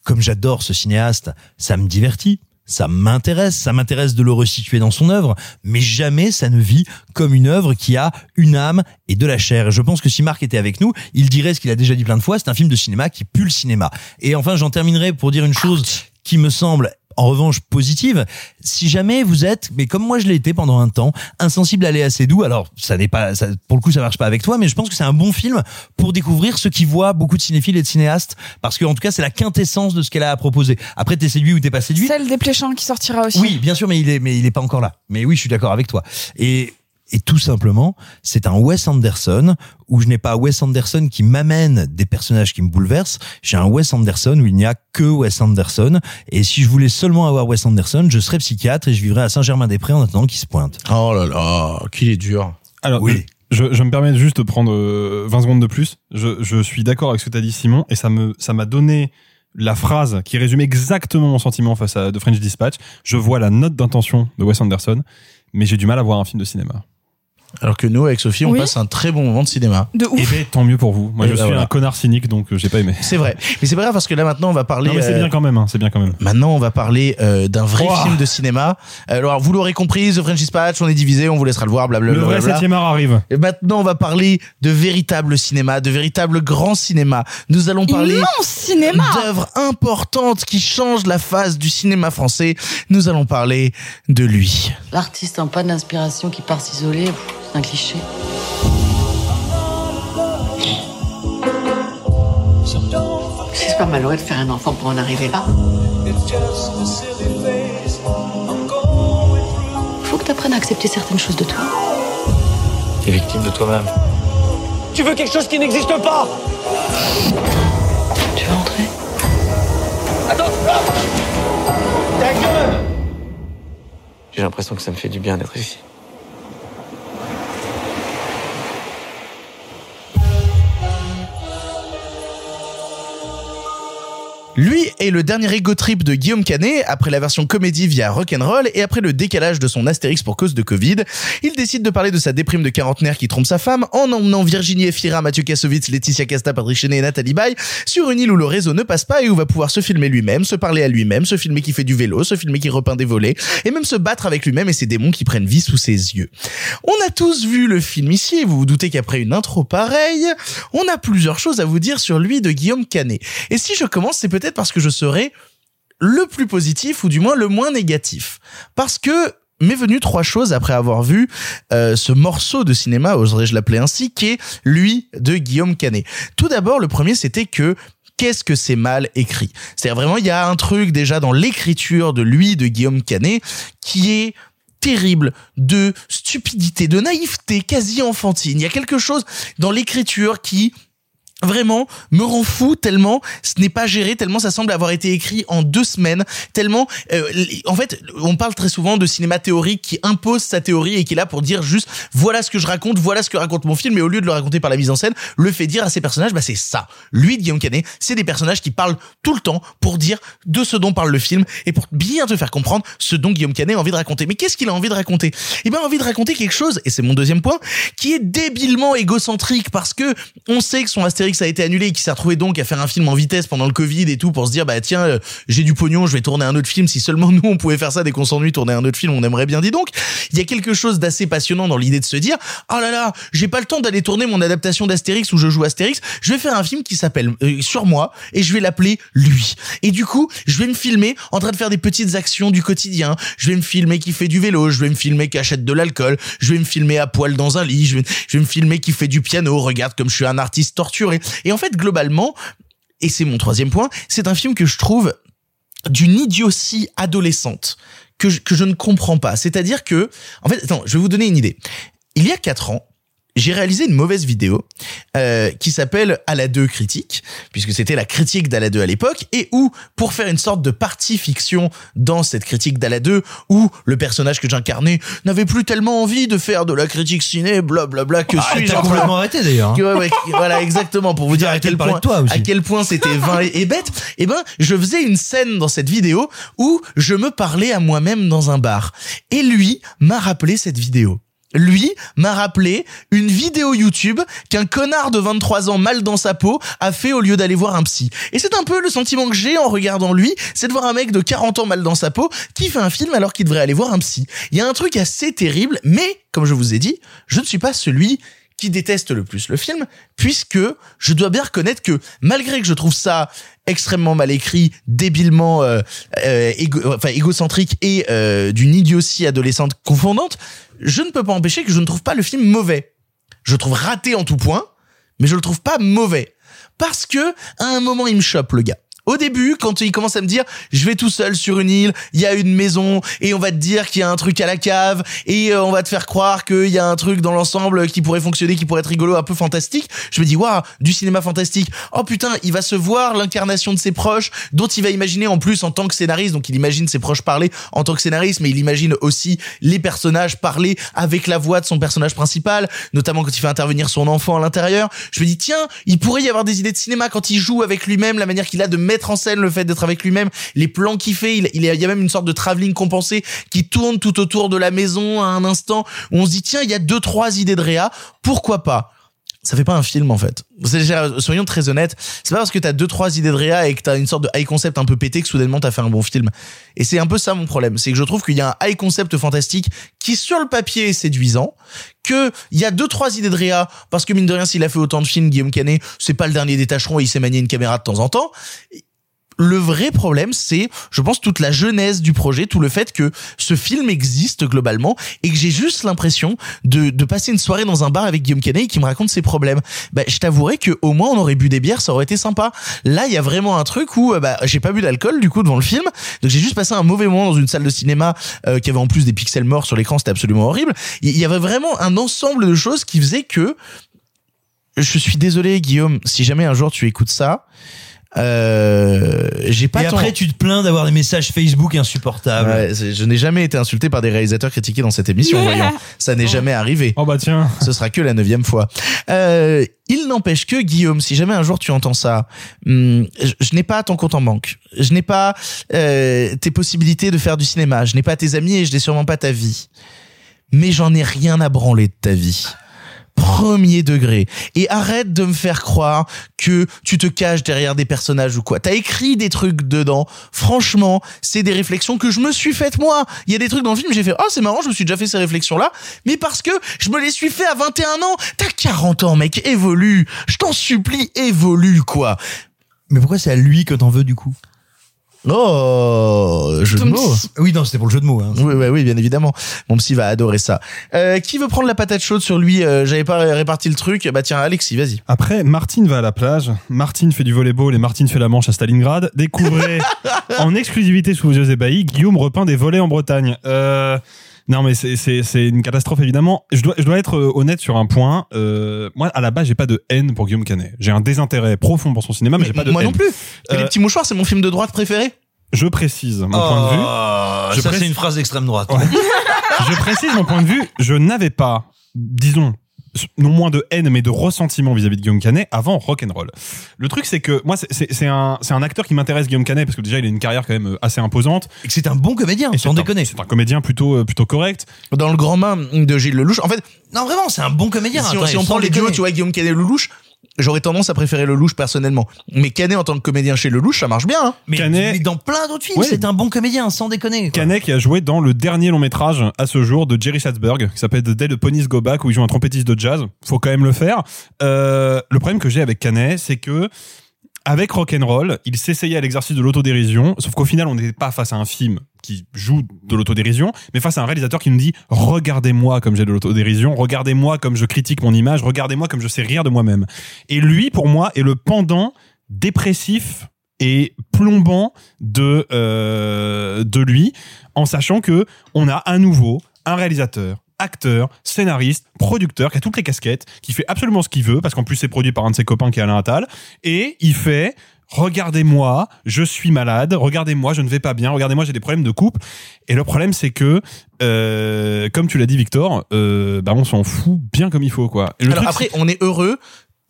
comme j'adore ce cinéaste, ça me divertit. Ça m'intéresse, ça m'intéresse de le resituer dans son œuvre, mais jamais ça ne vit comme une œuvre qui a une âme et de la chair. Et je pense que si Marc était avec nous, il dirait ce qu'il a déjà dit plein de fois, c'est un film de cinéma qui pue le cinéma. Et enfin, j'en terminerai pour dire une chose qui me semble en revanche positive, si jamais vous êtes, mais comme moi je l'ai été pendant un temps, insensible à Léa Seydoux, alors ça n'est pas, ça, pour le coup ça marche pas avec toi, mais je pense que c'est un bon film pour découvrir ce qui voit beaucoup de cinéphiles et de cinéastes, parce que en tout cas c'est la quintessence de ce qu'elle a à proposer. Après t'es séduit ou t'es pas séduit, Celle des Pléchants qui sortira aussi. oui, bien sûr, mais il est, mais il est pas encore là. Mais oui, je suis d'accord avec toi. Et, et tout simplement, c'est un Wes Anderson où je n'ai pas Wes Anderson qui m'amène des personnages qui me bouleversent. J'ai un Wes Anderson où il n'y a que Wes Anderson. Et si je voulais seulement avoir Wes Anderson, je serais psychiatre et je vivrais à Saint-Germain-des-Prés en attendant qu'il se pointe. Oh là là, qu'il est dur. Alors, Oui. je, je me permets juste de prendre euh, 20 secondes de plus. Je, je suis d'accord avec ce que tu as dit, Simon, et ça me ça m'a donné la phrase qui résume exactement mon sentiment face à The French Dispatch. Je vois la note d'intention de Wes Anderson, mais j'ai du mal à voir un film de cinéma. Alors que nous, avec Sophie, on Oui. passe un très bon moment de cinéma. De Et ouf. ben, tant mieux pour vous. Moi, Et je ben suis voilà. un connard cynique, donc euh, j'ai pas aimé. C'est vrai. Mais c'est pas grave parce que là maintenant, on va parler. Non, mais c'est euh, bien quand même. Hein, c'est bien quand même. Maintenant, on va parler euh, d'un vrai film de cinéma. Alors, vous l'aurez compris, The French Dispatch, on est divisé, on vous laissera le voir, blablabla. Le vrai septième art arrive. Et maintenant, on va parler de véritable cinéma, de véritable grand cinéma. Nous allons parler Immense cinéma. d'œuvres importantes qui changent la face du cinéma français. Nous allons parler de lui. L'artiste en panne d'inspiration qui part s'isoler, un cliché. C'est pas malheureux de faire un enfant pour en arriver là. Faut que t'apprennes à accepter certaines choses de toi. T'es victime de toi-même. Tu veux quelque chose qui n'existe pas? Tu veux entrer Attends Ta gueule J'ai l'impression que ça me fait du bien d'être ici. Lui est le dernier ego trip de Guillaume Canet, après la version comédie via Rock'n'Roll et après le décalage de son Astérix pour cause de Covid. Il décide de parler de sa déprime de quarantenaire qui trompe sa femme en emmenant Virginie Efira, Mathieu Kassovitz, Laetitia Casta, Patrick Chenet et Nathalie Baye sur une île où le réseau ne passe pas et où va pouvoir se filmer lui-même, se parler à lui-même, se filmer qui fait du vélo, se filmer qui repeint des volets et même se battre avec lui-même et ses démons qui prennent vie sous ses yeux. On a tous vu le film ici et vous vous doutez qu'après une intro pareille, on a plusieurs choses à vous dire sur lui de Guillaume Canet. Et si je commence, c'est peut-être parce que je serai le plus positif ou du moins le moins négatif. Parce que m'est venu trois choses après avoir vu euh, ce morceau de cinéma, oserais-je l'appeler ainsi, qui est lui de Guillaume Canet. Tout d'abord, le premier, c'était que qu'est-ce que c'est mal écrit C'est-à-dire vraiment, il y a un truc déjà dans l'écriture de lui, de Guillaume Canet, qui est terrible de stupidité, de naïveté quasi enfantine. Il y a quelque chose dans l'écriture qui vraiment me rend fou tellement ce n'est pas géré tellement ça semble avoir été écrit en deux semaines tellement euh, en fait on parle très souvent de cinéma théorique qui impose sa théorie et qui est là pour dire juste voilà ce que je raconte voilà ce que raconte mon film et au lieu de le raconter par la mise en scène le fait dire à ses personnages bah c'est ça. Lui Guillaume Canet c'est des personnages qui parlent tout le temps pour dire de ce dont parle le film et pour bien te faire comprendre ce dont Guillaume Canet a envie de raconter. Mais qu'est-ce qu'il a envie de raconter? Il ben envie de raconter quelque chose et c'est mon deuxième point qui est débilement égocentrique parce que on sait que son Astérix a été annulé et qui s'est retrouvé donc à faire un film en vitesse pendant le Covid et tout pour se dire bah tiens euh, j'ai du pognon je vais tourner un autre film. Si seulement nous on pouvait faire ça dès qu'on s'ennuie tourner un autre film on aimerait bien dis donc. Il y a quelque chose d'assez passionnant dans l'idée de se dire oh là là j'ai pas le temps d'aller tourner mon adaptation d'Astérix où je joue Astérix. Je vais faire un film qui s'appelle euh, sur moi et je vais l'appeler lui. Et du coup je vais me filmer en train de faire des petites actions du quotidien. Je vais me filmer qui fait du vélo je vais me filmer qui achète de l'alcool je vais me filmer à poil dans un lit je vais, je vais me filmer qui fait du piano. Regarde comme je suis un artiste torturé et en fait, globalement, et c'est mon troisième point, c'est un film que je trouve d'une idiotie adolescente que je, que je ne comprends pas. C'est-à-dire que, en fait, attends, je vais vous donner une idée. Il y a quatre ans, j'ai réalisé une mauvaise vidéo euh, qui s'appelle À la 2 critique, puisque c'était la critique d'À la 2 à l'époque, et où, pour faire une sorte de partie fiction dans cette critique d'À la 2, où le personnage que j'incarnais n'avait plus tellement envie de faire de la critique ciné, blablabla, que Ah, suis-je t'as en train- complètement arrêté, d'ailleurs, hein. Que- ouais, ouais, voilà, exactement, pour vous dire à quel point, toi à quel point c'était vain et, et bête. Eh ben, je faisais une scène dans cette vidéo où je me parlais à moi-même dans un bar. Et lui m'a rappelé cette vidéo. Lui m'a rappelé une vidéo YouTube qu'un connard de 23 ans mal dans sa peau a fait au lieu d'aller voir un psy. Et c'est un peu le sentiment que j'ai en regardant lui, c'est de voir un mec de 40 ans mal dans sa peau qui fait un film alors qu'il devrait aller voir un psy. Il y a un truc assez terrible, mais comme je vous ai dit, je ne suis pas celui qui déteste le plus le film, puisque je dois bien reconnaître que malgré que je trouve ça extrêmement mal écrit, débilement euh, euh, enfin égocentrique et euh, d'une idiotie adolescente confondante, je ne peux pas empêcher que je ne trouve pas le film mauvais. Je le trouve raté en tout point, mais je le trouve pas mauvais parce que à un moment il me chope le gars. Au début, quand il commence à me dire, je vais tout seul sur une île, il y a une maison, et on va te dire qu'il y a un truc à la cave, et euh, on va te faire croire qu'il y a un truc dans l'ensemble qui pourrait fonctionner, qui pourrait être rigolo, un peu fantastique. Je me dis, waouh, du cinéma fantastique. Oh putain, il va se voir l'incarnation de ses proches, dont il va imaginer en plus en tant que scénariste, donc il imagine ses proches parler en tant que scénariste, mais il imagine aussi les personnages parler avec la voix de son personnage principal, notamment quand il fait intervenir son enfant à l'intérieur. Je me dis, tiens, il pourrait y avoir des idées de cinéma quand il joue avec lui-même, la manière qu'il a de mettre en scène le fait d'être avec lui-même, les plans qu'il fait, il, y a- même une sorte de travelling compensé qui tourne tout autour de la maison à un instant où on se dit, tiens, il y a deux, trois idées de réa, pourquoi pas? ça fait pas un film en fait. Soyons très honnêtes, c'est pas parce que t'as deux trois idées de réa et que t'as une sorte de high concept un peu pété que soudainement t'as fait un bon film. Et c'est un peu ça mon problème, c'est que je trouve qu'il y a un high concept fantastique qui sur le papier est séduisant, que il y a deux trois idées de réa parce que mine de rien s'il a fait autant de films Guillaume Canet, c'est pas le dernier des tâcherons il sait manier une caméra de temps en temps. Le vrai problème, c'est, je pense, toute la genèse du projet, tout le fait que ce film existe globalement et que j'ai juste l'impression de, de passer une soirée dans un bar avec Guillaume Canet qui me raconte ses problèmes. Bah, je t'avouerai que au moins on aurait bu des bières, ça aurait été sympa. Là, il y a vraiment un truc où euh, bah, j'ai pas bu d'alcool du coup devant le film, donc j'ai juste passé un mauvais moment dans une salle de cinéma euh, qui avait en plus des pixels morts sur l'écran, c'était absolument horrible. Il y avait vraiment un ensemble de choses qui faisaient que je suis désolé Guillaume, si jamais un jour tu écoutes ça, euh, j'ai pas Et ton- après, tu te plains d'avoir des messages Facebook insupportables. Ouais, je n'ai jamais été insulté par des réalisateurs critiqués dans cette émission, voyons. Ça n'est jamais arrivé. Oh bah tiens. Ce sera que la neuvième fois. Euh, il n'empêche que, Guillaume, si jamais un jour tu entends ça, hum, je, je n'ai pas ton compte en banque. Je n'ai pas euh, tes possibilités de faire du cinéma. Je n'ai pas tes amis et je n'ai sûrement pas ta vie. Mais j'en ai rien à branler de ta vie premier degré et arrête de me faire croire que tu te caches derrière des personnages ou quoi. T'as écrit des trucs dedans. Franchement, c'est des réflexions que je me suis faites moi. Il y a des trucs dans le film, j'ai fait "Oh, c'est marrant, je me suis déjà fait ces réflexions là", mais parce que je me les suis fait à 21 ans. T'as 40 ans, mec, évolue. Je t'en supplie, évolue quoi. Mais pourquoi c'est à lui que t'en veux du coup? Oh, jeu de mots. psy. Oui, non, c'était pour le jeu de mots. Hein. Oui, oui, bien évidemment. Mon psy va adorer ça. Euh, qui veut prendre la patate chaude sur lui? Euh, J'avais pas réparti le truc. Bah tiens, Alexis, vas-y. Après, Martine va à la plage, Martine fait du volleyball et Martine fait la manche à Stalingrad. Découvrez en exclusivité sous vos yeux ébahis, Guillaume repeint des volets en Bretagne. Euh, Non, mais c'est c'est c'est une catastrophe évidemment. Je dois je dois être euh, honnête sur un point. Euh, moi, à la base, j'ai pas de haine pour Guillaume Canet. J'ai un désintérêt profond pour son cinéma, mais, j'ai pas de Moi haine. non plus. Euh, Les petits mouchoirs, c'est mon film de droite préféré. Je précise mon point de vue. Oh, Je ça, c'est une phrase d'extrême droite. Je précise mon point de vue. Je n'avais pas, disons, non moins de haine, mais de ressentiment vis-à-vis de Guillaume Canet avant Rock'n'Roll. Le truc, c'est que moi, c'est- c'est c'est un, c'est un acteur qui m'intéresse, Guillaume Canet, parce que déjà, il a une carrière quand même euh, assez imposante. Et que c'est un bon comédien, Et sans déconner. C'est un comédien plutôt, euh, plutôt correct. Dans le grand main de Gilles Lelouch. En fait, Non, vraiment, c'est un bon comédien. si on, attends, si on prend les duos, déconner. tu vois, Guillaume Canet Lelouch, j'aurais tendance à préférer Lelouch personnellement. Mais Canet en tant que comédien chez Lelouch, ça marche bien. Hein. Mais, Canet- mais dans plein d'autres films, Ouais. c'est un bon comédien, sans déconner. quoi. Canet qui a joué dans le dernier long métrage à ce jour de Jerry Satzberg, qui s'appelle The Day the Ponies Go Back, où il joue un trompettiste de jazz. Faut quand même le faire. Euh, le problème que j'ai avec Canet, c'est que avec Rock'n'Roll, il s'essayait à l'exercice de l'autodérision, sauf qu'au final, on n'était pas face à un film qui joue de l'autodérision, mais face à un réalisateur qui nous dit regardez-moi comme j'ai de l'autodérision, regardez-moi comme je critique mon image, regardez-moi comme je sais rire de moi-même. Et lui, pour moi, est le pendant dépressif et plombant de euh, de lui, en sachant que on a à nouveau un réalisateur acteur, scénariste, producteur, qui a toutes les casquettes, qui fait absolument ce qu'il veut, parce qu'en plus c'est produit par un de ses copains qui est Alain Attal, et il fait regardez-moi, je suis malade, regardez-moi, je ne vais pas bien, regardez-moi, j'ai des problèmes de couple. Et le problème, c'est que, euh, comme tu l'as dit, Victor, euh, bah, on s'en fout bien comme il faut, quoi. Et le Alors truc, après, on est heureux.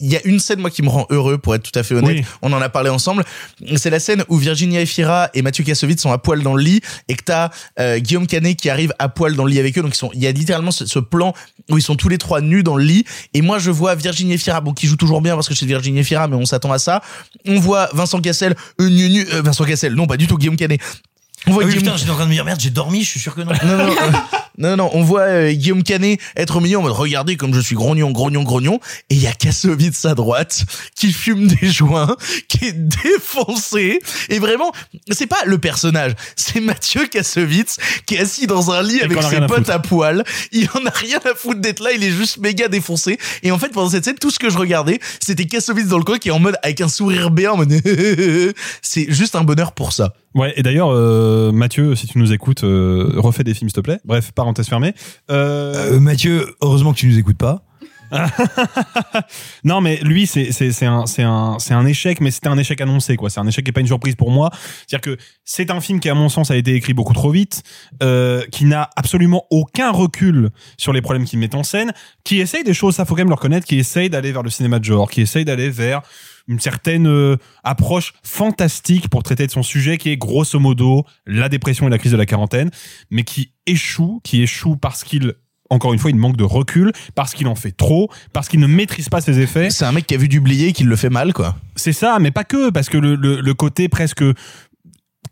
Il y a une scène moi qui me rend heureux pour être tout à fait honnête. Oui. On en a parlé ensemble. C'est la scène où Virginia Efira et Mathieu Kassovitz sont à poil dans le lit et que t'as euh, Guillaume Canet qui arrive à poil dans le lit avec eux. Donc ils sont, il y a littéralement ce, ce plan où ils sont tous les trois nus dans le lit. Et moi je vois Virginia Efira, bon qui joue toujours bien parce que c'est Virginia Efira, mais on s'attend à ça. On voit Vincent Cassel, euh, nu, nu, euh, Vincent Cassel, non pas du tout Guillaume Canet. On voit Ah oui, Guillaume- putain, j'étais en train de me dire merde, j'ai dormi, je suis sûr que non. non, non, euh, non, non, on voit euh, Guillaume Canet être au milieu en mode regardez comme je suis grognon, grognon, grognon. Et il y a Kassovitz à droite qui fume des joints, qui est défoncé. Et vraiment, c'est pas le personnage, c'est Mathieu Kassovitz qui est assis dans un lit Et avec ses à potes à poil. Il en a rien à foutre d'être là, il est juste méga défoncé. Et en fait, pendant cette scène, tout ce que je regardais, c'était Kassovitz dans le coin qui est en mode avec un sourire béant en mode c'est juste un bonheur pour ça. Ouais, et d'ailleurs, euh, Mathieu, si tu nous écoutes, euh, refais des films, s'il te plaît. Bref, parenthèse fermée. Euh, Euh, Mathieu, heureusement que tu nous écoutes pas. non, mais lui, c'est c'est c'est un c'est un c'est un échec, mais c'était un échec annoncé, quoi. C'est un échec qui est pas une surprise pour moi. C'est-à-dire que c'est un film qui, à mon sens, a été écrit beaucoup trop vite, euh, qui n'a absolument aucun recul sur les problèmes qu'il met en scène, qui essaye des choses, ça faut quand même le reconnaître, qui essaye d'aller vers le cinéma de genre, qui essaye d'aller vers une certaine euh, approche fantastique pour traiter de son sujet qui est grosso modo la dépression et la crise de la quarantaine, mais qui échoue, qui échoue parce qu'il encore une fois, il manque de recul parce qu'il en fait trop, parce qu'il ne maîtrise pas ses effets. C'est un mec qui a vu du blier et qui le fait mal, quoi. C'est ça, mais pas que, parce que le, le, le côté presque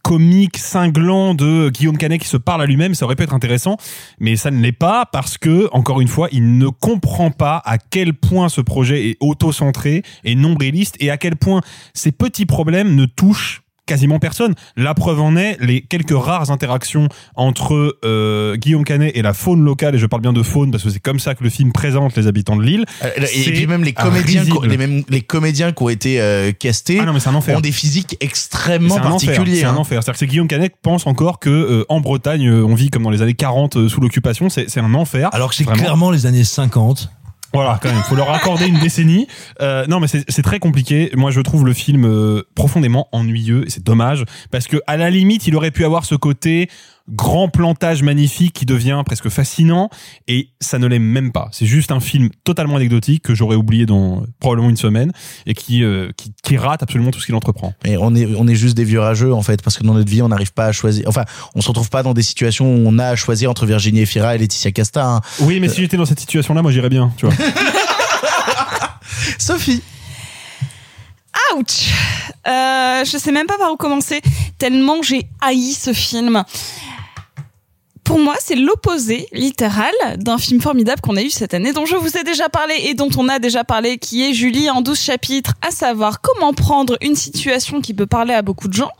comique, cinglant de Guillaume Canet qui se parle à lui-même, ça aurait pu être intéressant, mais ça ne l'est pas parce que, encore une fois, il ne comprend pas à quel point ce projet est auto-centré et nombriliste et à quel point ces petits problèmes ne touchent quasiment personne. La preuve en est les quelques rares interactions entre euh, Guillaume Canet et la faune locale, et je parle bien de faune parce que c'est comme ça que le film présente les habitants de l'île. Euh, Et puis même les comédiens, les, mêmes, les comédiens qui ont été euh, castés Ah non, mais c'est un enfer. ont des physiques extrêmement C'est un enfer, particuliers. C'est un hein. enfer. C'est-à-dire que Guillaume Canet pense encore que euh, en Bretagne, on vit comme dans les années 40 euh, sous l'occupation. C'est un enfer. Alors que c'est clairement les années 50. Voilà, quand même, faut leur accorder une décennie. Euh, non, mais c'est très compliqué. Moi, je trouve le film euh, profondément ennuyeux et c'est dommage parce que à la limite, il aurait pu avoir ce côté grand plantage magnifique qui devient presque fascinant et ça ne l'est même pas. C'est juste un film totalement anecdotique que j'aurais oublié dans euh, probablement une semaine et qui, euh, qui qui rate absolument tout ce qu'il entreprend. Et on est, on est juste des vieux rageux, en fait, parce que dans notre vie, on n'arrive pas à choisir. Enfin, on se retrouve pas dans des situations où on a à choisir entre Virginie Efira et Laetitia Casta. hein. Oui, mais si j'étais dans cette situation-là, moi j'irais bien, tu vois. Sophie. Ouch euh, Je sais même pas par où commencer, tellement j'ai haï ce film. Pour moi, c'est l'opposé littéral d'un film formidable qu'on a eu cette année, dont je vous ai déjà parlé et dont on a déjà parlé, qui est Julie en 12 chapitres, à savoir comment prendre une situation qui peut parler à beaucoup de gens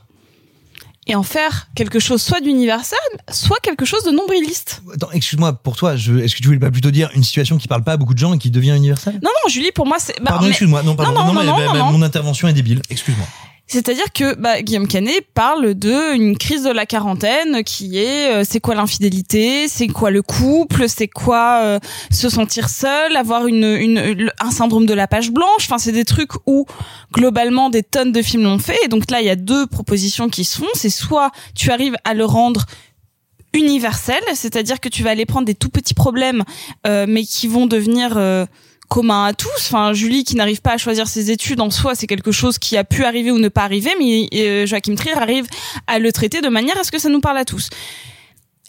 et en faire quelque chose soit d'universel, soit quelque chose de nombriliste. Attends, excuse-moi, pour toi, je, est-ce que tu voulais pas plutôt dire une situation qui parle pas à beaucoup de gens et qui devient universelle? Non, non, Julie, pour moi, c'est... bah, Pardon, mais- excuse-moi. Non, pardon. non, non, non, mais- non, non. Mon intervention est débile. Excuse-moi. C'est-à-dire que bah, Guillaume Canet parle de une crise de la quarantaine qui est euh, c'est quoi l'infidélité, c'est quoi le couple, c'est quoi euh, se sentir seul, avoir une, un syndrome de la page blanche. Enfin, c'est des trucs où globalement des tonnes de films l'ont fait. Et donc là, il y a deux propositions qui se font. C'est soit tu arrives à le rendre universel, c'est-à-dire que tu vas aller prendre des tout petits problèmes, euh, mais qui vont devenir communs à tous. Enfin, Julie qui n'arrive pas à choisir ses études en soi, c'est quelque chose qui a pu arriver ou ne pas arriver, mais euh, Joachim Trier arrive à le traiter de manière à ce que ça nous parle à tous.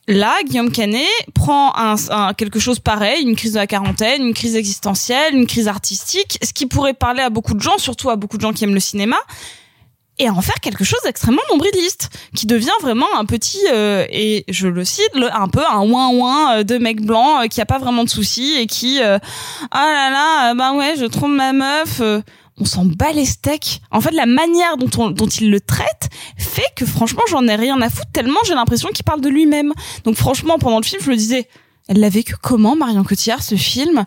Là, Guillaume Canet prend un, un- quelque chose pareil, une crise de la quarantaine, une crise existentielle, une crise artistique, ce qui pourrait parler à beaucoup de gens, surtout à beaucoup de gens qui aiment le cinéma, et à en faire quelque chose d'extrêmement nombriliste, qui devient vraiment un petit, euh, et je le cite, un peu un ouin-ouin euh, de mec blanc euh, qui a pas vraiment de soucis et qui, euh, ah là là, euh, bah ouais, je trompe ma meuf. euh, on s'en bat les steaks. En fait, la manière dont, on, dont il le traite fait que franchement, j'en ai rien à foutre tellement j'ai l'impression qu'il parle de lui-même. Donc franchement, pendant le film, je me disais, elle l'a vécu comment, Marion Cotillard, ce film?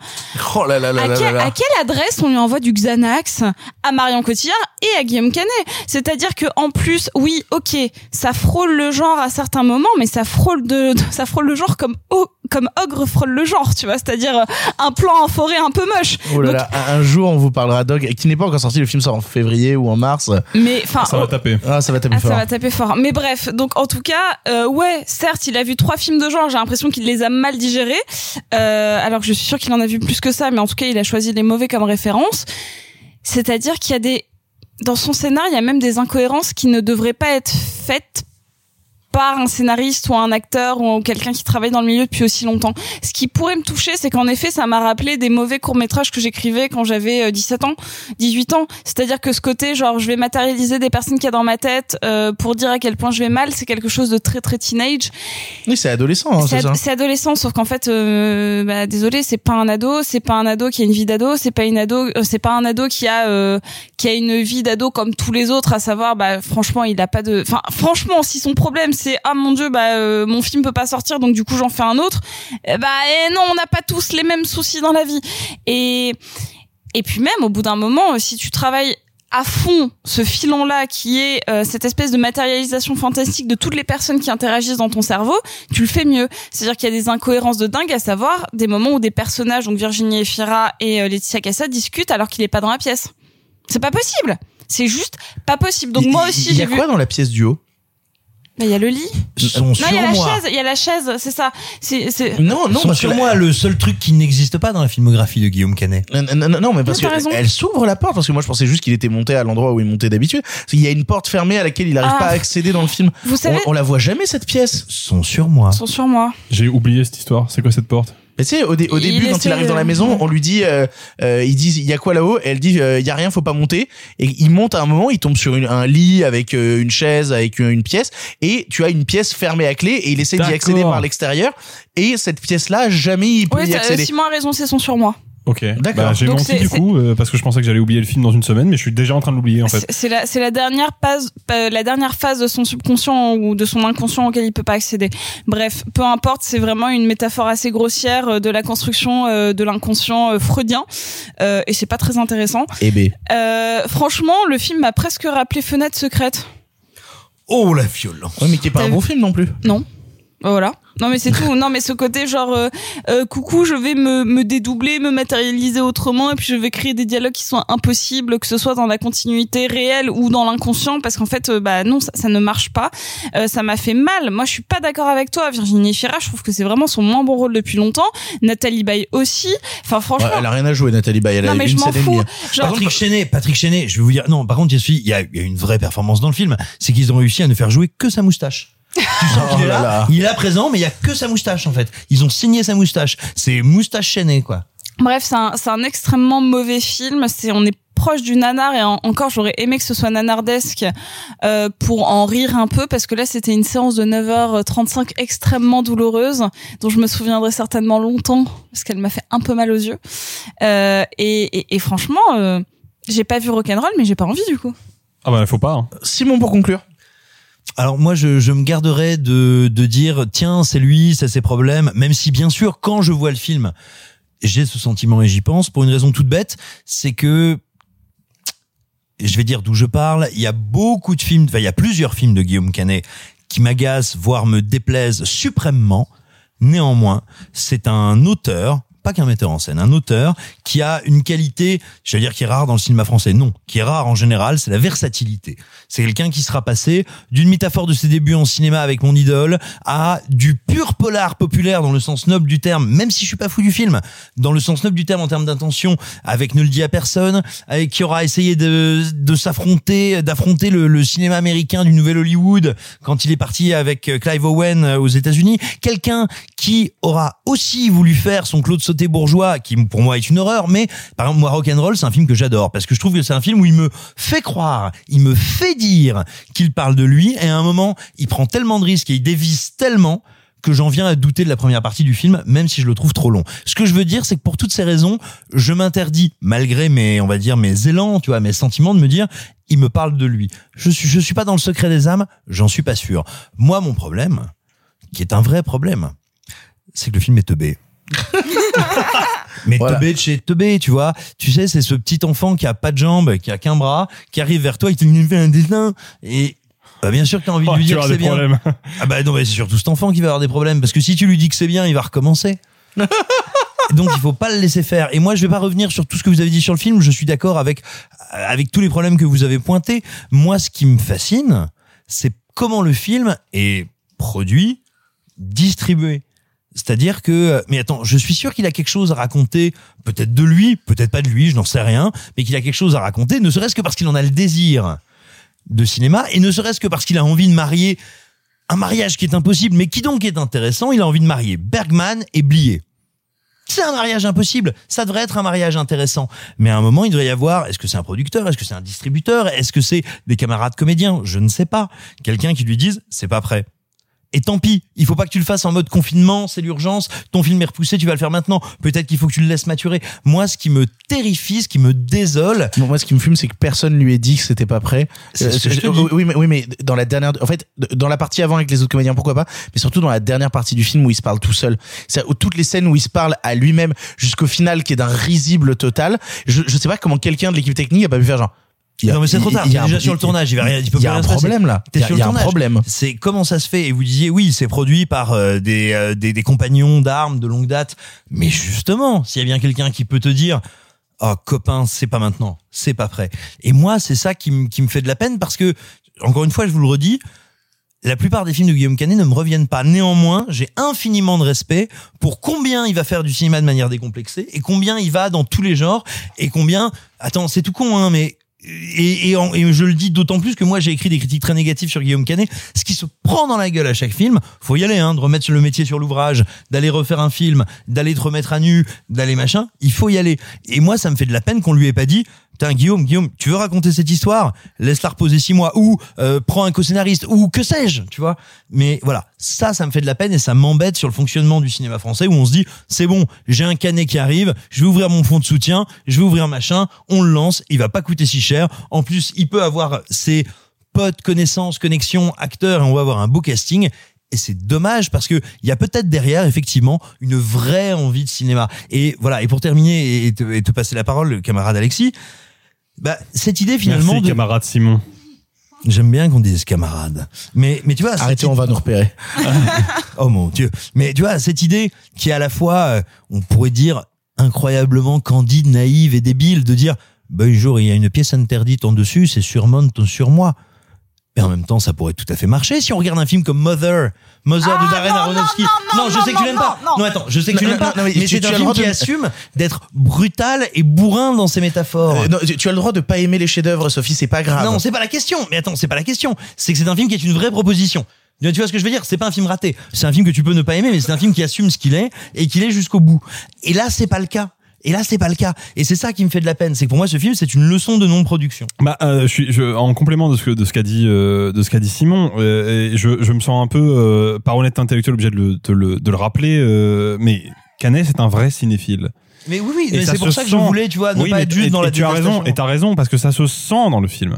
Oh là là là à, là quel- là là. à quelle adresse on lui envoie du Xanax à Marion Cotillard et à Guillaume Canet? C'est-à-dire que en plus, oui, ok, ça frôle le genre à certains moments, mais ça frôle de, ça frôle le genre comme o- comme ogre frôle le genre, tu vois, c'est-à-dire euh, un plan en forêt un peu moche. Oh là Donc, là, un jour on vous parlera Dog, qui n'est pas encore sorti, le film sort en février ou en mars. Mais enfin, Ça va taper. Ah, ça va taper Ah, fort. ça va taper fort. Mais bref, donc en tout cas, euh, ouais, certes, il a vu trois films de genre. J'ai l'impression qu'il les a mal digérés, euh, alors que je suis sûre qu'il en a vu plus que ça. Mais en tout cas, il a choisi les mauvais comme référence. C'est-à-dire qu'il y a des dans son scénar, il y a même des incohérences qui ne devraient pas être faites par un scénariste ou un acteur ou quelqu'un qui travaille dans le milieu depuis aussi longtemps. Ce qui pourrait me toucher, c'est qu'en effet, ça m'a rappelé des mauvais courts-métrages que j'écrivais quand j'avais euh, 17 ans, 18 ans. C'est-à-dire que ce côté, genre, je vais matérialiser des personnes qu'il y a dans ma tête euh, pour dire à quel point je vais mal, c'est quelque chose de très très teenage. Oui, c'est adolescent, hein, C'est c'est ça. ad- c'est adolescent, sauf qu'en fait, euh, bah, désolé, c'est pas un ado, c'est pas un ado qui a une vie d'ado, c'est pas une ado, euh, c'est pas un ado qui a euh, qui a une vie d'ado comme tous les autres, à savoir, bah franchement, il a pas de, enfin franchement, si son problème c'est ah mon dieu, bah euh, mon film peut pas sortir, donc du coup j'en fais un autre, eh bah eh non, on n'a pas tous les mêmes soucis dans la vie. Et et puis même au bout d'un moment, euh, si tu travailles à fond ce filon-là qui est euh, cette espèce de matérialisation fantastique de toutes les personnes qui interagissent dans ton cerveau, tu le fais mieux. C'est-à-dire qu'il y a des incohérences de dingue, à savoir des moments où des personnages, donc Virginie Efira et euh, Laetitia Cassa, discutent alors qu'il est pas dans la pièce. C'est pas possible. C'est juste pas possible. Donc Il- moi aussi, Il y a vu. quoi dans la pièce du haut Bah, Il y a le lit. Son Non, il y a la surmoi. chaise. Il y a la chaise. C'est ça. C'est c'est. Non, non, Son parce que surmoi, le seul truc qui n'existe pas dans la filmographie de Guillaume Canet. Non, non, non, non, mais parce Non, t'as raison. que elle s'ouvre la porte parce que moi je pensais juste qu'il était monté à l'endroit où il montait d'habitude. Il y a une porte fermée à laquelle il n'arrive Ah. pas à accéder dans le film. Vous savez- on, on la voit jamais cette pièce. Son surmoi. Sont sur moi. J'ai oublié cette histoire. C'est quoi cette porte? Mais tu sais, au, dé- au début, quand il arrive dans la maison, on lui dit, euh, euh, ils disent, il y a quoi là-haut? Et elle dit, euh, il y a rien, faut pas monter. Et il monte à un moment, il tombe sur une- un lit avec euh, une chaise, avec euh, une pièce, et tu as une pièce fermée à clé, et il essaie d'y accéder par l'extérieur. Et cette pièce-là, jamais il peut y accéder. Simon a raison. C'est son sur moi. Ok. D'accord. Bah, j'ai Donc menti c'est- du c'est- coup euh, parce que je pensais que j'allais oublier le film dans une semaine, mais je suis déjà en train de l'oublier en fait. C'est- C'est la, c'est la dernière phase, euh, la dernière phase de son subconscient ou de son inconscient auquel il peut pas accéder. Bref, peu importe, c'est vraiment une métaphore assez grossière euh, de la construction euh, de l'inconscient euh, freudien, euh, et c'est pas très intéressant. Eh ben. Euh, franchement, le film m'a presque rappelé Fenêtre secrète. Oh la violence. Ouais, mais qui est pas T'as un vu bon film non plus. Non. Voilà. Non mais c'est tout. Non mais ce côté genre euh, euh, coucou, je vais me, me dédoubler, me matérialiser autrement et puis je vais créer des dialogues qui sont impossibles, que ce soit dans la continuité réelle ou dans l'inconscient, parce qu'en fait euh, bah non ça, ça ne marche pas. Euh, ça m'a fait mal. Moi je suis pas d'accord avec toi, Virginie Fira. Je trouve que c'est vraiment son moins bon rôle depuis longtemps. Nathalie Baye aussi. Enfin franchement. Ouais, elle a rien à jouer, Nathalie Baye. Elle a non mais une je m'en fous. Genre, Patrick Chenet, Patrick Chenet, je vais vous dire, non, par contre, a y a, il y a une vraie performance dans le film, c'est qu'ils ont réussi à ne faire jouer que sa moustache. Tu sens qu'il Oh est là il est là présent, mais il y a que sa moustache, en fait. Ils ont signé sa moustache. C'est moustache Chenet, quoi. Bref, c'est un, c'est un extrêmement mauvais film. C'est on est proche du nanar et en- encore j'aurais aimé que ce soit nanardesque euh, pour en rire un peu parce que là c'était une séance de 9h35 extrêmement douloureuse dont je me souviendrai certainement longtemps parce qu'elle m'a fait un peu mal aux yeux Euh, et, et, et franchement euh, j'ai pas vu Rock'n'Roll mais j'ai pas envie du coup Ah bah faut pas. hein. Simon pour conclure. Alors moi, je, je me garderais de, de dire, tiens, c'est lui, c'est ses problèmes, même si bien sûr, quand je vois le film, j'ai ce sentiment et j'y pense, pour une raison toute bête, c'est que je vais dire d'où je parle. Il y a beaucoup de films, enfin, il y a plusieurs films de Guillaume Canet qui m'agacent, voire me déplaisent suprêmement. Néanmoins, c'est un auteur, pas qu'un metteur en scène, un auteur qui a une qualité, je veux dire qui est rare dans le cinéma français. Non, qui est rare en général, c'est la versatilité. C'est quelqu'un qui sera passé d'une métaphore de ses débuts en cinéma avec mon idole à du pur polar populaire dans le sens noble du terme, même si je suis pas fou du film, dans le sens noble du terme en termes d'intention, avec Ne le dit à personne, avec qui aura essayé de, s'affronter, d'affronter le, cinéma américain du nouvel Hollywood quand il est parti avec Clive Owen euh, aux États-Unis. Quelqu'un qui aura aussi voulu faire son Claude Sauté bourgeois, qui pour moi est une horreur, mais par exemple moi Rock'n'Roll c'est un film que j'adore parce que je trouve que c'est un film où il me fait croire, il me fait dire qu'il parle de lui et à un moment il prend tellement de risques et il dévisse tellement que j'en viens à douter de la première partie du film, même si je le trouve trop long. Ce que je veux dire, c'est que pour toutes ces raisons, je m'interdis, malgré mes, on va dire, mes élans, tu vois, mes sentiments, de me dire, il me parle de lui. Je suis, je suis pas dans le secret des âmes, j'en suis pas sûr. Moi, mon problème, qui est un vrai problème, c'est que le film est teubé. Mais Voilà. teubé de chez teubé, tu vois. Tu sais, c'est ce petit enfant qui a pas de jambes, qui a qu'un bras, qui arrive vers toi, il te dit fait un dessin et bah bien sûr que t'as envie Oh, de lui tu dire que c'est bien. problèmes. Ah bah non, mais c'est surtout cet enfant qui va avoir des problèmes parce que si tu lui dis que c'est bien, il va recommencer. Donc il faut pas le laisser faire. Et moi je vais pas revenir sur tout ce que vous avez dit sur le film. Je suis d'accord avec avec tous les problèmes que vous avez pointés. Moi ce qui me fascine, c'est comment le film est produit, distribué. C'est-à-dire que, mais attends, je suis sûr qu'il a quelque chose à raconter, peut-être de lui, peut-être pas de lui, je n'en sais rien, mais qu'il a quelque chose à raconter, ne serait-ce que parce qu'il en a le désir de cinéma, et ne serait-ce que parce qu'il a envie de marier un mariage qui est impossible, mais qui donc est intéressant, il a envie de marier Bergman et Blier. C'est un mariage impossible. Ça devrait être un mariage intéressant. Mais à un moment, il devrait y avoir, est-ce que c'est un producteur? Est-ce que c'est un distributeur? Est-ce que c'est des camarades comédiens? Je ne sais pas. Quelqu'un qui lui dise, c'est pas prêt. Et tant pis, il faut pas que tu le fasses en mode confinement, c'est l'urgence, ton film est repoussé, tu vas le faire maintenant. Peut-être qu'il faut que tu le laisses maturer. Moi, ce qui me terrifie, ce qui me désole. Bon, moi, ce qui me fume, c'est que personne lui ait dit que c'était pas prêt. Ce je te dis. oui, mais, oui, mais dans la dernière, en fait, dans la partie avant avec les autres comédiens, pourquoi pas, mais surtout dans la dernière partie du film où il se parle tout seul. C'est toutes les scènes où il se parle à lui-même jusqu'au final qui est d'un risible total. Je, je sais pas comment quelqu'un de l'équipe technique a pas pu faire genre. Il y a- non mais c'est trop tard, il est déjà sur le tournage, il va rien, il peut y a un problème, là. Il y a- un problème. C'est comment ça se fait et vous disiez oui, c'est produit par euh, des, euh, des des compagnons d'armes de longue date. Mais justement, s'il y a bien quelqu'un qui peut te dire "Oh copain, c'est pas maintenant, c'est pas prêt." Et moi, c'est ça qui me qui me fait de la peine parce que encore une fois, je vous le redis, la plupart des films de Guillaume Canet ne me reviennent pas. Néanmoins, j'ai infiniment de respect pour combien il va faire du cinéma de manière décomplexée et combien il va dans tous les genres et combien, attends, c'est tout con, hein, mais et, et, et je le dis d'autant plus que moi j'ai écrit des critiques très négatives sur Guillaume Canet. Ce qui se prend dans la gueule à chaque film, faut y aller, hein, de remettre le métier sur l'ouvrage, d'aller refaire un film, d'aller te remettre à nu, d'aller machin. Il faut y aller. Et moi, ça me fait de la peine qu'on lui ait pas dit. Putain, Guillaume, Guillaume, tu veux raconter cette histoire? Laisse-la reposer six mois ou euh, prends un co-scénariste ou que sais-je, tu vois? Mais voilà, ça, ça me fait de la peine et ça m'embête sur le fonctionnement du cinéma français où on se dit c'est bon, j'ai un canet qui arrive, je vais ouvrir mon fonds de soutien, je vais ouvrir machin, on le lance, il va pas coûter si cher. En plus, il peut avoir ses potes, connaissances, connexions, acteurs et on va avoir un beau casting. Et c'est dommage parce que il y a peut-être derrière effectivement une vraie envie de cinéma. Et voilà. Et pour terminer et te, et te passer la parole, le camarade Alexis, bah cette idée finalement Merci, de camarade Simon. J'aime bien qu'on dise camarade. Mais, mais tu vois. Arrêtez, on va nous repérer. oh mon dieu. Mais tu vois, cette idée qui est à la fois, euh, on pourrait dire, incroyablement candide, naïve et débile, de dire, bah, un jour, il y a une pièce interdite en dessus, c'est sûrement sur moi. Mais en même temps, ça pourrait tout à fait marcher si on regarde un film comme Mother, Mother de Darren Aronofsky. Non, je sais que tu l'aimes pas. Non, attends, je sais que tu Non, l'aimes non, pas. non, mais c'est un film qui de- assume d'être brutal et bourrin dans ses métaphores. Euh, non, tu tu as le droit de pas aimer les chefs-d'œuvre, Sophie, c'est pas grave. Non, c'est pas la question. Mais attends, c'est pas la question. C'est que c'est un film qui est une vraie proposition. Tu vois ce que je veux dire? C'est pas un film raté. C'est un film que tu peux ne pas aimer, mais c'est un film qui assume ce qu'il est et qu'il est jusqu'au bout. Et là, c'est pas le cas. Et là, c'est pas le cas. Et c'est ça qui me fait de la peine. C'est que pour moi, ce film, c'est une leçon de non-production. Bah, euh, je suis je, en complément de ce que de ce qu'a dit euh, de ce qu'a dit Simon. euh, et je, je me sens un peu euh, par honnêteté intellectuelle obligé de le de le, de le rappeler. euh, mais Canet, c'est un vrai cinéphile. Mais oui, oui, Et mais c'est pour ça que je sent. voulais, tu vois, ne Oui, pas être juste dans la et tu as raison, et t'as raison, parce que ça se sent dans le film.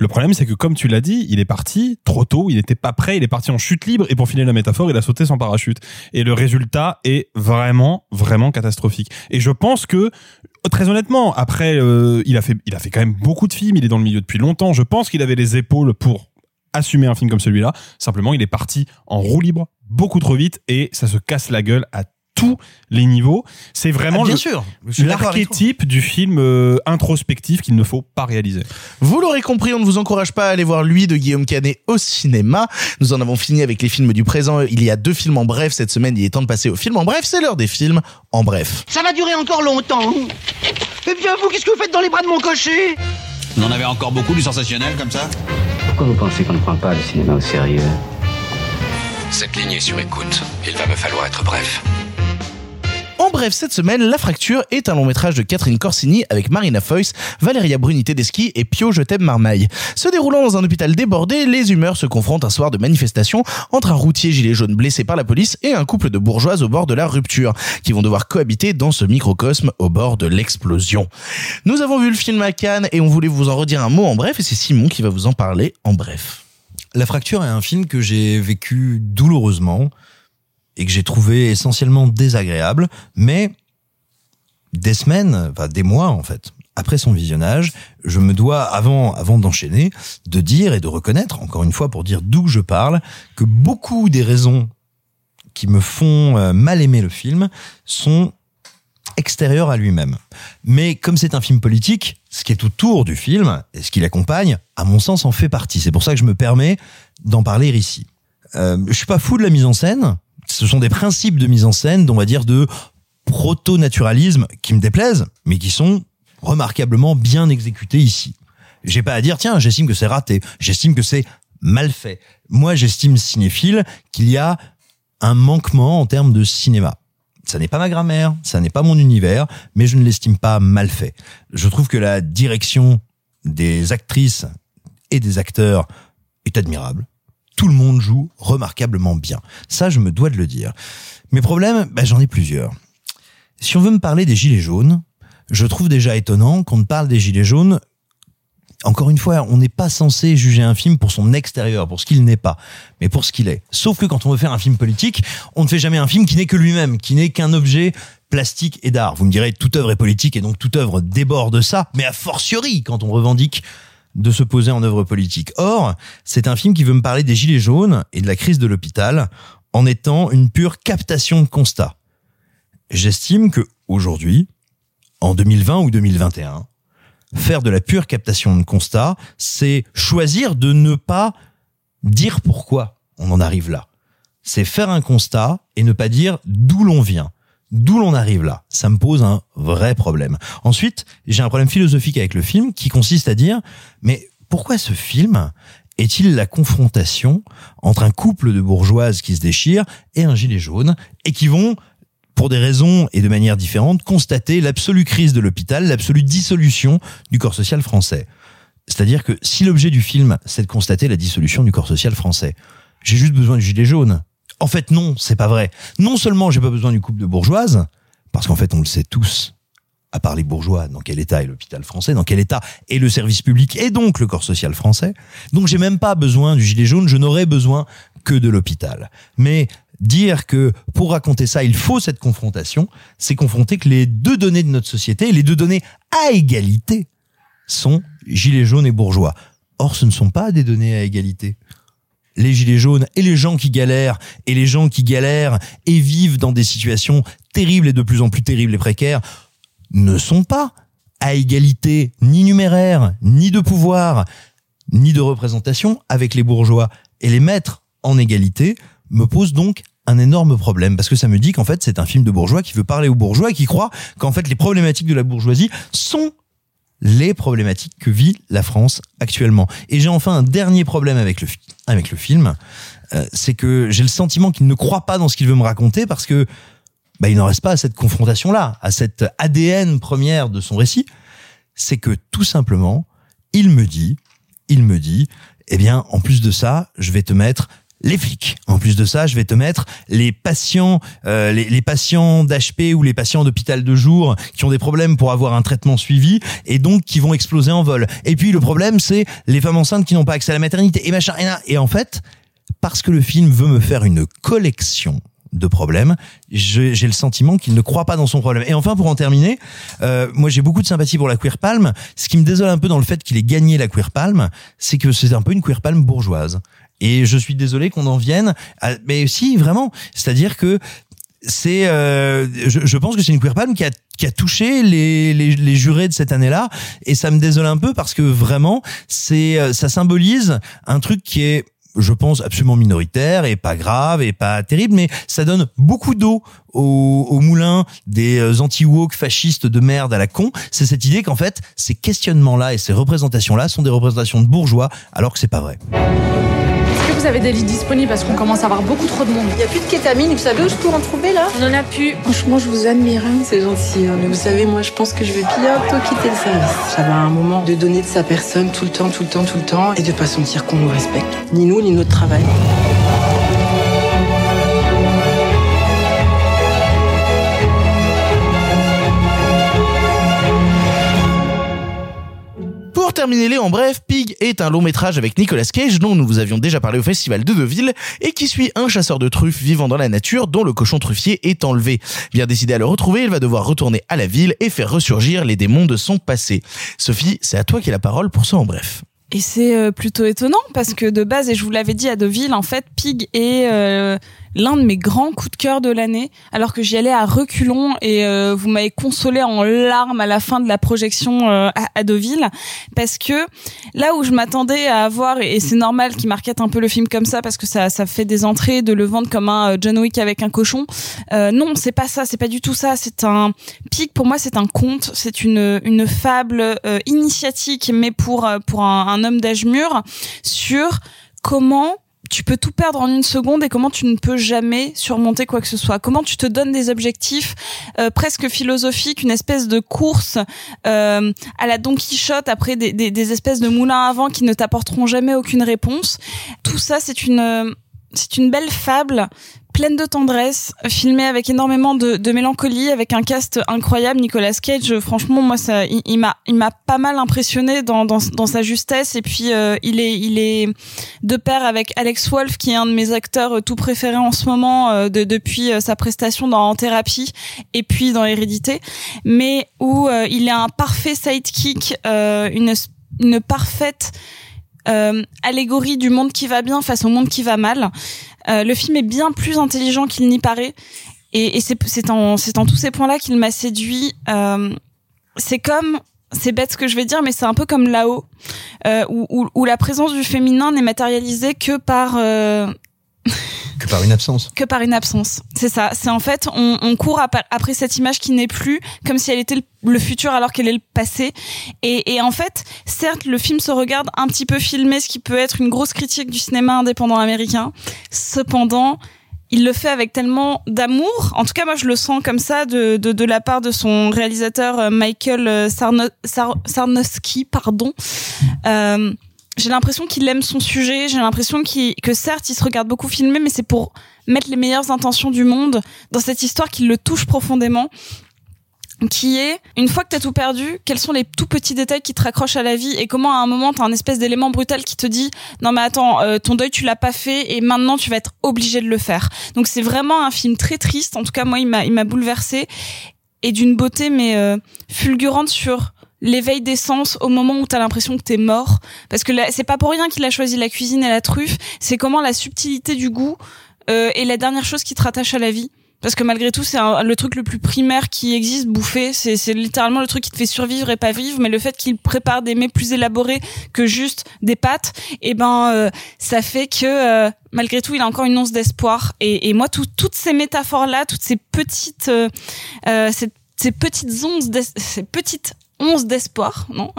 Le problème, c'est que comme tu l'as dit, il est parti trop tôt, il n'était pas prêt, il est parti en chute libre, et pour filer la métaphore, il a sauté sans parachute. Et le résultat est vraiment, vraiment catastrophique. Et je pense que, très honnêtement, après, euh, il a fait, il a fait quand même beaucoup de films, il est dans le milieu depuis longtemps, je pense qu'il avait les épaules pour assumer un film comme celui-là. Simplement, il est parti en roue libre beaucoup trop vite, et ça se casse la gueule à tous les niveaux. C'est vraiment Ah, l'archétype du film euh, introspectif qu'il ne faut pas réaliser. Vous l'aurez compris, on ne vous encourage pas à aller voir lui de Guillaume Canet au cinéma. Nous en avons fini avec les films du présent. Il y a deux films en bref cette semaine. Il est temps de passer au film en bref. C'est l'heure des films en bref. Ça va durer encore longtemps. Eh bien, vous, qu'est-ce que vous faites dans les bras de mon cocher? Vous en avez encore beaucoup du sensationnel comme ça? Pourquoi vous pensez qu'on ne prend pas le cinéma au sérieux? Cette ligne est sur écoute. Il va me falloir être bref. En bref, cette semaine, La Fracture est un long métrage de Catherine Corsini avec Marina Foïs, Valéria Bruni Tedeschi et Pio Je t'aime Marmaille. Se déroulant dans un hôpital débordé, les humeurs se confrontent un soir de manifestation entre un routier gilet jaune blessé par la police et un couple de bourgeoises au bord de la rupture, qui vont devoir cohabiter dans ce microcosme au bord de l'explosion. Nous avons vu le film à Cannes et on voulait vous en redire un mot en bref et c'est Simon qui va vous en parler en bref. La fracture est un film que j'ai vécu douloureusement et que j'ai trouvé essentiellement désagréable, mais des semaines, enfin des mois en fait, après son visionnage, je me dois, avant, avant d'enchaîner, de dire et de reconnaître, encore une fois pour dire d'où je parle, que beaucoup des raisons qui me font euh, mal aimer le film sont extérieures à lui-même. Mais comme c'est un film politique, ce qui est autour du film et ce qui l'accompagne, à mon sens, en fait partie. C'est pour ça que je me permets d'en parler ici. Euh, je suis pas fou de la mise en scène. Ce sont des principes de mise en scène, on va dire, de proto-naturalisme qui me déplaisent, mais qui sont remarquablement bien exécutés ici. J'ai pas à dire, tiens, j'estime que c'est raté. J'estime que c'est mal fait. Moi, j'estime cinéphile qu'il y a un manquement en termes de cinéma. Ça n'est pas ma grammaire, ça n'est pas mon univers, mais je ne l'estime pas mal fait. Je trouve que la direction des actrices et des acteurs est admirable. Tout le monde joue remarquablement bien. Ça, je me dois de le dire. Mes problèmes, bah, j'en ai plusieurs. Si on veut me parler des gilets jaunes, je trouve déjà étonnant qu'on ne parle des gilets jaunes encore une fois, on n'est pas censé juger un film pour son extérieur, pour ce qu'il n'est pas, mais pour ce qu'il est. Sauf que quand on veut faire un film politique, on ne fait jamais un film qui n'est que lui-même, qui n'est qu'un objet plastique et d'art. Vous me direz, toute œuvre est politique et donc toute œuvre déborde ça, mais a fortiori quand on revendique de se poser en œuvre politique. Or, c'est un film qui veut me parler des gilets jaunes et de la crise de l'hôpital en étant une pure captation de constat. J'estime que aujourd'hui, en 2020 ou 2021, faire de la pure captation de constat, c'est choisir de ne pas dire pourquoi on en arrive là. C'est faire un constat et ne pas dire d'où l'on vient, d'où l'on arrive là? Ça me pose un vrai problème. Ensuite, j'ai un problème philosophique avec le film qui consiste à dire, mais pourquoi ce film est-il la confrontation entre un couple de bourgeoises qui se déchirent et un gilet jaune et qui vont pour des raisons et de manière différente, constater l'absolue crise de l'hôpital, l'absolue dissolution du corps social français? C'est-à-dire que si l'objet du film, c'est de constater la dissolution du corps social français, j'ai juste besoin du gilet jaune. En fait, non, c'est pas vrai. Non seulement j'ai pas besoin du couple de bourgeoises, parce qu'en fait, on le sait tous, à part les bourgeois, dans quel état est l'hôpital français, dans quel état est le service public et donc le corps social français. Donc j'ai même pas besoin du gilet jaune, je n'aurais besoin que de l'hôpital. Mais dire que pour raconter ça, il faut cette confrontation, c'est confronter que les deux données de notre société, les deux données à égalité, sont gilets jaunes et bourgeois. Or, ce ne sont pas des données à égalité. Les gilets jaunes et les gens qui galèrent, et les gens qui galèrent et vivent dans des situations terribles et de plus en plus terribles et précaires, ne sont pas à égalité ni numéraire, ni de pouvoir, ni de représentation avec les bourgeois. Et les mettre en égalité me pose donc un énorme problème parce que ça me dit qu'en fait c'est un film de bourgeois qui veut parler aux bourgeois et qui croit qu'en fait les problématiques de la bourgeoisie sont les problématiques que vit la France actuellement. Et j'ai enfin un dernier problème avec le, fi- avec le film, euh, c'est que j'ai le sentiment qu'il ne croit pas dans ce qu'il veut me raconter parce que bah, il n'en reste pas à cette confrontation-là, à cette ADN première de son récit. C'est que tout simplement, il me dit, il me dit, eh bien, en plus de ça, je vais te mettre les flics. En plus de ça, je vais te mettre les patients, euh, les, les patients d'HP ou les patients d'hôpital de jour qui ont des problèmes pour avoir un traitement suivi et donc qui vont exploser en vol. Et puis le problème, c'est les femmes enceintes qui n'ont pas accès à la maternité et machin. Et, et en fait, parce que le film veut me faire une collection de problèmes, j'ai le sentiment qu'il ne croit pas dans son problème. Et enfin, pour en terminer, euh, moi j'ai beaucoup de sympathie pour la Queer Palm. Ce qui me désole un peu dans le fait qu'il ait gagné la Queer Palm, c'est que c'est un peu une Queer Palm bourgeoise. Et je suis désolé qu'on en vienne, à, mais si vraiment, c'est-à-dire que c'est, euh, je, je pense que c'est une Queer Palm qui a qui a touché les, les, les jurés de cette année-là. Et ça me désole un peu parce que vraiment c'est euh, ça symbolise un truc qui est je pense absolument minoritaire et pas grave et pas terrible mais ça donne beaucoup d'eau au, au moulin des euh, anti-woke fascistes de merde à la con. C'est cette idée qu'en fait ces questionnements là et ces représentations là sont des représentations de bourgeois alors que c'est pas vrai vous avez des lits disponibles parce qu'on commence à avoir beaucoup trop de monde Il n'y a plus de kétamine, vous savez où je peux en trouver là? On en a plus. Franchement, je vous admire, hein. c'est gentil. hein. Mais vous savez, moi, je pense que je vais bientôt quitter le service. J'avais un moment de donner de sa personne tout le temps, tout le temps, tout le temps, et de pas sentir qu'on nous respecte. Ni nous, ni notre travail. Pour terminer les en bref, Pig est un long métrage avec Nicolas Cage dont nous vous avions déjà parlé au festival de Deauville et qui suit un chasseur de truffes vivant dans la nature dont le cochon truffier est enlevé. Bien décidé à le retrouver, il va devoir retourner à la ville et faire ressurgir les démons de son passé. Sophie, c'est à toi qui a la parole pour ce en bref. Et c'est euh, plutôt étonnant parce que de base, et je vous l'avais dit à Deauville, en fait, Pig est euh, l'un de mes grands coups de cœur de l'année, alors que j'y allais à reculons et euh, vous m'avez consolé en larmes à la fin de la projection euh, à, à Deauville, parce que là où je m'attendais à avoir, et c'est normal qu'ils marquettent un peu le film comme ça, parce que ça, ça fait des entrées de le vendre comme un euh, John Wick avec un cochon, euh, non, c'est pas ça, c'est pas du tout ça, c'est un Pig pour moi c'est un conte, c'est une une fable euh, initiatique mais pour euh, pour un homme d'âge mûr sur comment tu peux tout perdre en une seconde et comment tu ne peux jamais surmonter quoi que ce soit. Comment tu te donnes des objectifs euh, presque philosophiques, une espèce de course euh, à la Don Quichotte après des, des, espèces de moulins à vent qui ne t'apporteront jamais aucune réponse. Tout ça, c'est une euh, c'est une belle fable pleine de tendresse, filmée avec énormément de, de mélancolie, avec un cast incroyable. Nicolas Cage, franchement, moi, ça, il, m'a, il m'a pas mal impressionné dans, dans, dans sa justesse. Et puis, euh, il est, il est de pair avec Alex Wolff, qui est un de mes acteurs tout préférés en ce moment, euh, de, depuis euh, sa prestation dans En Thérapie et puis dans Hérédité, mais où euh, il est un parfait sidekick, euh, une, une parfaite euh, allégorie du monde qui va bien face au monde qui va mal. Euh, le film est bien plus intelligent qu'il n'y paraît. Et, et c'est en, en tous ces points-là qu'il m'a séduit. Euh, c'est comme, c'est bête ce que je vais dire, mais c'est un peu comme là-haut, euh, où, où, où la présence du féminin n'est matérialisée que par euh, que par une absence. que par une absence. C'est ça. C'est en fait, on, court ap- après cette image qui n'est plus, comme si elle était le, futur alors qu'elle est le passé. Et, en fait, certes, le film se regarde un petit peu filmé, ce qui peut être une grosse critique du cinéma indépendant américain. Cependant, il le fait avec tellement d'amour. En tout cas, moi, je le sens comme ça de, la part de son réalisateur euh, Michael euh, Sarno, Sar, Sarnowski, pardon. Euh, j'ai l'impression qu'il aime son sujet. J'ai l'impression qu'il, que certes, il se regarde beaucoup filmer, mais c'est pour mettre les meilleures intentions du monde dans cette histoire qui le touche profondément qui est une fois que t'as tout perdu, quels sont les tout petits détails qui te raccrochent à la vie et comment à un moment t'as un espèce d'élément brutal qui te dit non mais attends euh, ton deuil tu l'as pas fait et maintenant tu vas être obligé de le faire. Donc c'est vraiment un film très triste. En tout cas moi il m'a il m'a bouleversé et d'une beauté mais euh, fulgurante sur l'éveil des sens au moment où t'as l'impression que t'es mort parce que là, c'est pas pour rien qu'il a choisi la cuisine et la truffe c'est comment la subtilité du goût euh, est la dernière chose qui te rattache à la vie parce que malgré tout, c'est le truc le plus primaire qui existe, bouffer. C'est, littéralement le truc qui te fait survivre et pas vivre. Mais le fait qu'il prépare des mets plus élaborés que juste des pâtes, et ben, euh, ça fait que euh, malgré tout, il a encore une once d'espoir. Et, et moi, tout- toutes ces métaphores-là, toutes ces petites, euh, euh, ces, ces petites onces, ces petites onces d'espoir, non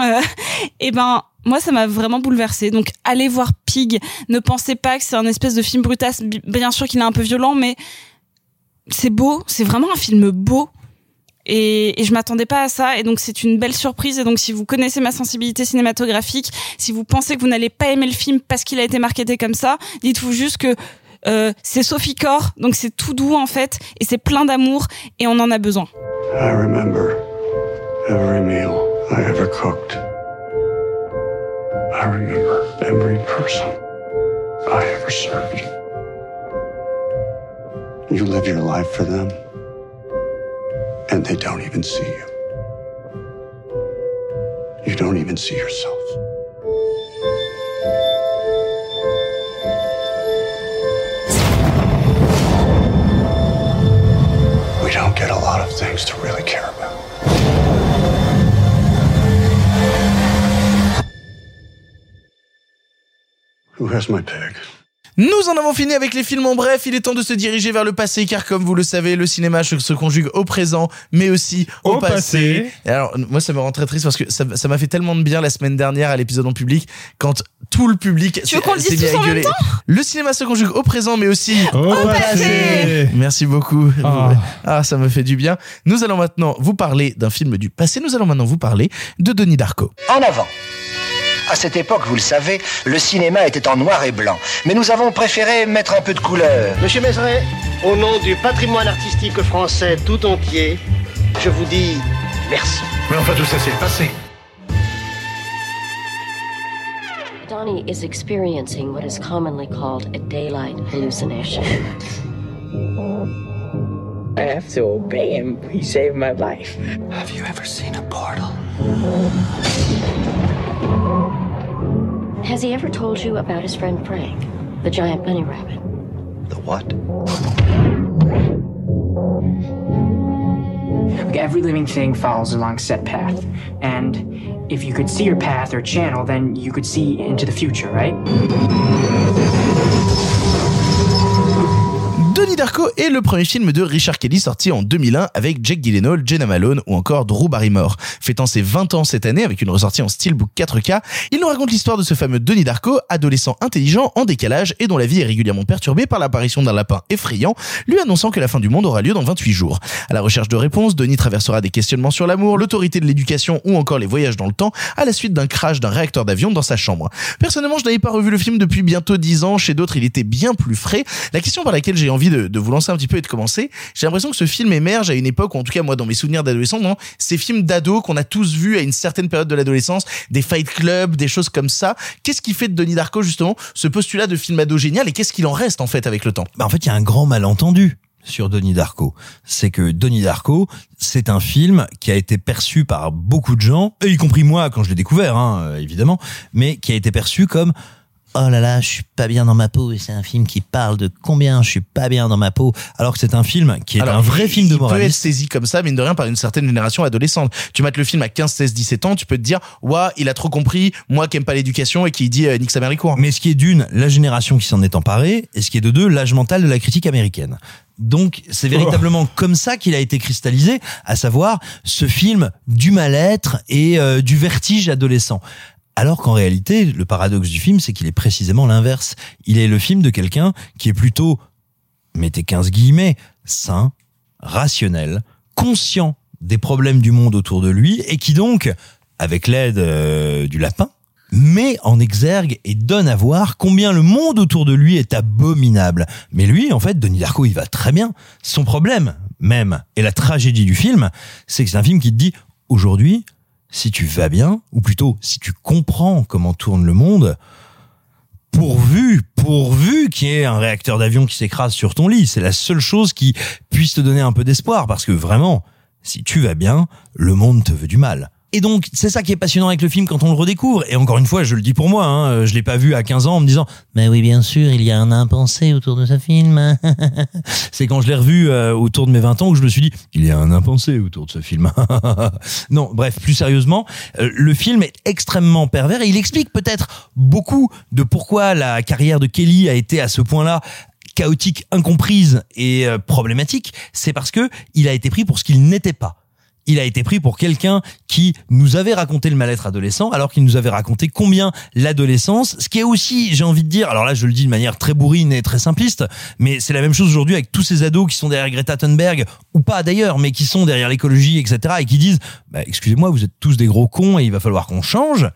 Et ben, moi, ça m'a vraiment bouleversée. Donc, allez voir Pig. Ne pensez pas que c'est un espèce de film brutasse. Bi- Bien sûr qu'il est un peu violent, mais c'est beau, c'est vraiment un film beau. et, je m'attendais pas à ça et donc c'est une belle surprise et donc si vous connaissez ma sensibilité cinématographique, si vous pensez que vous n'allez pas aimer le film parce qu'il a été marketé comme ça, dites-vous juste que euh, c'est Sophie Core, donc c'est tout doux en fait et c'est plein d'amour et on en a besoin. I remember every meal I ever cooked. I remember every person I ever served. You live your life for them, and they don't even see you. You don't even see yourself. We don't get a lot of things to really care about. Who has my pig? Nous en avons fini avec les films en bref, il est temps de se diriger vers le passé car comme vous le savez, le cinéma se conjugue au présent mais aussi au, Au passé. Et alors moi ça me rend très triste parce que ça ça m'a fait tellement de bien la semaine dernière à l'épisode en public quand tout le public Tu veux qu'on le s'est dise mis à tous en même gueuler. temps? Le cinéma se conjugue au présent mais aussi Au passé. Merci beaucoup. Ah. ah ça me fait du bien. Nous allons maintenant vous parler d'un film du passé, nous allons maintenant vous parler de Denis Darko. En avant. À cette époque, vous le savez, le cinéma était en noir et blanc. Mais nous avons préféré mettre un peu de couleur. Monsieur Mézeret, au nom du patrimoine artistique français tout entier, je vous dis merci. Mais enfin, tout ça, c'est le passé. Donnie is experiencing what is commonly called a daylight hallucination. I have to obey him. He saved my life. Have you ever seen a portal? Has he ever told you about his friend Frank, the giant bunny rabbit? The what? Like, Every living thing follows along set path. And if you could see your path or channel, then you could see into the future, right? Denis Darko est le premier film de Richard Kelly sorti en 2001 avec Jack Gyllenhaal, Jenna Malone ou encore Drew Barrymore. Fêtant ses 20 ans cette année avec une ressortie en steelbook 4K, il nous raconte l'histoire de ce fameux Denis Darko, adolescent intelligent en décalage et dont la vie est régulièrement perturbée par l'apparition d'un lapin effrayant, lui annonçant que la fin du monde aura lieu dans 28 jours. À la recherche de réponses, Denis traversera des questionnements sur l'amour, l'autorité de l'éducation ou encore les voyages dans le temps à la suite d'un crash d'un réacteur d'avion dans sa chambre. Personnellement, je n'avais pas revu le film depuis bientôt 10 ans, chez d'autres il était bien plus frais. La question par laquelle j'ai envie de, de vous lancer un petit peu et de commencer, j'ai l'impression que ce film émerge à une époque, ou en tout cas moi dans mes souvenirs d'adolescent, non, ces films d'ados qu'on a tous vus à une certaine période de l'adolescence, des fight clubs, des choses comme ça. Qu'est-ce qui fait de Denis Darko justement ce postulat de film ado génial et qu'est-ce qu'il en reste en fait avec le temps? Bah, en fait, il y a un grand malentendu sur Denis Darko. C'est que Denis Darko, c'est un film qui a été perçu par beaucoup de gens, y compris moi quand je l'ai découvert, hein, évidemment, mais qui a été perçu comme Oh là là, je suis pas bien dans ma peau et c'est un film qui parle de combien je suis pas bien dans ma peau, alors que c'est un film qui est Alors, un vrai il- film de Il peut être saisi comme ça, mine de rien, par une certaine génération adolescente. Tu mates le film à 15, 16, 17 ans, tu peux te dire, ouah, il a trop compris, moi qui aime pas l'éducation et qui dit euh, nique sa mère les cours. Mais ce qui est d'une, la génération qui s'en est emparée, et ce qui est de deux, l'âge mental de la critique américaine. Donc, c'est véritablement comme ça qu'il a été cristallisé, à savoir ce film du mal-être et euh, du vertige adolescent. Alors qu'en réalité, le paradoxe du film, c'est qu'il est précisément l'inverse. Il est le film de quelqu'un qui est plutôt, mettez 15 guillemets, sain, rationnel, conscient des problèmes du monde autour de lui, et qui donc, avec l'aide euh, du lapin, met en exergue et donne à voir combien le monde autour de lui est abominable. Mais lui, en fait, Denis Darko, il va très bien. Son problème, même, et la tragédie du film, c'est que c'est un film qui te dit, aujourd'hui, si tu vas bien, ou plutôt, si tu comprends comment tourne le monde, pourvu, pourvu qu'il y ait un réacteur d'avion qui s'écrase sur ton lit. C'est la seule chose qui puisse te donner un peu d'espoir, parce que vraiment, si tu vas bien, le monde te veut du mal. Et donc, c'est ça qui est passionnant avec le film quand on le redécouvre. Et encore une fois, je le dis pour moi, hein, je l'ai pas vu à 15 ans en me disant, mais oui, bien sûr, il y a un impensé autour de ce film. c'est quand je l'ai revu euh, autour de mes 20 ans que je me suis dit, il y a un impensé autour de ce film. non, bref, plus sérieusement, euh, le film est extrêmement pervers et il explique peut-être beaucoup de pourquoi la carrière de Kelly a été à ce point-là chaotique, incomprise et euh, problématique. C'est parce que il a été pris pour ce qu'il n'était pas il a été pris pour quelqu'un qui nous avait raconté le mal-être adolescent, alors qu'il nous avait raconté combien l'adolescence, ce qui est aussi, j'ai envie de dire, alors là je le dis de manière très bourrine et très simpliste, mais c'est la même chose aujourd'hui avec tous ces ados qui sont derrière Greta Thunberg, ou pas d'ailleurs, mais qui sont derrière l'écologie, etc., et qui disent, bah, excusez-moi, vous êtes tous des gros cons et il va falloir qu'on change.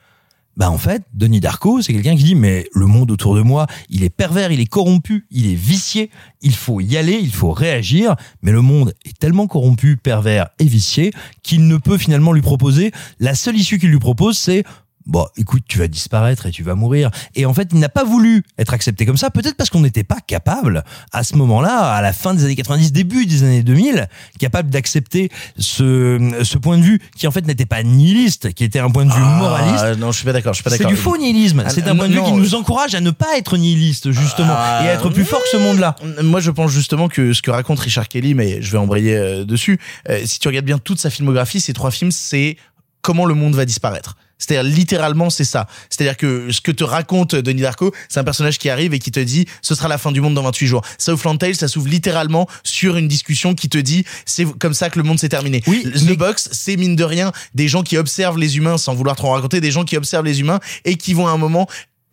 Bah en fait, Denis Darko, c'est quelqu'un qui dit mais le monde autour de moi, il est pervers, il est corrompu, il est vicié, il faut y aller, il faut réagir, mais le monde est tellement corrompu, pervers et vicié qu'il ne peut finalement lui proposer. La seule issue qu'il lui propose c'est Bon, écoute, tu vas disparaître et tu vas mourir. Et en fait, il n'a pas voulu être accepté comme ça, peut-être parce qu'on n'était pas capable, à ce moment-là, à la fin des années 90, début des années 2000, capable d'accepter ce, ce point de vue qui en fait n'était pas nihiliste, qui était un point de vue Ah, moraliste. non, je suis pas d'accord, je suis pas C'est d'accord. du faux nihilisme. Ah, C'est un non, point de vue qui nous encourage à ne pas être nihiliste, justement, Ah, et à être plus fort que ce monde-là. Moi, je pense justement que ce que raconte Richard Kelly, mais je vais embrayer euh, dessus. euh, si tu regardes bien toute sa filmographie, ces trois films, c'est comment le monde va disparaître. C'est-à-dire littéralement c'est ça. C'est-à-dire que ce que te raconte Denis Darko, c'est un personnage qui arrive et qui te dit ce sera la fin du monde dans 28 jours. Southland Tales, ça s'ouvre littéralement sur une discussion qui te dit c'est comme ça que le monde s'est terminé. Oui, The Box, c'est mine de rien des gens qui observent les humains sans vouloir trop en raconter, des gens qui observent les humains et qui vont à un moment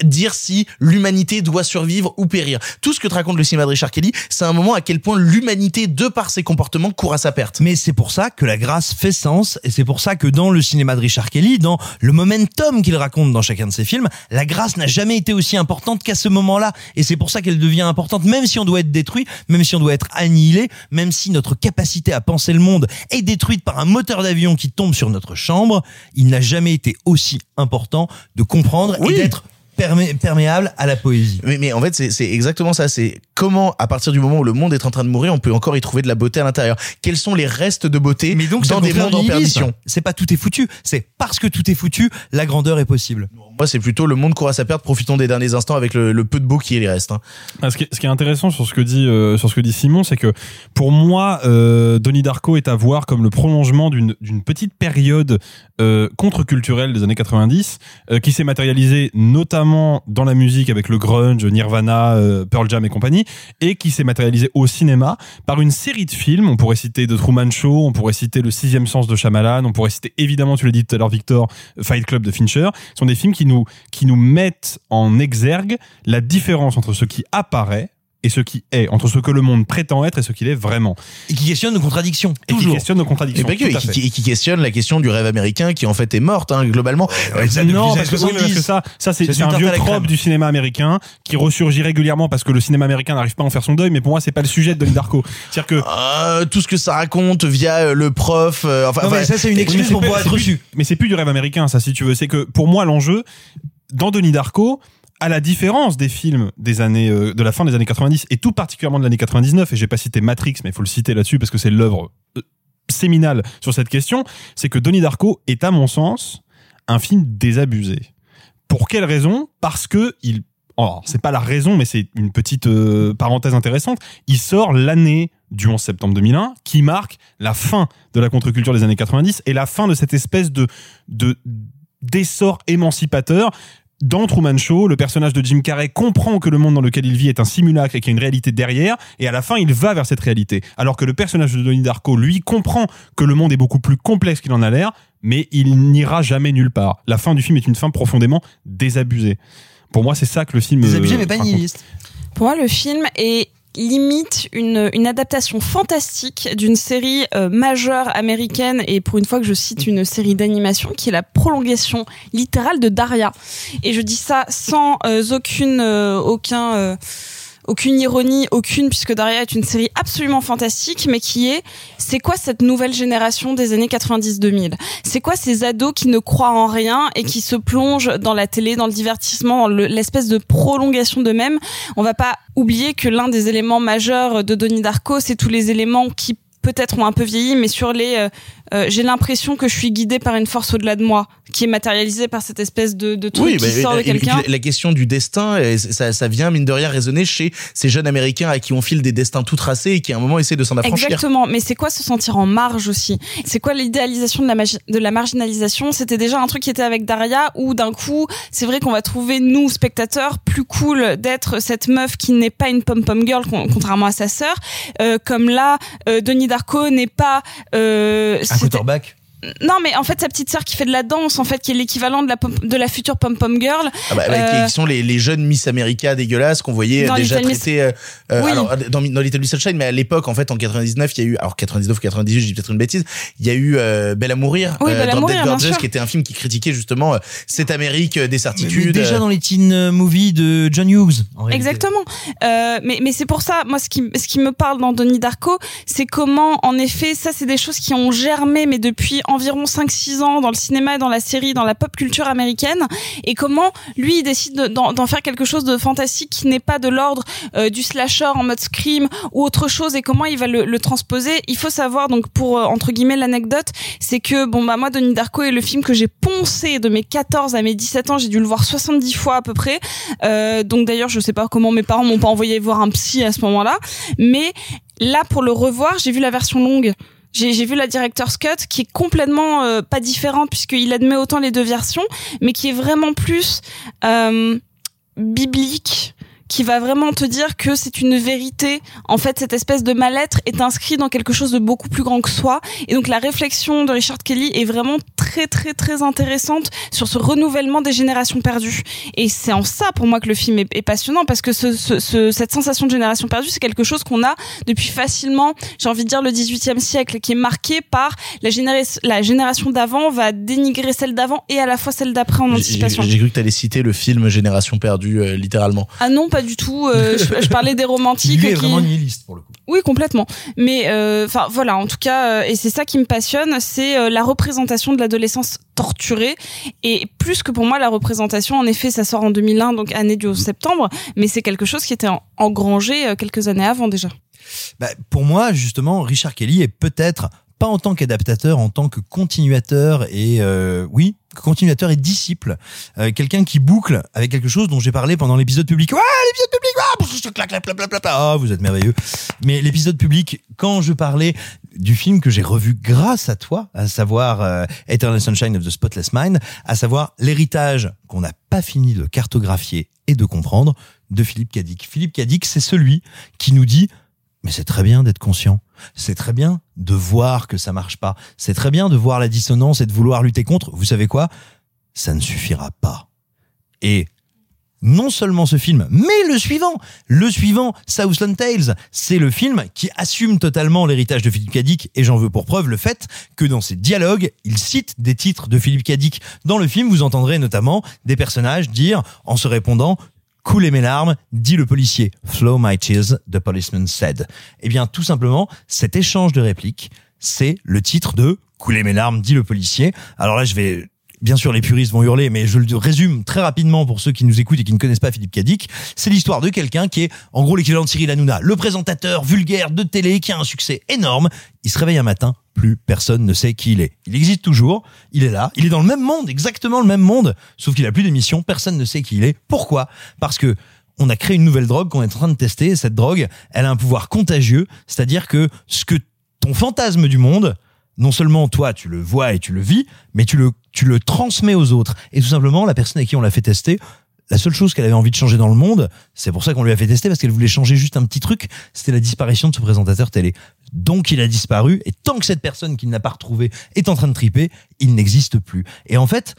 dire si l'humanité doit survivre ou périr. Tout ce que te raconte le cinéma de Richard Kelly, c'est un moment à quel point l'humanité, de par ses comportements, court à sa perte. Mais c'est pour ça que la grâce fait sens, et c'est pour ça que dans le cinéma de Richard Kelly, dans le momentum qu'il raconte dans chacun de ses films, la grâce n'a jamais été aussi importante qu'à ce moment-là. Et c'est pour ça qu'elle devient importante, même si on doit être détruit, même si on doit être annihilé, même si notre capacité à penser le monde est détruite par un moteur d'avion qui tombe sur notre chambre, il n'a jamais été aussi important de comprendre Oui. et d'être permé- perméable à la poésie. Mais, mais en fait, c'est- exactement ça. C'est comment, à partir du moment où le monde est en train de mourir, on peut encore y trouver de la beauté à l'intérieur. Quels sont les restes de beauté Mais donc, dans des mondes en perdition C'est pas tout est foutu, c'est parce que tout est foutu, la grandeur est possible. Moi, c'est plutôt le monde court à sa perte. Profitons des derniers instants avec le, le peu de beau qui y reste. hein. Ah, Ce qui, est, ce qui est intéressant sur ce que dit euh, sur ce que dit Simon, c'est que pour moi, euh, Donnie Darko est à voir comme le prolongement d'une d'une petite période euh, contre-culturelle des années 90, euh, qui s'est matérialisée notamment dans la musique avec le grunge, Nirvana, euh, Pearl Jam et compagnie, et qui s'est matérialisée au cinéma par une série de films. On pourrait citer The Truman Show, on pourrait citer Le Sixième Sens de Shyamalan, on pourrait citer évidemment, tu l'as dit tout à l'heure, Victor, Fight Club de Fincher. Ce sont des films qui nous qui nous mettent en exergue la différence entre ce qui apparaît et ce qui est, entre ce que le monde prétend être et ce qu'il est vraiment. Et qui questionne nos contradictions. Et qui toujours. questionne nos Et, contradictions. pas que, tout et à qui, et qui questionne la question du rêve américain qui en fait est morte hein, globalement. ça, depuis non, parce que, oui, parce que 70. ça, ça c'est un vieux trope du cinéma américain qui ressurgit régulièrement parce que le cinéma américain n'arrive pas à en faire son deuil. Mais pour moi, c'est pas le sujet de Donnie Darko. C'est-à-dire que Euh, tout ce que ça raconte via euh, le prof. euh, enfin, Non, mais ça, c'est une excuse pour pouvoir être reçu. Mais c'est plus du rêve américain, ça, si tu veux. C'est que pour moi, l'enjeu, dans Denis Darko, à la différence des films des années, euh, de la fin des années 90 et tout particulièrement de l'année 99, et j'ai pas cité Matrix, mais il faut le citer là-dessus parce que c'est l'œuvre euh, séminale sur cette question, c'est que Denis Darko est, à mon sens, un film désabusé. Pour quelle raison? Parce que il c'est pas la raison, mais c'est une petite euh, parenthèse intéressante. Il sort l'année du 11 septembre 2001, qui marque la fin de la contre-culture des années 90 et la fin de cette espèce de de d'essor émancipateur. Dans Truman Show, le personnage de Jim Carrey comprend que le monde dans lequel il vit est un simulacre et qu'il y a une réalité derrière, et à la fin, il va vers cette réalité. Alors que le personnage de Donnie Darko, lui, comprend que le monde est beaucoup plus complexe qu'il en a l'air, mais il n'ira jamais nulle part. La fin du film est une fin profondément désabusée. Pour moi, c'est ça que le film. Désabusé, euh, mais pas nihiliste. Pour moi, le film est limite une, adaptation fantastique d'une série euh, majeure américaine et pour une fois que je cite une série d'animation qui est la prolongation littérale de Daria. Et je dis ça sans euh, aucune euh, aucun aucune ironie, aucune, puisque Daria est une série absolument fantastique, mais qui est, c'est quoi cette nouvelle génération des années 90-2000 C'est quoi ces ados qui ne croient en rien et qui se plongent dans la télé, dans le divertissement, dans le- l'espèce de prolongation d'eux-mêmes? On va pas oublier que l'un des éléments majeurs de Donnie Darko, c'est tous les éléments qui peut-être ont un peu vieilli, mais sur les, euh, j'ai l'impression que je suis guidée par une force au-delà de moi, qui est matérialisée par cette espèce de, de truc Oui, qui mais sort de quelqu'un. la- question du destin, ça, ça vient mine de rien résonner chez ces jeunes Américains à qui on file des destins tout tracés et qui à un moment essaient de s'en affranchir. Exactement, mais c'est quoi se sentir en marge aussi? C'est quoi l'idéalisation de la, de la marginalisation? C'était déjà un truc qui était avec Daria où d'un coup, c'est vrai qu'on va trouver nous spectateurs plus cool d'être cette meuf qui n'est pas une pom pom girl con- contrairement à sa sœur, Euh, comme là, euh, Denis Darko n'est pas euh, c'était- quarterback. Non, mais en fait, sa petite sœur qui fait de la danse, en fait, qui est l'équivalent de la, pom- de la future pom-pom girl. Ah bah, Euh, qui sont les, les jeunes Miss America dégueulasses qu'on voyait Dans déjà traiter euh, euh, Oui. alors dans, dans Little Miss Sunshine mais à l'époque en fait en 99 il y a eu alors 99 ou 98 je dis peut-être une bêtise il y a eu euh, Belle à mourir Oui, Belle à dans mourir, Dead Gorgeous qui était un film qui critiquait justement euh, cette Amérique euh, des Mais certitudes déjà euh, dans les teen euh, movies de John Hughes. en. Exactement. Euh, mais mais c'est pour ça, moi, ce qui ce qui me parle dans Donnie Darko, c'est comment, en effet, ça, c'est des choses qui ont germé, mais depuis environ 5-6 ans dans le cinéma, dans la série, dans la pop culture américaine, et comment lui il décide de- d'en faire quelque chose de fantastique qui n'est pas de l'ordre euh, du slasher en mode scream ou autre chose, et comment il va le, le transposer? Il faut savoir donc pour euh, entre guillemets l'anecdote, c'est que bon bah moi Donnie Darko est le film que j'ai poncé de mes 14 à mes 17 ans, j'ai dû le voir 70 fois à peu près. Euh, donc d'ailleurs, je sais pas comment mes parents m'ont pas envoyé voir un psy à ce moment-là, mais là pour le revoir, j'ai vu la version longue. J'ai vu la director's cut qui est complètement euh, pas différente puisqu'il admet autant les deux versions, mais qui est vraiment plus euh, biblique qui va vraiment te dire que c'est une vérité. En fait, cette espèce de mal-être est inscrit dans quelque chose de beaucoup plus grand que soi. Et donc, la réflexion de Richard Kelly est vraiment très, très, très intéressante sur ce renouvellement des générations perdues. Et c'est en ça, pour moi, que le film est, est passionnant parce que ce, ce- ce- cette sensation de génération perdue, c'est quelque chose qu'on a depuis facilement, j'ai envie de dire, le 18e siècle, qui est marqué par la, généra- la génération d'avant va dénigrer celle d'avant et à la fois celle d'après en anticipation. j'ai cru que t'allais citer le film Génération perdue euh, littéralement Ah non, pas du tout. euh, je, je parlais des romantiques. Lui est qui- vraiment nihiliste pour le coup. Oui, complètement. Mais euh, enfin voilà, en tout cas, euh, et c'est ça qui me passionne, c'est la représentation de l'adolescence torturée. Et plus que pour moi, la représentation, en effet, ça sort en 2001, donc année du 11 septembre, mais c'est quelque chose qui était en- engrangé quelques années avant déjà. Bah, pour moi, justement, Richard Kelly est peut-être pas en tant qu'adaptateur, en tant que continuateur et euh, oui, continuateur et disciple, Euh, quelqu'un qui boucle avec quelque chose dont j'ai parlé pendant l'épisode public. Ouais, l'épisode public, ah, vous êtes merveilleux. Mais l'épisode public, quand je parlais du film que j'ai revu grâce à toi, à savoir euh, Eternal Sunshine of the Spotless Mind, à savoir l'héritage qu'on n'a pas fini de cartographier et de comprendre de Philippe Cadic. Philippe Cadic, c'est celui qui nous dit mais c'est très bien d'être conscient. C'est très bien de voir que ça marche pas. C'est très bien de voir la dissonance et de vouloir lutter contre. Vous savez quoi? Ça ne suffira pas. Et non seulement ce film, mais le suivant, le suivant, Southland Tales, c'est le film qui assume totalement l'héritage de Philippe Cadic et j'en veux pour preuve le fait que dans ses dialogues, il cite des titres de Philippe Cadic. Dans le film, vous entendrez notamment des personnages dire, en se répondant, Coulez mes larmes, dit le policier. Flow my tears, the policeman said. Eh bien, tout simplement, cet échange de répliques, c'est le titre de Coulez mes larmes, dit le policier. Alors là, je vais Bien sûr, les puristes vont hurler, mais je le résume très rapidement pour ceux qui nous écoutent et qui ne connaissent pas Philippe Cadic. C'est l'histoire de quelqu'un qui est, en gros, l'équivalent de Cyril Hanouna, le présentateur vulgaire de télé qui a un succès énorme. Il se réveille un matin, plus personne ne sait qui il est. Il existe toujours, il est là, il est dans le même monde, exactement le même monde, sauf qu'il a plus d'émission, personne ne sait qui il est. Pourquoi? Parce que on a créé une nouvelle drogue qu'on est en train de tester. et Cette drogue, elle a un pouvoir contagieux, c'est-à-dire que ce que ton fantasme du monde, non seulement toi tu le vois et tu le vis, mais tu le tu le transmets aux autres. Et tout simplement, la personne à qui on l'a fait tester, la seule chose qu'elle avait envie de changer dans le monde, c'est pour ça qu'on lui a fait tester parce qu'elle voulait changer juste un petit truc, c'était la disparition de ce présentateur télé. Donc il a disparu et tant que cette personne qu'il n'a pas retrouvée est en train de triper, il n'existe plus. Et en fait,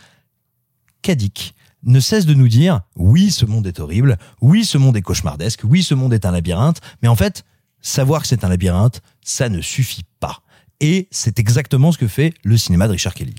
Kadik ne cesse de nous dire oui, ce monde est horrible, oui, ce monde est cauchemardesque, oui, ce monde est un labyrinthe, mais en fait, savoir que c'est un labyrinthe, ça ne suffit pas. Et c'est exactement ce que fait le cinéma de Richard Kelly.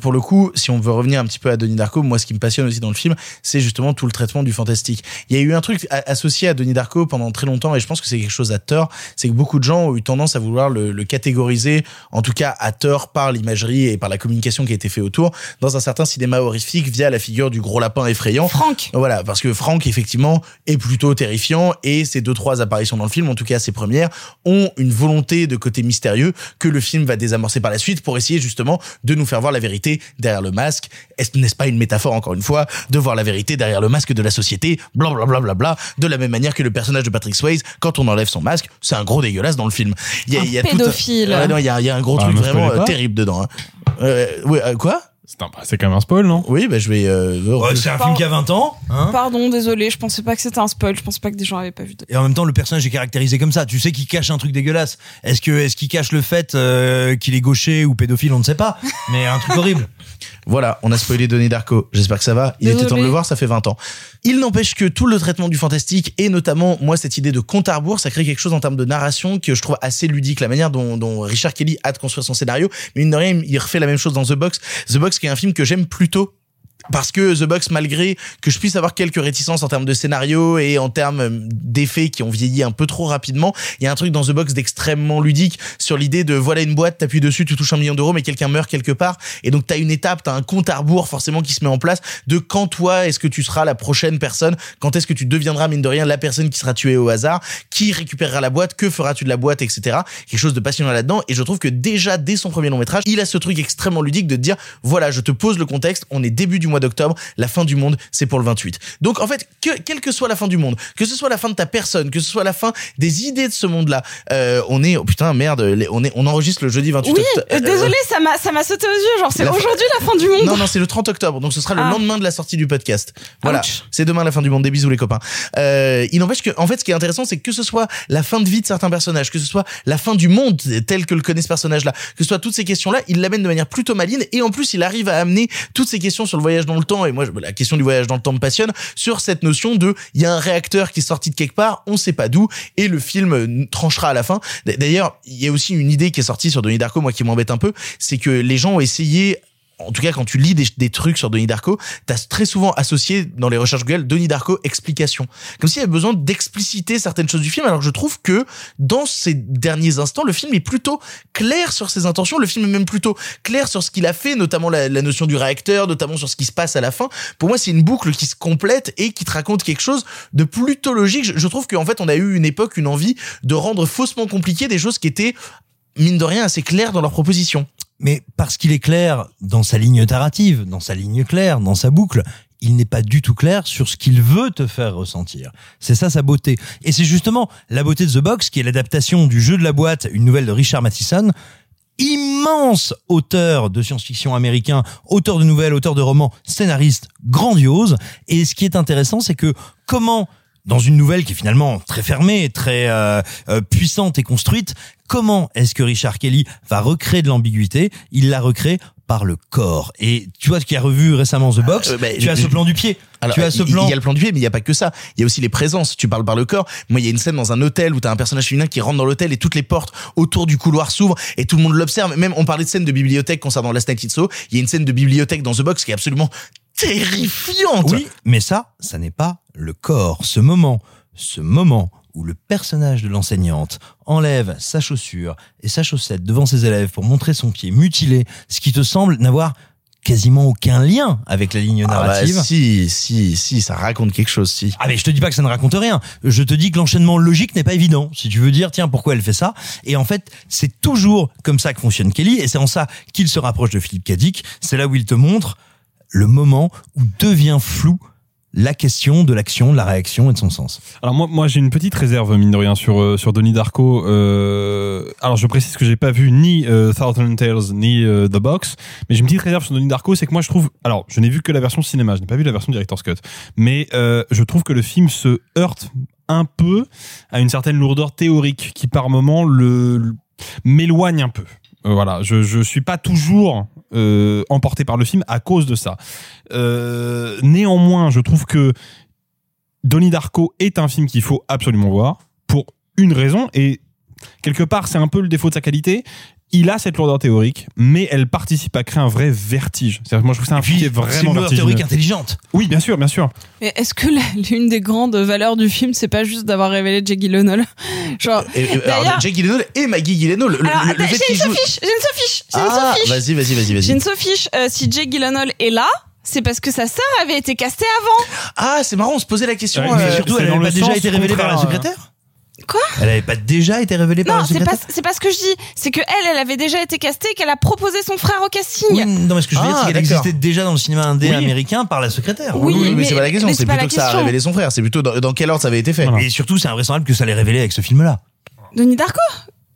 Pour le coup, si on veut revenir un petit peu à Denis Darko, moi, ce qui me passionne aussi dans le film, c'est justement tout le traitement du fantastique. Il y a eu un truc a- associé à Denis Darko pendant très longtemps, et je pense que c'est quelque chose à tort, c'est que beaucoup de gens ont eu tendance à vouloir le, le catégoriser, en tout cas à tort par l'imagerie et par la communication qui a été fait autour, dans un certain cinéma horrifique via la figure du gros lapin effrayant. Franck. Voilà, parce que Franck, effectivement, est plutôt terrifiant, et ces deux, trois apparitions dans le film, en tout cas ses premières, ont une volonté de côté mystérieux que le film va désamorcer par la suite pour essayer justement de nous faire voir la vérité derrière le masque. Est-ce n'est-ce pas une métaphore encore une fois de voir la vérité derrière le masque de la société, blablabla, bla, bla, bla, de la même manière que le personnage de Patrick Swayze, quand on enlève son masque, c'est un gros dégueulasse dans le film. Il y a, Un il y a tout pédophile. Ouais, non, il y a, il y a un gros Ah, truc me vraiment euh, terrible dedans. Hein. Euh, ouais, euh, quoi? C'est un- c'est quand même un spoil, non? Oui, bah je vais. euh, c'est un film qui a 20 ans, hein. Pardon, désolé, je pensais pas que c'était un spoil, je pensais pas que des gens avaient pas vu. De... Et en même temps, le personnage est caractérisé comme ça. Tu sais qu'il cache un truc dégueulasse. Est-ce que, est-ce qu'il cache le fait euh, qu'il est gaucher ou pédophile On ne sait pas. Mais un truc horrible. Voilà, on a spoilé Donnie Darko. J'espère que ça va. Il était Désolé. temps de le voir, ça fait 20 ans. Il n'empêche que tout le traitement du fantastique et notamment, moi, cette idée de compte à rebours, ça crée quelque chose en termes de narration que je trouve assez ludique. La manière dont, dont Richard Kelly a de construire son scénario. Mais mine de rien, il refait la même chose dans The Box. The Box, qui est un film que j'aime plutôt parce que The Box, malgré que je puisse avoir quelques réticences en termes de scénario et en termes euh, d'effets qui ont vieilli un peu trop rapidement, il y a un truc dans The Box d'extrêmement ludique sur l'idée de voilà une boîte, t'appuies dessus, tu touches un million d'euros, mais quelqu'un meurt quelque part. Et donc t'as une étape, t'as un compte à rebours forcément qui se met en place de quand toi est-ce que tu seras la prochaine personne, quand est-ce que tu deviendras mine de rien la personne qui sera tuée au hasard, qui récupérera la boîte, que feras-tu de la boîte, etc. Quelque chose de passionnant là-dedans. Et je trouve que déjà dès son premier long métrage, il a ce truc extrêmement ludique de te dire voilà, je te pose le contexte, on est début du mois d'octobre, la fin du monde, c'est pour le 28. Donc en fait, que, quelle que soit la fin du monde, que ce soit la fin de ta personne, que ce soit la fin des idées de ce monde-là, euh, on est, oh putain, merde, on est, on enregistre le jeudi 28 Oui, octobre. euh, désolé, ça m'a ça m'a sauté aux yeux, genre c'est aujourd'hui la fin du monde. Non, non, c'est le 30 octobre, donc ce sera le Ah. lendemain de la sortie du podcast. Voilà, c'est demain la fin du monde. Des bisous les copains. Euh, il n'empêche que, en fait, ce qui est intéressant, c'est que ce soit la fin de vie de certains personnages, que ce soit la fin du monde tel que le connaît ce personnage-là, que ce soit toutes ces questions-là, il l'amène de manière plutôt maligne et en plus, il arrive à amener toutes ces questions sur le voyage dans le temps. Et moi, la question du voyage dans le temps me passionne sur cette notion de il y a un réacteur qui est sorti de quelque part, on sait pas d'où, et le film euh, tranchera à la fin. D'ailleurs, il y a aussi une idée qui est sortie sur Donnie Darko, moi qui m'embête un peu, c'est que les gens ont essayé en tout cas, quand tu lis des, trucs sur Donnie Darko, t'as très souvent associé dans les recherches Google Donnie Darko explication. Comme s'il y avait besoin d'expliciter certaines choses du film, alors que je trouve que dans ces derniers instants, le film est plutôt clair sur ses intentions, le film est même plutôt clair sur ce qu'il a fait, notamment la, notion du réacteur, notamment sur ce qui se passe à la fin. Pour moi, c'est une boucle qui se complète et qui te raconte quelque chose de plutôt logique. Je, je trouve qu'en fait, on a eu une époque, une envie de rendre faussement compliqué des choses qui étaient, mine de rien, assez claires dans leurs propositions. Mais parce qu'il est clair dans sa ligne narrative, dans sa ligne claire, dans sa boucle, il n'est pas du tout clair sur ce qu'il veut te faire ressentir. C'est ça sa beauté. Et c'est justement la beauté de The Box, qui est l'adaptation du jeu de la boîte, une nouvelle de Richard Matheson, immense auteur de science-fiction américain, auteur de nouvelles, auteur de romans, scénariste grandiose. Et ce qui est intéressant, c'est que comment dans une nouvelle qui est finalement très fermée, très euh, euh, puissante et construite, comment est-ce que Richard Kelly va recréer de l'ambiguïté? Il la recrée par le corps. Et tu vois ce qui a revu récemment The Box, Euh, bah, tu as ce plan du pied. Alors, tu as ce il- plan. Il y a le plan du pied, mais il y a pas que ça. Il y a aussi les présences. Tu parles par le corps. Moi, il y a une scène dans un hôtel où t'as un personnage féminin qui rentre dans l'hôtel et toutes les portes autour du couloir s'ouvrent et tout le monde l'observe. Même, on parlait de scène de bibliothèque concernant Last Night in Soho. Il y a une scène de bibliothèque dans The Box qui est absolument terrifiante. Oui, mais ça, ça n'est pas le corps. Ce moment, ce moment où le personnage de l'enseignante enlève sa chaussure et sa chaussette devant ses élèves pour montrer son pied mutilé, ce qui te semble n'avoir quasiment aucun lien avec la ligne Ah bah, narrative. si, si, si, ça raconte quelque chose, si. Ah mais je te dis pas que ça ne raconte rien. Je te dis que l'enchaînement logique n'est pas évident. Si tu veux dire tiens pourquoi elle fait ça? Et en fait c'est toujours comme ça que fonctionne Kelly et c'est en ça qu'il se rapproche de Philippe Cadic. C'est là où il te montre le moment où devient flou la question de l'action, de la réaction et de son sens. Alors moi, moi j'ai une petite réserve mine de rien sur euh, sur Donnie Darko. Euh, alors je précise que j'ai pas vu ni euh, Thousand Tales ni The Box, mais j'ai une petite réserve sur Donnie Darko, c'est que moi je trouve, alors je n'ai vu que la version cinéma, je n'ai pas vu la version director's cut, mais je trouve que le film se heurte un peu à une certaine lourdeur théorique qui par moment le, le- m'éloigne un peu. Voilà, je je suis pas toujours euh, emporté par le film à cause de ça. Euh, néanmoins, je trouve que Donnie Darko est un film qu'il faut absolument voir pour une raison et quelque part c'est un peu le défaut de sa qualité. Il a cette lourdeur théorique, mais elle participe à créer un vrai vertige. C'est-à-dire que Moi, je trouve que c'est un film qui est C'est une vraiment lourdeur théorique intelligente. Oui, bien sûr, bien sûr. Mais est-ce que l'une des grandes valeurs du film, c'est pas juste d'avoir révélé Jake Gyllenhaal? Genre, Jake Gyllenhaal et Maggie Gyllenhaal. Le, le- Alors, le fait j'ai une joue- sophiche, j'ai une sophiche, j'ai une Ah, sophiche. vas-y, vas-y, vas-y, J'ai vas-y. une sophiche. Euh, si Jake Gyllenhaal est là, c'est parce que sa sœur avait été castée avant. Ah, c'est marrant, on se posait la question. Ouais, mais euh, surtout, elle n'avait pas déjà été révélée par la contraire, secrétaire? Quoi Elle avait pas déjà été révélée par Non, pas, secrétaire c'est pas ce que je dis. C'est que elle, elle avait déjà été castée et qu'elle a proposé son frère au casting. Oui, non, mais ce que je veux dire, Ah, c'est qu'elle d'accord. existait déjà dans le cinéma indé Oui. américain par la secrétaire. Oui, mais, mais- c'est pas la question, c'est plutôt que ça a révélé son frère. C'est plutôt dans, dans quel ordre ça avait été fait. Et surtout, c'est invraisemblable que ça l'ait révélé avec ce film-là. Denis Darko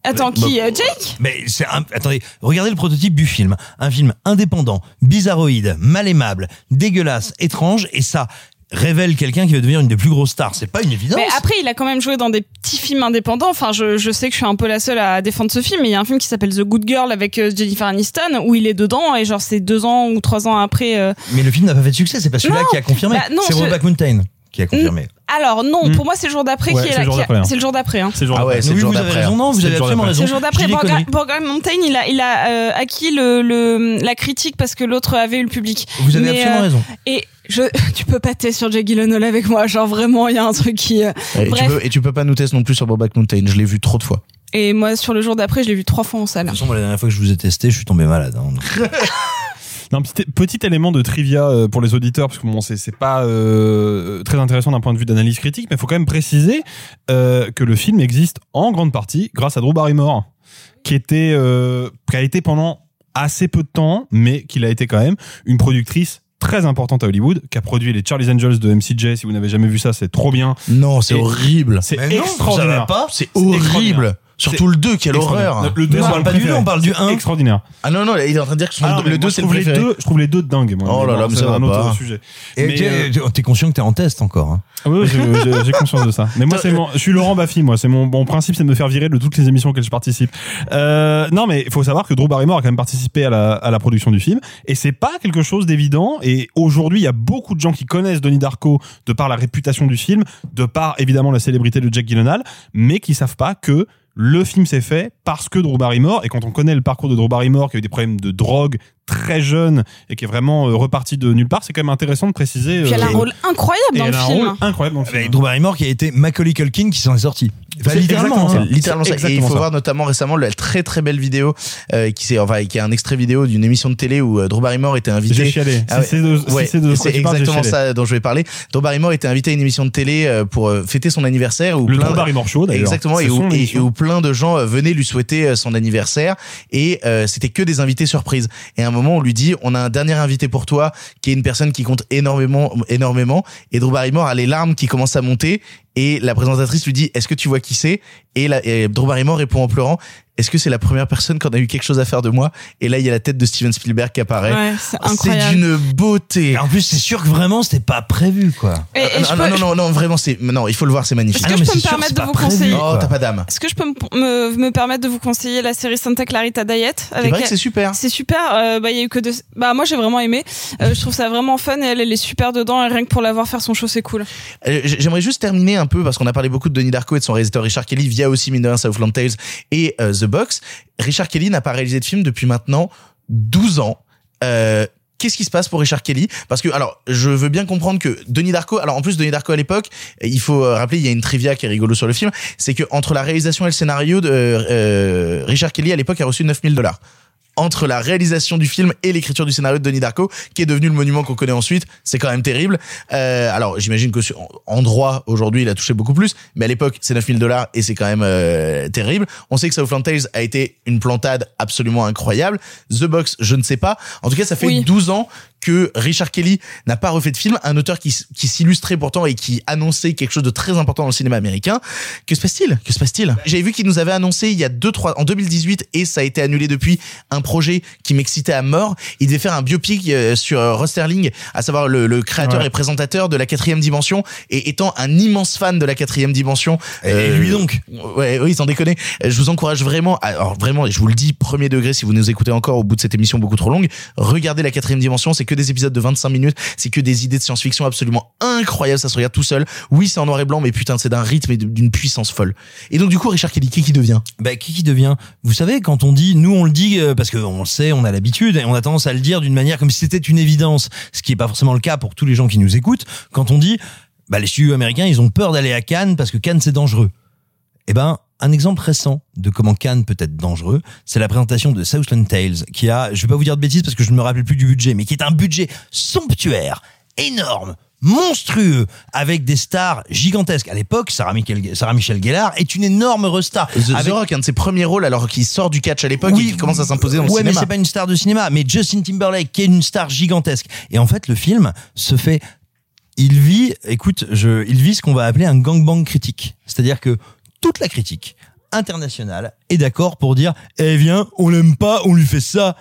Attends, Bah, qui euh, Jake Mais c'est un... attendez, regardez le prototype du film. Un film indépendant, bizarroïde, mal aimable, dégueulasse, étrange, et ça révèle quelqu'un qui va devenir une des plus grosses stars. C'est pas une évidence. Mais après, il a quand même joué dans des petits films indépendants. Enfin, je, je sais que je suis un peu la seule à défendre ce film, mais il y a un film qui s'appelle The Good Girl avec euh, Jennifer Aniston où il est dedans et genre c'est deux ans ou trois ans après. euh, Mais le film n'a pas fait de succès, c'est pas celui-là qui a confirmé. Bah, c'est ce- Brokeback Mountain qui a confirmé. Alors non, Hmm. pour moi c'est le jour d'après Ouais, qui est c'est là. le jour qui a- d'après, hein. C'est le jour d'après. Hein. C'est le jour Ah ouais, d'après. c'est le jour d'après. raison, non, vous avez absolument d'après. C'est le jour d'après. Je. Borgman Mountain, il a, il a euh, acquis le, le, la critique parce que l'autre avait eu le public. Vous avez Mais, absolument euh, raison. Et je, tu peux pas tester sur Jake Gyllenhaal avec moi. Genre vraiment, il y a un truc qui. euh, Et tu, Bref. peux, et tu peux pas nous tester non plus sur Brokeback Mountain. Je l'ai vu trop de fois. Et moi, sur le jour d'après, je l'ai vu trois fois en salle. De toute façon, moi, la dernière fois que je vous ai testé, je suis tombé malade. hein. Non, petit, petit élément de trivia euh, pour les auditeurs, parce que bon, c'est c'est pas euh, très intéressant d'un point de vue d'analyse critique, mais il faut quand même préciser euh, que le film existe en grande partie grâce à Drew Barrymore, qui était, euh, qui a été pendant assez peu de temps, mais qu'il a été quand même une productrice très importante à Hollywood, qui a produit les Charlie's Angels de MCJ. Si vous n'avez jamais vu ça, c'est trop bien. Non, c'est horrible. C'est extraordinaire. C'est extraordinaire. horrible. Surtout le 2, quelle horreur. Le 2, Mais on parle pas du deux, on parle du un. Extraordinaire. Ah non, non, il est en train de dire que son- Ah le 2 moi, c'est je le trouve les préféré. deux, je trouve les deux dingues. Moi, Oh là là, mais un autre sujet. Et Mais, t'es euh, t'es conscient que t'es en test encore. hein. Ah Oui, j'ai- j'ai j'ai conscience de ça. Mais moi, c'est mon, je suis Laurent Baffy, moi. C'est mon, mon principe, c'est de me faire virer de toutes les émissions auxquelles je participe. Euh, non, mais il faut savoir que Drew Barrymore a quand même participé à la, à la production du film. Et c'est pas quelque chose d'évident. Et aujourd'hui, il y a beaucoup de gens qui connaissent Donnie Darko de par la réputation du film, de par évidemment la célébrité de Jack Gyllenhaal, mais qui savent pas que le film s'est fait parce que Drew Barrymore, et quand on connaît le parcours de Drew Barrymore, qui a eu des problèmes de drogue très jeune et qui est vraiment euh, reparti de nulle part, c'est quand même intéressant de préciser. Puis elle a un euh, rôle incroyable et dans elle le a un film. rôle incroyable dans le film. Drew Barrymore qui a été Macaulay Culkin qui s'en est sorti. C'est littéralement. hein. ça. Littéralement ça. Et il faut ça. voir notamment récemment la très très belle vidéo euh, qui c'est enfin qui est un extrait vidéo d'une émission de télé où euh, Drew Barrymore était invité. J'ai chialé. Ah c'est Ouais, exactement ça dont je vais parler. Drew Barrymore était invité à une émission de télé euh, pour euh, fêter son anniversaire où Le plein Drew de- Barrymore Show, d'ailleurs. Exactement et où, et- où plein de gens euh, venaient lui souhaiter son anniversaire et euh, c'était que des invités surprises. Et à un moment on lui dit on a un dernier invité pour toi qui est une personne qui compte énormément énormément et Drew Barrymore a les larmes qui commencent à monter et la présentatrice lui dit est-ce que tu vois qui c'est? Et, et répond en pleurant est-ce que c'est la première personne qui en a eu quelque chose à faire de moi? Et là il y a la tête de Steven Spielberg qui apparaît Ouais, c'est d'une beauté Et en plus, c'est sûr que vraiment, c'était pas prévu, quoi. Et- et Ah, je non, peux- non non non vraiment c'est non il faut le voir c'est magnifique Est-ce que Ah non, je peux me sûr, permettre de vous prévu. conseiller oh t'as pas d'âme Est-ce que je peux me, me, me permettre de vous conseiller la série Santa Clarita Diet c'est vrai que c'est super C'est super. euh, bah il y a eu que deux. Bah moi j'ai vraiment aimé. Euh, je trouve ça vraiment fun et elle elle est super dedans et rien que pour la voir faire son show c'est cool. Euh, J'aimerais juste terminer un peu parce qu'on a parlé beaucoup de Denis Darko et de son réalisateur Richard Kelly via aussi mine de Southland Tales et euh, The Box. Richard Kelly n'a pas réalisé de film depuis maintenant 12 ans. Euh, Qu'est-ce qui se passe pour Richard Kelly? Parce que alors, je veux bien comprendre que Denis Darko. Alors en plus Denis Darko à l'époque, il faut euh, rappeler, il y a une trivia qui est rigolo sur le film, c'est que entre la réalisation et le scénario de euh, Richard Kelly à l'époque a reçu 9000 dollars entre la réalisation du film et l'écriture du scénario de Denis Darko, qui est devenu le monument qu'on connaît ensuite, c'est quand même terrible. Euh, alors j'imagine que sur- en droit aujourd'hui il a touché beaucoup plus, mais à l'époque c'est 9000 dollars et c'est quand même euh, terrible. On sait que Southland Tales a été une plantade absolument incroyable. The Box, je ne sais pas. En tout cas, ça fait Oui. 12 ans que Richard Kelly n'a pas refait de film, un auteur qui, qui s'illustrait pourtant et qui annonçait quelque chose de très important dans le cinéma américain. Que se passe-t-il? Que se passe-t-il? J'avais vu qu'il nous avait annoncé il y a deux trois en 2018 et ça a été annulé depuis un projet qui m'excitait à mort. Il devait faire un biopic euh, sur euh, Ross Sterling, à savoir le, le créateur Ouais. et présentateur de la quatrième dimension et étant un immense fan de la quatrième dimension. Et euh, lui donc? Ouais, oui, sans déconner. Euh, Je vous encourage vraiment, alors vraiment, je vous le dis, premier degré, si vous nous écoutez encore au bout de cette émission beaucoup trop longue, regardez la quatrième dimension, c'est que des épisodes de 25 minutes, c'est que des idées de science-fiction absolument incroyables, ça se regarde tout seul. Oui, c'est en noir et blanc, mais putain, c'est d'un rythme et d'une puissance folle. Et donc, du coup, Richard Kelly, qui qui devient? Bah, qui qui devient? Vous savez, quand on dit, nous on le dit euh, parce qu'on le sait, on a l'habitude et on a tendance à le dire d'une manière comme si c'était une évidence, ce qui est pas forcément le cas pour tous les gens qui nous écoutent. Quand on dit, bah les studios américains, ils ont peur d'aller à Cannes parce que Cannes c'est dangereux. Eh ben, un exemple récent de comment Cannes peut être dangereux, c'est la présentation de Southland Tales, qui a, je vais pas vous dire de bêtises parce que je ne me rappelle plus du budget, mais qui est un budget somptuaire, énorme, monstrueux, avec des stars gigantesques. À l'époque, Sarah, Sarah Michelle Gellar est une énorme restar. The, Avec- The Rock, un de ses premiers rôles alors qu'il sort du catch à l'époque et qui commence à s'imposer dans le ouais, mais cinéma. c'est pas une star de cinéma, mais Justin Timberlake qui est une star gigantesque. Et en fait, le film se fait il vit, écoute, je, il vit ce qu'on va appeler un gangbang critique. C'est-à-dire que toute la critique international est d'accord pour dire eh viens on l'aime pas on lui fait ça.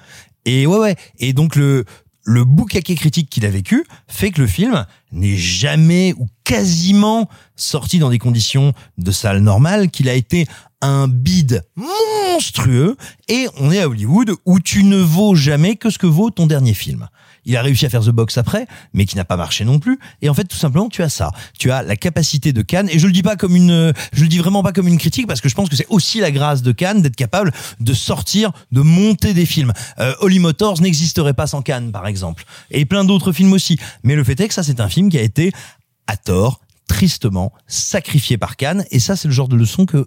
Et ouais ouais. Et donc le le boucaquet critique qu'il a vécu fait que le film n'est jamais ou quasiment sorti dans des conditions de salle normale, qu'il a été un bide monstrueux, et on est à Hollywood où tu ne vaux jamais que ce que vaut ton dernier film. Il a réussi à faire The Box après, mais qui n'a pas marché non plus. Et en fait, tout simplement, tu as ça. Tu as la capacité de Cannes. Et je le dis pas comme une, je le dis vraiment pas comme une critique parce que je pense que c'est aussi la grâce de Cannes d'être capable de sortir, de monter des films. Euh, Motors n'existerait pas sans Cannes, par exemple. Et plein d'autres films aussi. Mais le fait est que ça, c'est un film qui a été, à tort, tristement, sacrifié par Cannes. Et ça, c'est le genre de leçon que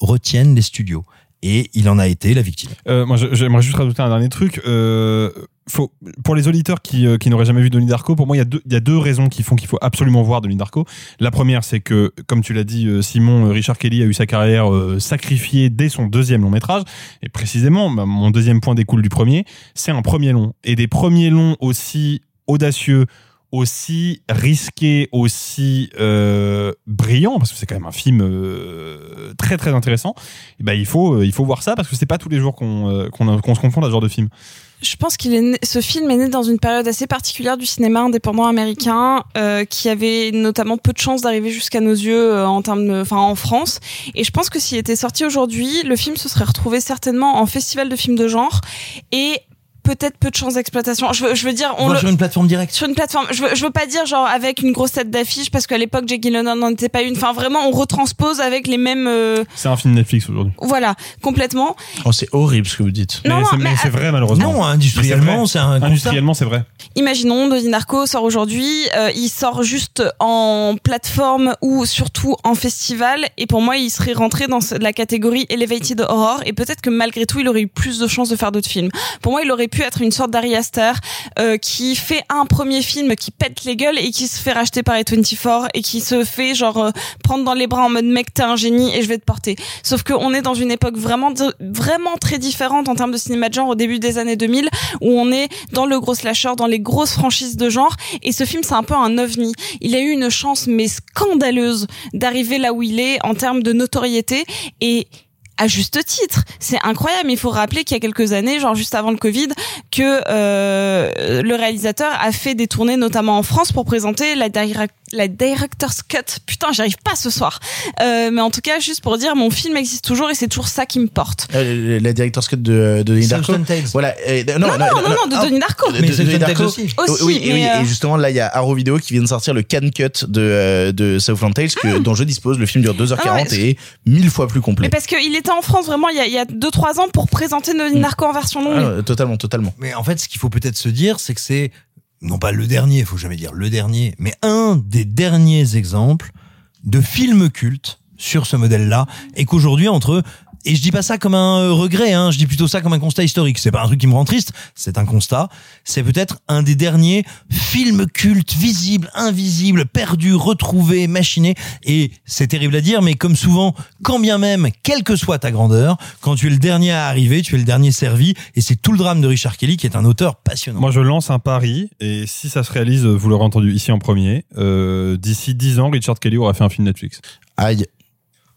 retiennent les studios. Et il en a été la victime. Euh, moi, j'aimerais juste rajouter un dernier truc. Euh, faut, pour les auditeurs qui, euh, qui n'auraient jamais vu Donnie Darko, pour moi, il y, a deux, y a deux raisons qui font qu'il faut absolument voir Donnie Darko. La première, c'est que, comme tu l'as dit, euh, Simon, euh, Richard Kelly a eu sa carrière sacrifiée dès son deuxième long métrage. Et précisément, bah, mon deuxième point découle du premier. C'est un premier long. Et des premiers longs aussi audacieux, aussi risqués, aussi euh, brillants, parce que c'est quand même un film euh, très très intéressant. Et ben il faut euh, il faut voir ça parce que c'est pas tous les jours qu'on euh, qu'on qu'on se confronte à ce genre de film. Je pense qu'il est ce film est né dans une période assez particulière du cinéma indépendant américain, euh, qui avait notamment peu de chances d'arriver jusqu'à nos yeux euh, en termes, enfin en France. Et je pense que s'il était sorti aujourd'hui, le film se serait retrouvé certainement en festival de films de genre et peut-être peu de chances d'exploitation. Je veux, je veux dire, on le, sur une plateforme directe. sur une plateforme. Je veux, je veux pas dire genre avec une grosse tête d'affiche parce qu'à l'époque Jake Gyllenhaal n'en était pas une. Enfin vraiment, on retranspose avec les mêmes. euh, C'est un film Netflix aujourd'hui. voilà, complètement. Oh, c'est horrible ce que vous dites. Non, mais non, c'est- mais mais c'est à- vrai malheureusement. Non, industriellement, c'est un constat. Industriellement, c'est vrai. Imaginons Donnie Darko sort aujourd'hui, euh, il sort juste en plateforme ou surtout en festival et pour moi il serait rentré dans la catégorie Elevated Horror et peut-être que malgré tout il aurait eu plus de chances de faire d'autres films. Pour moi il aurait pu être une sorte d'Ari Aster euh, qui fait un premier film qui pète les gueules et qui se fait racheter par A24 et qui se fait genre euh, prendre dans les bras en mode mec t'es un génie et je vais te porter. Sauf qu'on est dans une époque vraiment vraiment très différente en termes de cinéma de genre au début des années 2000 où on est dans le gros slasher, dans les grosses franchises de genre. Et ce film, c'est un peu un ovni. Il a eu une chance, mais scandaleuse, d'arriver là où il est en termes de notoriété. Et à juste titre, c'est incroyable. Il faut rappeler qu'il y a quelques années, genre juste avant le Covid, que euh, le réalisateur a fait des tournées, notamment en France, pour présenter la, direct- la director's cut. Putain, j'arrive pas ce soir. Euh, mais en tout cas, juste pour dire, mon film existe toujours et c'est toujours ça qui me porte. Euh, la director's cut de, de Donnie Darko. Southland Tales. Voilà. euh, Non, non, non, non, de ah, Donnie Darko. de- Mais de- Donnie Tales Darko. aussi. Aussi, oui, mais, oui, euh, et justement là il y a Arrow Video qui vient de sortir le can cut de de Southland Tales que, dont je dispose. Le film dure 2h40 Ah ouais. et est mille fois plus complet. Mais parce qu'il était en France vraiment il y a, il y a deux trois ans pour présenter Donnie Darko en version longue. Ah, totalement, totalement. Mais en fait, ce qu'il faut peut-être se dire, c'est que c'est non pas le dernier, faut jamais dire le dernier, mais un des derniers exemples de films cultes sur ce modèle-là, et qu'aujourd'hui entre et je dis pas ça comme un euh, regret, hein, je dis plutôt ça comme un constat historique. C'est pas un truc qui me rend triste, c'est un constat. C'est peut-être un des derniers films cultes, visibles, invisibles, perdus, retrouvés, machinés. Et c'est terrible à dire, mais comme souvent, quand bien même, quelle que soit ta grandeur, quand tu es le dernier à arriver, tu es le dernier servi. Et c'est tout le drame de Richard Kelly, qui est un auteur passionnant. Moi, je lance un pari, et si ça se réalise, vous l'aurez entendu ici en premier, euh, d'ici 10 ans, Richard Kelly aura fait un film Netflix. Aïe.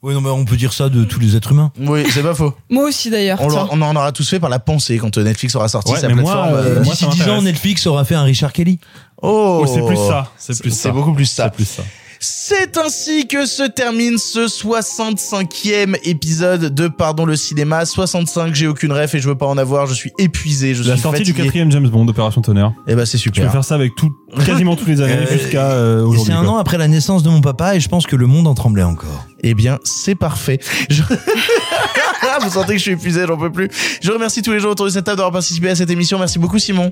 Oui, non, mais on peut dire ça de tous les êtres humains. Oui, c'est pas faux. Moi aussi d'ailleurs. On, tiens. l'aura- on en aura tous fait par la pensée quand euh, Netflix aura sorti Ouais, sa mais moi, plateforme. euh, euh, moi, D'ici ça 10 ans, m'intéresse. Netflix aura fait un Richard Kelly. Oh, Oh, c'est plus ça, c'est plus ça. C'est beaucoup plus ça. C'est plus ça. C'est ainsi que se termine ce 65e épisode de Pardon le cinéma. 65, j'ai aucune ref et je veux pas en avoir, je suis épuisé, je La suis sortie fatigué. du quatrième James Bond, Opération Tonnerre. Eh ben c'est Je vais super. faire ça avec tout, quasiment tous les années Euh, jusqu'à euh, Et aujourd'hui. c'est un quoi. an après la naissance de mon papa, et je pense que le monde en tremblait encore. Eh bien, c'est parfait. Je- Vous sentez que je suis épuisé, j'en peux plus. Je remercie tous les gens autour de cette table d'avoir participé à cette émission. Merci beaucoup Simon.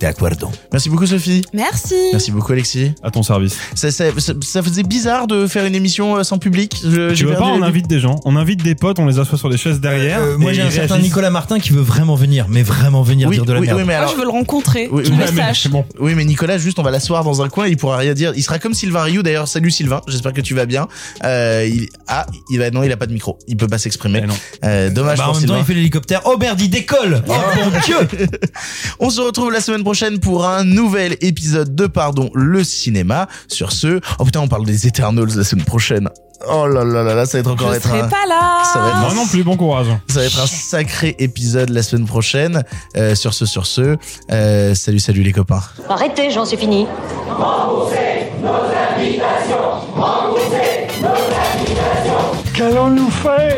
D'accordo. Merci beaucoup Sophie. Merci. Merci beaucoup Alexis. À ton service. Ça, ça, ça- ça faisait bizarre de faire une émission euh, sans public. Je- Tu veux pas, on invite des gens, on invite des potes, on les assoit sur des chaises derrière. Euh, moi, j'ai un certain. Nicolas Martin qui veut vraiment venir, mais vraiment venir Oui, dire de la oui, merde. oui, mais Moi alors, je veux le rencontrer. Oui, qu'il oui, le mais- sache. Oui, mais Nicolas, juste, on va l'asseoir dans un coin, il pourra rien dire. Il sera comme Sylvain Rioux, d'ailleurs. Salut Sylvain, j'espère que tu vas bien. Euh, il, ah, il va, non, il a pas de micro. Il peut pas s'exprimer. Eh. Euh, dommage Bah, en pour même temps, Sylvain. il fait l'hélicoptère. Oh merde, il décolle Oh mon dieu On se retrouve la semaine prochaine. Prochaine pour un nouvel épisode de Pardon le cinéma. Sur ce, oh putain, on parle des Eternals la semaine prochaine. Oh là là là là, ça va être encore Je être serai un- pas là. Ça va être Moi un- non plus, bon courage. Ça va être un sacré épisode la semaine prochaine. Euh, sur ce, sur ce, euh, salut, salut les copains. Arrêtez, j'en suis fini. Qu'allons-nous faire?